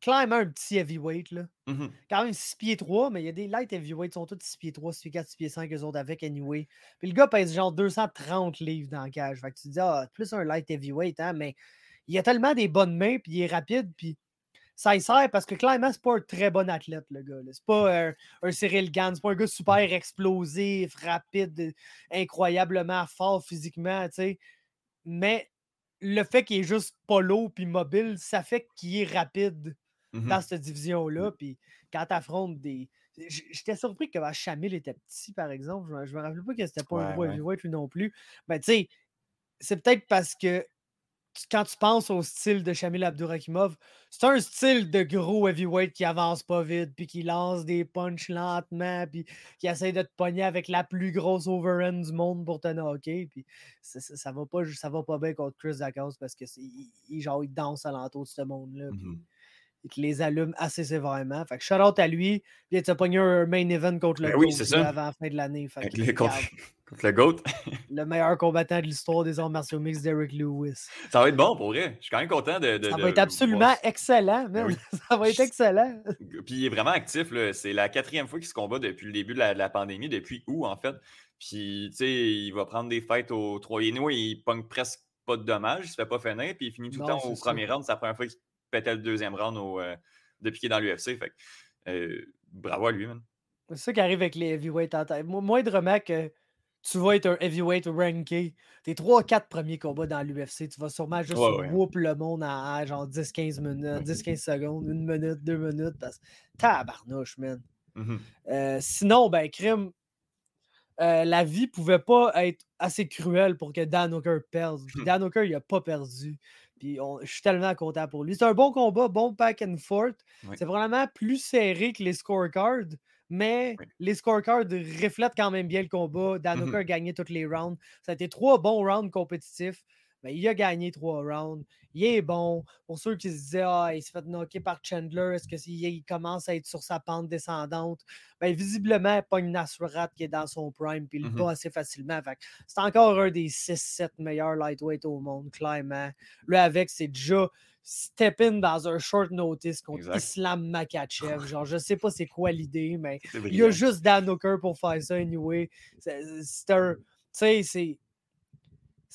clairement un petit heavyweight. Là. Mmh Quand même 6 pieds 3, mais il y a des light heavyweights qui sont tous 6 pieds 3, 6 pieds 4, 6 pieds 5, eux autres avec anyway. Puis le gars pèse genre 230 livres dans le cage. Fait que tu te dis, ah, plus un light heavyweight, hein, mais il a tellement des bonnes mains, puis il est rapide, puis ça y sert parce que clairement, c'est pas un très bon athlète, le gars. C'est pas un, Cyril Gann, c'est pas un gars super explosif, rapide, incroyablement fort physiquement, tu sais. Mais le fait qu'il est juste pas lourd puis mobile, ça fait qu'il est rapide Mmh dans cette division-là. Mmh. Puis quand tu affrontes des. J'étais surpris que Chamil était petit, par exemple. Je me, me rappelle pas que c'était pas un gros heavyweight lui non plus. Mais tu sais, c'est peut-être parce que quand tu penses au style de Shamil Abdurakimov, c'est un style de gros heavyweight qui avance pas vite, puis qui lance des punches lentement, puis qui essaie de te pogner avec la plus grosse overhand du monde pour te knocker. Puis ça, ça, va pas, ça va pas bien contre Chris Dacos parce que il, genre, il danse alentour de ce monde-là. Qui les allume assez sévèrement. Fait que shout out à lui. Puis il a pogné un main event contre le ben oui, GOAT avant la fin de l'année. contre, le GOAT. [LAUGHS] le meilleur combattant de l'histoire des arts martiaux mix, Derek Lewis. Ça va être bon pour vrai. Je suis quand même content de. [LAUGHS] ça va être absolument excellent, ben Ça va être excellent. Puis il est vraiment actif. C'est la quatrième fois qu'il se combat depuis le début de la, pandémie, depuis où en fait? Puis, tu sais, il va prendre des fêtes au 3 et il pogne presque pas de dommages, il se fait pas finir, puis il finit tout le temps au premier round. C'est la première fois qu'il pétait le deuxième round au, euh, depuis qu'il est dans l'UFC. Fait euh, bravo à lui, man. C'est ça qui arrive avec les heavyweights en tête. Moindrement que tu vas être un heavyweight ranké, tes 3-4 premiers combats dans l'UFC, tu vas sûrement juste whoop le monde en, genre 10-15 minutes, 10-15 secondes, une minute, deux minutes. Parce... Tabarnouche, man. Mmh euh, sinon, ben, crime, la vie pouvait pas être assez cruelle pour que Dan Hooker perde. [LAUGHS] Dan Hooker, il a pas perdu. Puis je suis tellement content pour lui. C'est un bon combat, bon back and forth. C'est vraiment plus serré que les scorecards, mais les scorecards reflètent quand même bien le combat. Danoka mmh a gagné tous les rounds. Ça a été trois bons rounds compétitifs. Mais il a gagné trois rounds. Il est bon. Pour ceux qui se disaient, ah, il s'est fait knocker par Chandler, est-ce qu'il commence à être sur sa pente descendante? Bien, visiblement, pas une Nasrat qui est dans son prime, puis il le mmh bat assez facilement. c'est encore un des 6-7 meilleurs lightweight au monde, clairement. Lui, avec, c'est déjà step in dans un short notice contre Islam Makachev. [LAUGHS] Genre, je sais pas c'est quoi l'idée, mais il y a juste Dan Hooker pour faire ça anyway. C'est un. Tu sais, c'est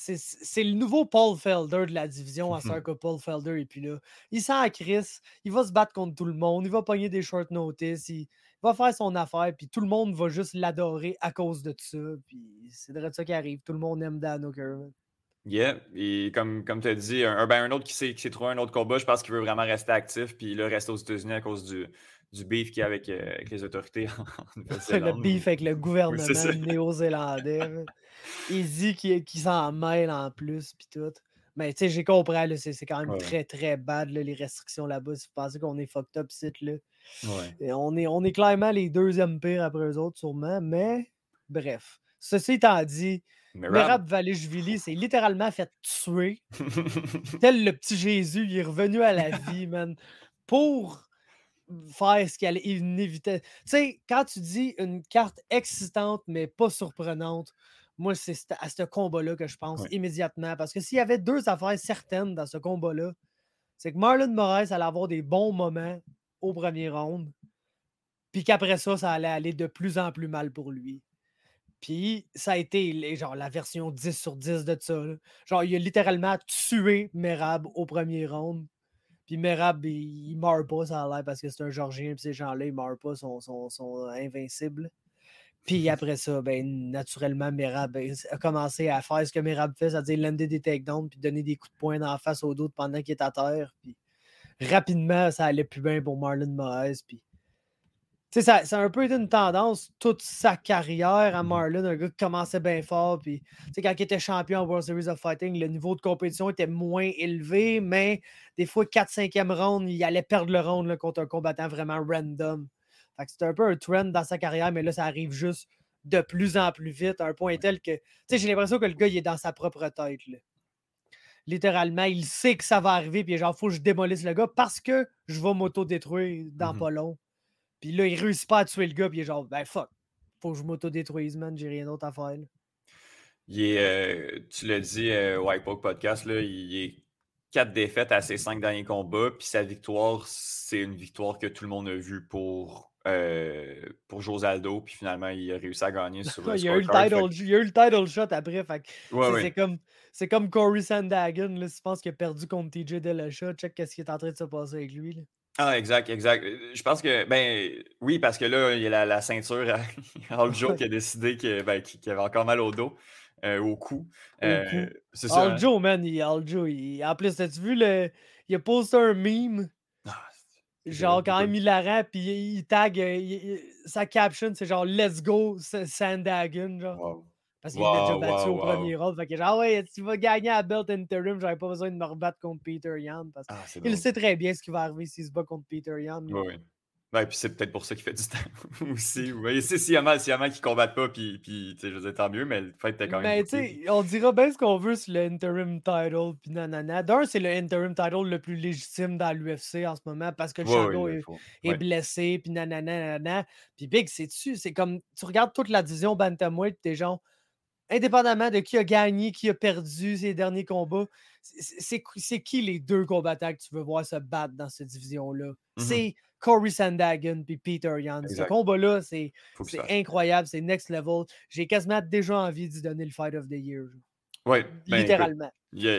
c'est le nouveau Paul Felder de la division, à ce que Paul Felder et puis là. Il sent à Chris, il va se battre contre tout le monde, il va pogner des short notice, il va faire son affaire, puis tout le monde va juste l'adorer à cause de ça. Puis c'est de ça qui arrive. Tout le monde aime Dan Hooker. Yeah, et comme, comme tu as dit, un, ben, un autre qui s'est trouvé un autre combat, je pense qu'il veut vraiment rester actif, puis là, rester aux États-Unis à cause du, du beef qu'il y a avec, euh, avec les autorités [LAUGHS] Le beef avec le gouvernement néo-zélandais. [LAUGHS] Il dit qu'il s'en mêle en plus, puis tout. Mais tu sais, j'ai compris, c'est quand même très, très bad, les restrictions là-bas. Si vous pensez qu'on est fucked up, site, là. Et on, est, on est clairement les deuxièmes pires après eux autres, sûrement. Mais, bref. Ceci étant dit, Merab Valishvili s'est littéralement fait tuer. [LAUGHS] Tel le petit Jésus, il est revenu à la vie, man. Pour faire ce qu'elle inévitable. Tu sais, quand tu dis une carte excitante, mais pas surprenante, moi, c'est à ce combat-là que je pense immédiatement. Parce que s'il y avait deux affaires certaines dans ce combat-là, c'est que Marlon Moraes allait avoir des bons moments au premier round, puis qu'après ça, ça allait aller de plus en plus mal pour lui. Puis ça a été genre la version 10 sur 10 de ça. Genre, il a littéralement tué Merab au premier round. Puis Merab, il, meurt pas, ça a l'air, parce que c'est un Georgien, puis ces gens-là, ils meurent pas, sont, sont, sont invincibles. Puis [LAUGHS] après ça, ben, naturellement, Merab ben, a commencé à faire ce que Merab fait, c'est-à-dire lander des takedowns puis donner des coups de poing dans face au dos pendant qu'il est à terre. Puis rapidement, ça allait plus bien pour Marlon Moraes. Puis ça, ça a un peu été une tendance toute sa carrière à mmh Marlon, un gars qui commençait bien fort. Puis, quand il était champion en World Series of Fighting, le niveau de compétition était moins élevé, mais des fois, 4-5e round, il allait perdre le round contre un combattant vraiment random. c'était un peu un trend dans sa carrière, mais là, ça arrive juste de plus en plus vite, à un point tel que j'ai l'impression que le gars, il est dans sa propre tête. Littéralement, il sait que ça va arriver, puis genre, faut que je démolisse le gars parce que je vais m'auto-détruire dans mmh pas long. Puis là, il réussit pas à tuer le gars, puis il est genre, ben fuck, faut que je m'auto-détruise, man, j'ai rien d'autre à faire. Il est, euh, tu l'as dit, euh, White Podcast, là, il est quatre défaites à ses cinq derniers combats, puis sa victoire, c'est une victoire que tout le monde a vue pour, euh, pour José Aldo, puis finalement, il a réussi à gagner [LAUGHS] sur le il, a eu le title, il a eu le title shot après, fait c'est comme c'est comme Corey Sandagen, là, si tu penses qu'il a perdu contre TJ Dillashaw, check qu'est-ce qui est en train de se passer avec lui. Là. Ah, exact, exact. Euh, je pense que, ben, oui, parce que là, il y a la, ceinture à [LAUGHS] Joe qui a décidé ben, qu'il avait encore mal au dos. au cou. c'est ça. Hein. Man, il, Aljo, il... en plus, as-tu vu le. Il a posté un meme? Ah, genre, quand même hilarant, puis il, tag. sa caption, c'est genre Let's go, Sandagon. Genre. Parce qu'il wow, déjà battu au premier round. Fait que genre, ouais, tu vas gagner à belt interim, j'aurais pas besoin de me rebattre contre Peter Yan. Parce ah, qu'il sait très bien ce qui va arriver s'il se bat contre Peter Yan. Oui, Ouais, puis c'est peut-être pour ça qu'il fait du temps [LAUGHS] aussi. Ouais, s'il y, a mal, s'il y a mal qui ne combattent pas, puis, puis je veux dire, tant mieux, mais le fait t'es quand même. Mais tu sais, on dira bien ce qu'on veut sur le interim title, puis nanana. D'un, c'est le interim title le plus légitime dans l'UFC en ce moment parce que le champion est, blessé, puis nanana, nanana. Puis Big, c'est-tu, c'est comme, tu regardes toute la division Bantamweight, t'es genre, indépendamment de qui a gagné, qui a perdu ces derniers combats, c'est qui les deux combattants que tu veux voir se battre dans cette division-là? Mm-hmm. C'est Corey Sandagen puis Peter Yan. Ce combat-là, c'est incroyable, c'est next level. J'ai quasiment déjà envie d'y donner le Fight of the Year. Oui, ben, littéralement.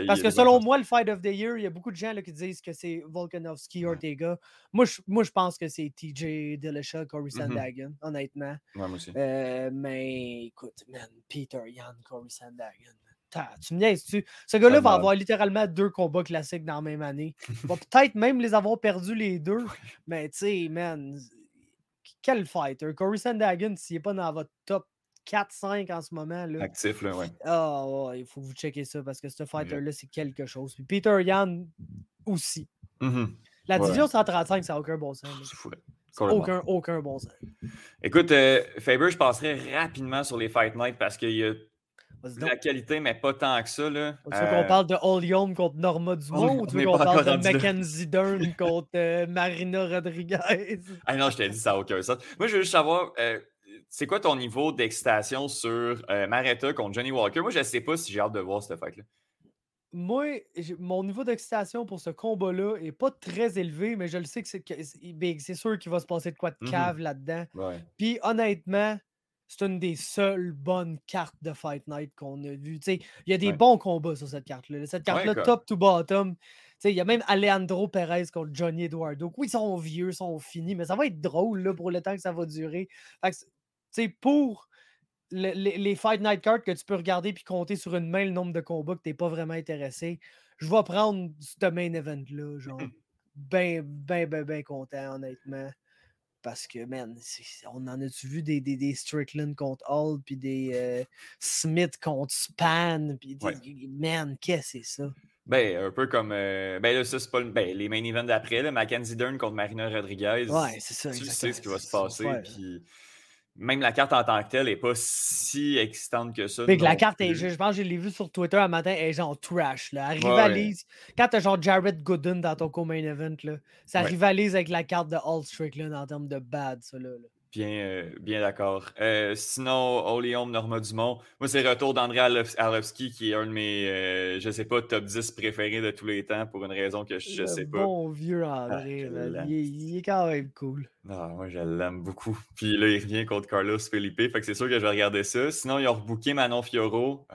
Parce que selon moi, le Fight of the Year, il y a beaucoup de gens là, qui disent que c'est Volkanovski, Ortega. Moi, je, moi, je pense que c'est TJ Dillashaw, Corey mm-hmm. Sandagen, honnêtement. moi aussi. Euh, mais écoute, man, Peter Yan, Corey Sandagen tu me niaises-tu? Ce gars-là va avoir littéralement deux combats classiques dans la même année. Il va peut-être même les avoir perdus les deux. [LAUGHS] Mais tu sais, man, quel fighter? Corey Sandhagen, s'il n'est pas dans votre top 4-5 en ce moment. Là, Actif, là, ouais. Ah, il faut vous checker ça parce que ce fighter-là, c'est quelque chose. Puis Peter Yan aussi. Mm-hmm. La division 135, ça n'a aucun bon sens. C'est fou. Aucun, aucun bon sens. Écoute, euh, Faber, je passerai rapidement sur les Fight Night parce qu'il y a la qualité, mais pas tant que ça. Là. Tu veux qu'on euh, parle de Olium contre Norma Dumont ou tu veux qu'on parle de Mackenzie Dern [LAUGHS] contre euh, Marina Rodriguez? ah non, je t'ai dit, ça n'a aucun sens. Moi, je veux juste savoir, euh, c'est quoi ton niveau d'excitation sur Maretta contre Johnny Walker? Moi, je ne sais pas si j'ai hâte de voir cette fight-là. Moi, mon niveau d'excitation pour ce combat-là n'est pas très élevé, mais je le sais que c'est sûr qu'il va se passer de quoi de mm-hmm. cave là-dedans. Puis honnêtement, c'est une des seules bonnes cartes de Fight Night qu'on a vues. Il y a des bons combats sur cette carte-là. Cette carte-là, top to bottom. Il y a même Alejandro Perez contre Johnny Eduardo. Oui, ils sont vieux, ils sont finis, mais ça va être drôle là, pour le temps que ça va durer. Fait pour les, Fight Night cards que tu peux regarder puis compter sur une main le nombre de combats que tu n'es pas vraiment intéressé, je vais prendre ce main event-là. Genre, [CLEARS THROAT] ben, ben, ben, ben content, honnêtement. Parce que, man, on en a-tu vu des, des, des, Strickland contre Hall, puis des euh, Smith contre Span, puis des, man, qu'est-ce que c'est ça? Ben, un peu comme. Euh, ben là, ça, c'est pas. Ben, les main events d'après, Mackenzie Dern contre Marina Rodriguez. Ouais, c'est ça. Tu sais ce qui va se passer. Puis même la carte en tant que telle n'est pas si excitante que ça. la carte, est, je, pense que je l'ai vu sur Twitter un matin, elle est genre trash. Là. Elle rivalise. Quand tu as genre Jared Gooden dans ton co-main event, là, ça rivalise avec la carte de All Strickland en termes de bad, ça. Là, là. Bien, euh, bien d'accord. Euh, sinon, Oleon Norma Dumont, moi, c'est le retour d'André Arlovski, qui est un de mes, euh, je sais pas, top 10 préférés de tous les temps pour une raison que je, ne sais pas. Bon vieux André, ah, il, est quand même cool. Ah, moi, je l'aime beaucoup. [LAUGHS] Puis là, il revient contre Carlos Felipe, fait que c'est sûr que je vais regarder ça. Sinon, ils ont rebooké Manon Fioro,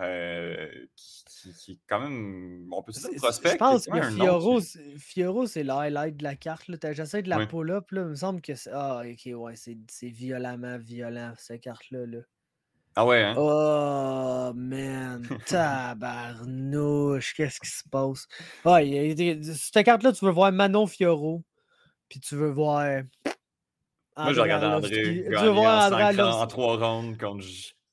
qui qui, est quand même. On peut dire prospect. Je pense que Fioro, c'est le highlight de la carte. J'essaie de la pull-up. Il me semble que c'est. Ah, ok, ouais, c'est violemment violent, cette carte-là. Là. Ah ouais, hein? Oh, man. [LAUGHS] Tabarnouche. Qu'est-ce qui se passe? Ouais, cette carte-là, tu veux voir Manon Fioro. Puis tu veux voir. Moi, je regarde André. Tu veux voir André en, en trois rounds contre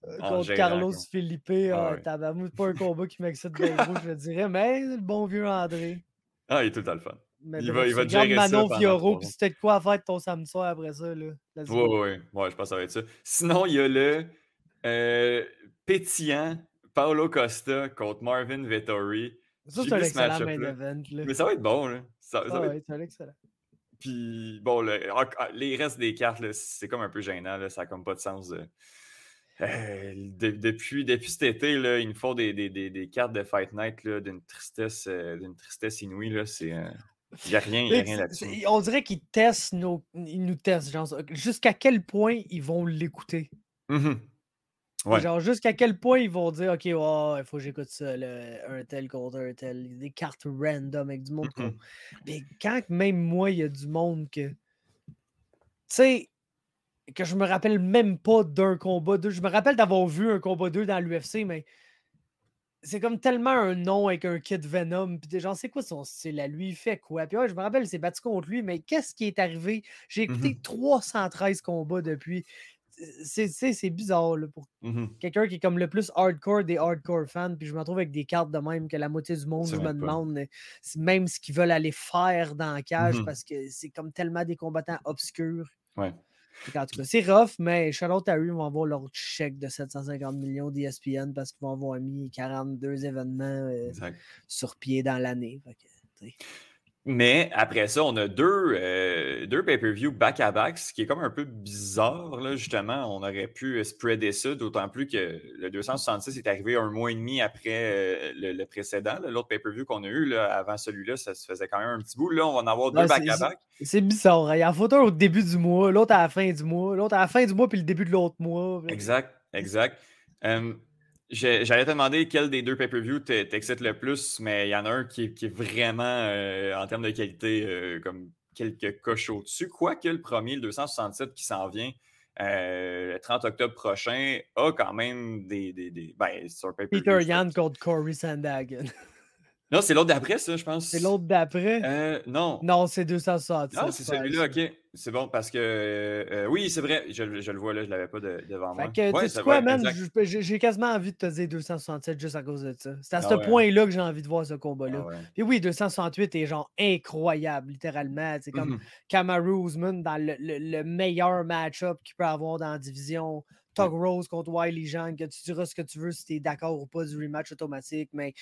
euh, contre Carlos Felipe. Ah, ah T'as pas un [LAUGHS] combat qui m'excite gros, je dirais, mais le bon vieux André. Ah, il est tout à le fun. Mais il va, il va gérer Manon ça Fioro, puis c'était quoi à faire ton samedi soir après ça. Là. Oui, oui, ouais, je pense que ça va être ça. Sinon, il y a le euh, pétillant Paolo Costa contre Marvin Vettori. Ça, c'est un excellent main event. Là. Mais ça va être bon. Là. Ça, ça ah, va être... excellent. Puis, bon, le, ah, les restes des cartes, c'est comme un peu gênant. Là, ça n'a comme pas de sens. De euh, depuis, depuis cet été, là, il nous faut des, des, des, cartes de Fight Night d'une tristesse, euh, d'une tristesse inouïe. Là, c'est, euh, il n'y a rien, rien là-dessus. On dirait qu'ils testent nos, ils nous testent. jusqu'à quel point ils vont l'écouter? Mm-hmm. Genre, jusqu'à quel point ils vont dire, OK, il faut que j'écoute ça, un tel contre un tel. Des cartes random avec du monde. Mm-hmm. Mais quand même moi, il y a du monde que. Tu sais, que je me rappelle même pas d'un combat 2. Je me rappelle d'avoir vu un combat 2 dans l'UFC, mais c'est comme tellement un nom avec un kit Venom. Puis genre, c'est quoi son style à lui? Il fait quoi? Puis ouais, je me rappelle, c'est battu contre lui, mais qu'est-ce qui est arrivé? J'ai écouté 313 mmh combats depuis. C'est bizarre là, pour mmh quelqu'un qui est comme le plus hardcore des hardcore fans. Puis je me retrouve avec des cartes de même que la moitié du monde, je me demande même ce qu'ils veulent aller faire dans la cage mmh parce que c'est comme tellement des combattants obscurs. Ouais. En tout cas, c'est rough, mais Charlotte Harry vont avoir leur chèque de 750 millions d'ESPN parce qu'ils vont avoir mis 42 événements euh, sur pied dans l'année. Mais après ça, on a deux, euh, deux pay-per-view back-à-back, ce qui est comme un peu bizarre, là, justement. On aurait pu spreader ça, d'autant plus que le 266 est arrivé un mois et demi après euh, le, précédent. L'autre pay-per-view qu'on a eu là, avant celui-là, ça se faisait quand même un petit bout. Là, on va en avoir deux back-à-back. C'est bizarre. Hein. Il y a un photo au début du mois, l'autre à la fin du mois, l'autre à la fin du mois, puis le début de l'autre mois. Exact, exact. J'allais te demander quel des deux pay-per-view t'excite le plus, mais il y en a un qui, est vraiment, euh, en termes de qualité, euh, comme quelques coches au-dessus. Quoique le premier, le 267 qui s'en vient euh, le 30 octobre prochain, a quand même des. des, des ben, sur Peter Yan contre Corey Sandhagen. [LAUGHS] Non, c'est l'autre d'après, ça, je pense. C'est l'autre d'après? Euh, non. Non, c'est 260. Non, c'est celui-là, ok. C'est bon, parce que. Euh, oui, c'est vrai, je, le vois là, je ne l'avais pas devant moi. Que, ouais, tu sais quoi, man? J'ai quasiment envie de te dire 267 juste à cause de ça. C'est à ah ce point-là que j'ai envie de voir ce combat-là. Ah Puis oui, 268 est genre incroyable, littéralement. C'est comme mmh Usman dans le, meilleur match-up qu'il peut avoir dans la division. Tug Rose contre Wiley Jean, que tu diras ce que tu veux si tu es d'accord ou pas du rematch automatique, mais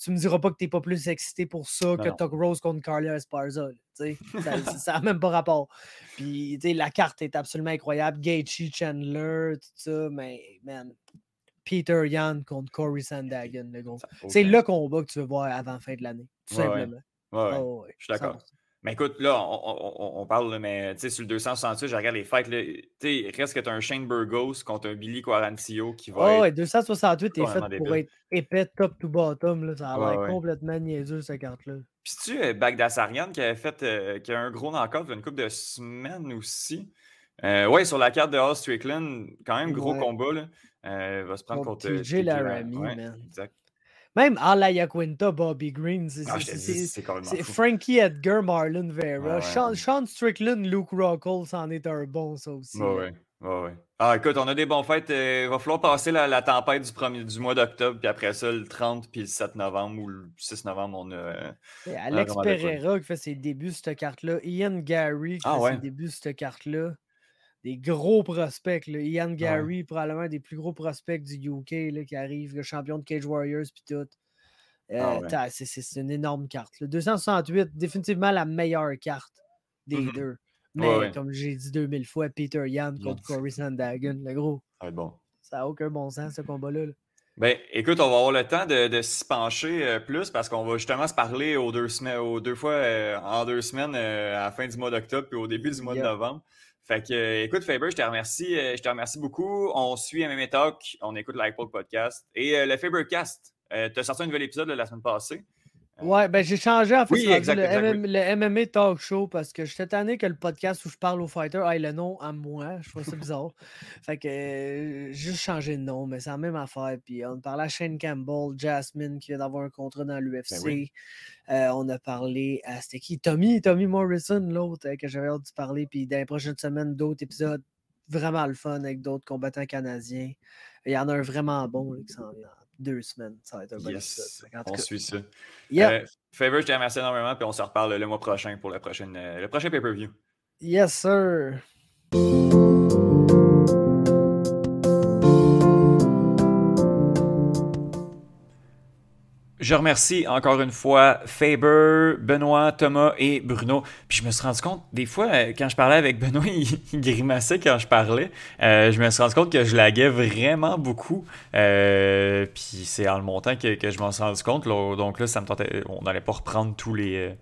tu me diras pas que tu n'es pas plus excité pour ça que Tuck Rose contre Carla Esparza. [LAUGHS] ça n'a même pas rapport. Puis la carte est absolument incroyable. Gaethje, Chandler, tout ça, mais man, Peter Yan contre Corey Sandhagen, le gros. C'est le combat que tu veux voir avant la fin de l'année, tout simplement. Oh, je suis d'accord. Mais écoute, là, on, parle, mais tu sais, sur le 268, je regarde les fights. Tu sais, reste que tu as un Shane Burgos contre un Billy Quarantillo qui va. Oh, ouais, 268 est fait pour être épais top to bottom. Là. Ça a l'air complètement niaiseux, cette carte-là. Puis tu euh, Bagdasarian qui avait fait euh, qui a un gros knock-off une couple de semaines aussi. Euh, ouais, sur la carte de Hall Strickland, quand même gros combat. Là. Euh, va se prendre contre, contre TJ Laramie, man. Exact. Même Alaya Quinta, Bobby Green, c'est ah, Frankie Edgar, Marlon Vera. Sean, Strickland, Luke Rockhold, c'en est un bon, ça aussi. Ouais, ouais. Ah, écoute, on a des bons fêtes. Euh, il va falloir passer la, tempête du, premier, du mois d'octobre, puis après ça, le 30 puis le 7 novembre ou le 6 novembre, on a. Euh, Alex Pereira qui fait ses débuts cette carte-là. Ian Gary qui ah, fait ses débuts cette carte-là des gros prospects. Ian Gary, probablement un des plus gros prospects du UK là, qui arrive, le champion de Cage Warriors, puis tout. Euh, ah c'est une énorme carte. Le 268, définitivement la meilleure carte des mmh deux. Mais comme j'ai dit 2000 fois, Peter Yan contre Corey Sandhagen, le gros. Ça bon. Ça n'a aucun bon sens, ce combat-là. Ben, écoute, on va avoir le temps de, de s'y pencher euh, plus parce qu'on va justement se parler aux deux, semaines, aux deux fois euh, en deux semaines à la fin du mois d'octobre puis au début du mois de novembre. Fait que, euh, écoute, Faber, je te remercie. Euh, je te remercie beaucoup. On suit MMA Talk, on écoute l'iPod Podcast et euh, le Fabercast. tu as sorti un nouvel épisode la semaine passée. Ouais, ben j'ai changé en fait le, MMA Talk Show parce que j'étais tanné que le podcast où je parle aux fighters ait le nom à moi. Je trouve ça bizarre. [LAUGHS] fait que j'ai juste changé de nom, mais c'est la même affaire. Puis on parlait à Shane Campbell, Jasmine qui vient d'avoir un contrat dans l'UFC. Ben euh, on a parlé à c'était qui? Tommy, Tommy Morrison, l'autre euh, que j'avais hâte de parler. Puis dans les prochaines semaines, d'autres épisodes vraiment le fun avec d'autres combattants canadiens. Il y en a un vraiment bon qui s'en vient deux semaines. Ça va être un bon yes. On suit ça. Euh, Favor, je te remercie énormément, puis on se reparle le mois prochain pour le euh, le prochain pay-per-view. Yes, sir. Je remercie encore une fois Faber, Benoît, Thomas et Bruno. Puis je me suis rendu compte, des fois, euh, quand je parlais avec Benoît, [LAUGHS] il, grimaçait quand je parlais. Euh, je me suis rendu compte que je laguais vraiment beaucoup. Euh, puis c'est en le montant que, je m'en suis rendu compte. Donc là, ça me tentait, on n'allait pas reprendre tous les,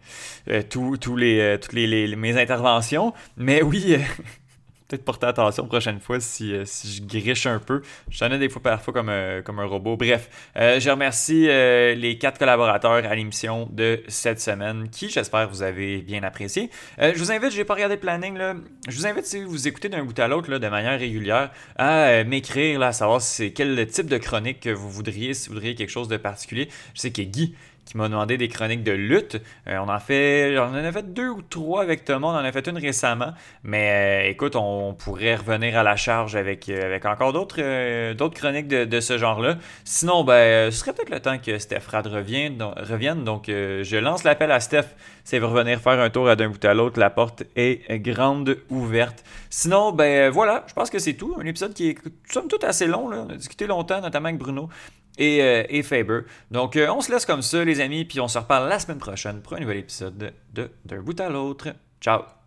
tous, les, toutes les, mes interventions. Mais oui. [LAUGHS] peut-être porter attention la prochaine fois si, euh, si je griche un peu. Je ai des fois parfois comme, un, comme un robot. Bref, euh, je remercie euh, les quatre collaborateurs à l'émission de cette semaine qui, j'espère, vous avez bien apprécié. je vous invite, je n'ai pas regardé le planning, là, je vous invite, si vous écoutez d'un bout à l'autre de manière régulière, à m'écrire, à savoir c'est quel type de chronique que vous voudriez, si vous voudriez quelque chose de particulier. Je sais que Guy qui m'a demandé des chroniques de lutte. Euh, on en fait, on en a fait deux ou trois avec Thomas, on en a fait une récemment. Mais euh, écoute, on, pourrait revenir à la charge avec, euh, avec encore d'autres chroniques de, ce genre-là. Sinon, ben, ce serait peut-être le temps que Steph Rad revienne. Donc, revienne, donc je lance l'appel à Steph. C'est revenir faire un tour d'un bout à l'autre. La porte est grande ouverte. Sinon, ben voilà, je pense que c'est tout. Un épisode qui est somme toute assez long. Là. On a discuté longtemps, notamment avec Bruno et, et Faber. Donc, on se laisse comme ça, les amis, puis on se reparle la semaine prochaine pour un nouvel épisode de D'un bout à l'autre. Ciao!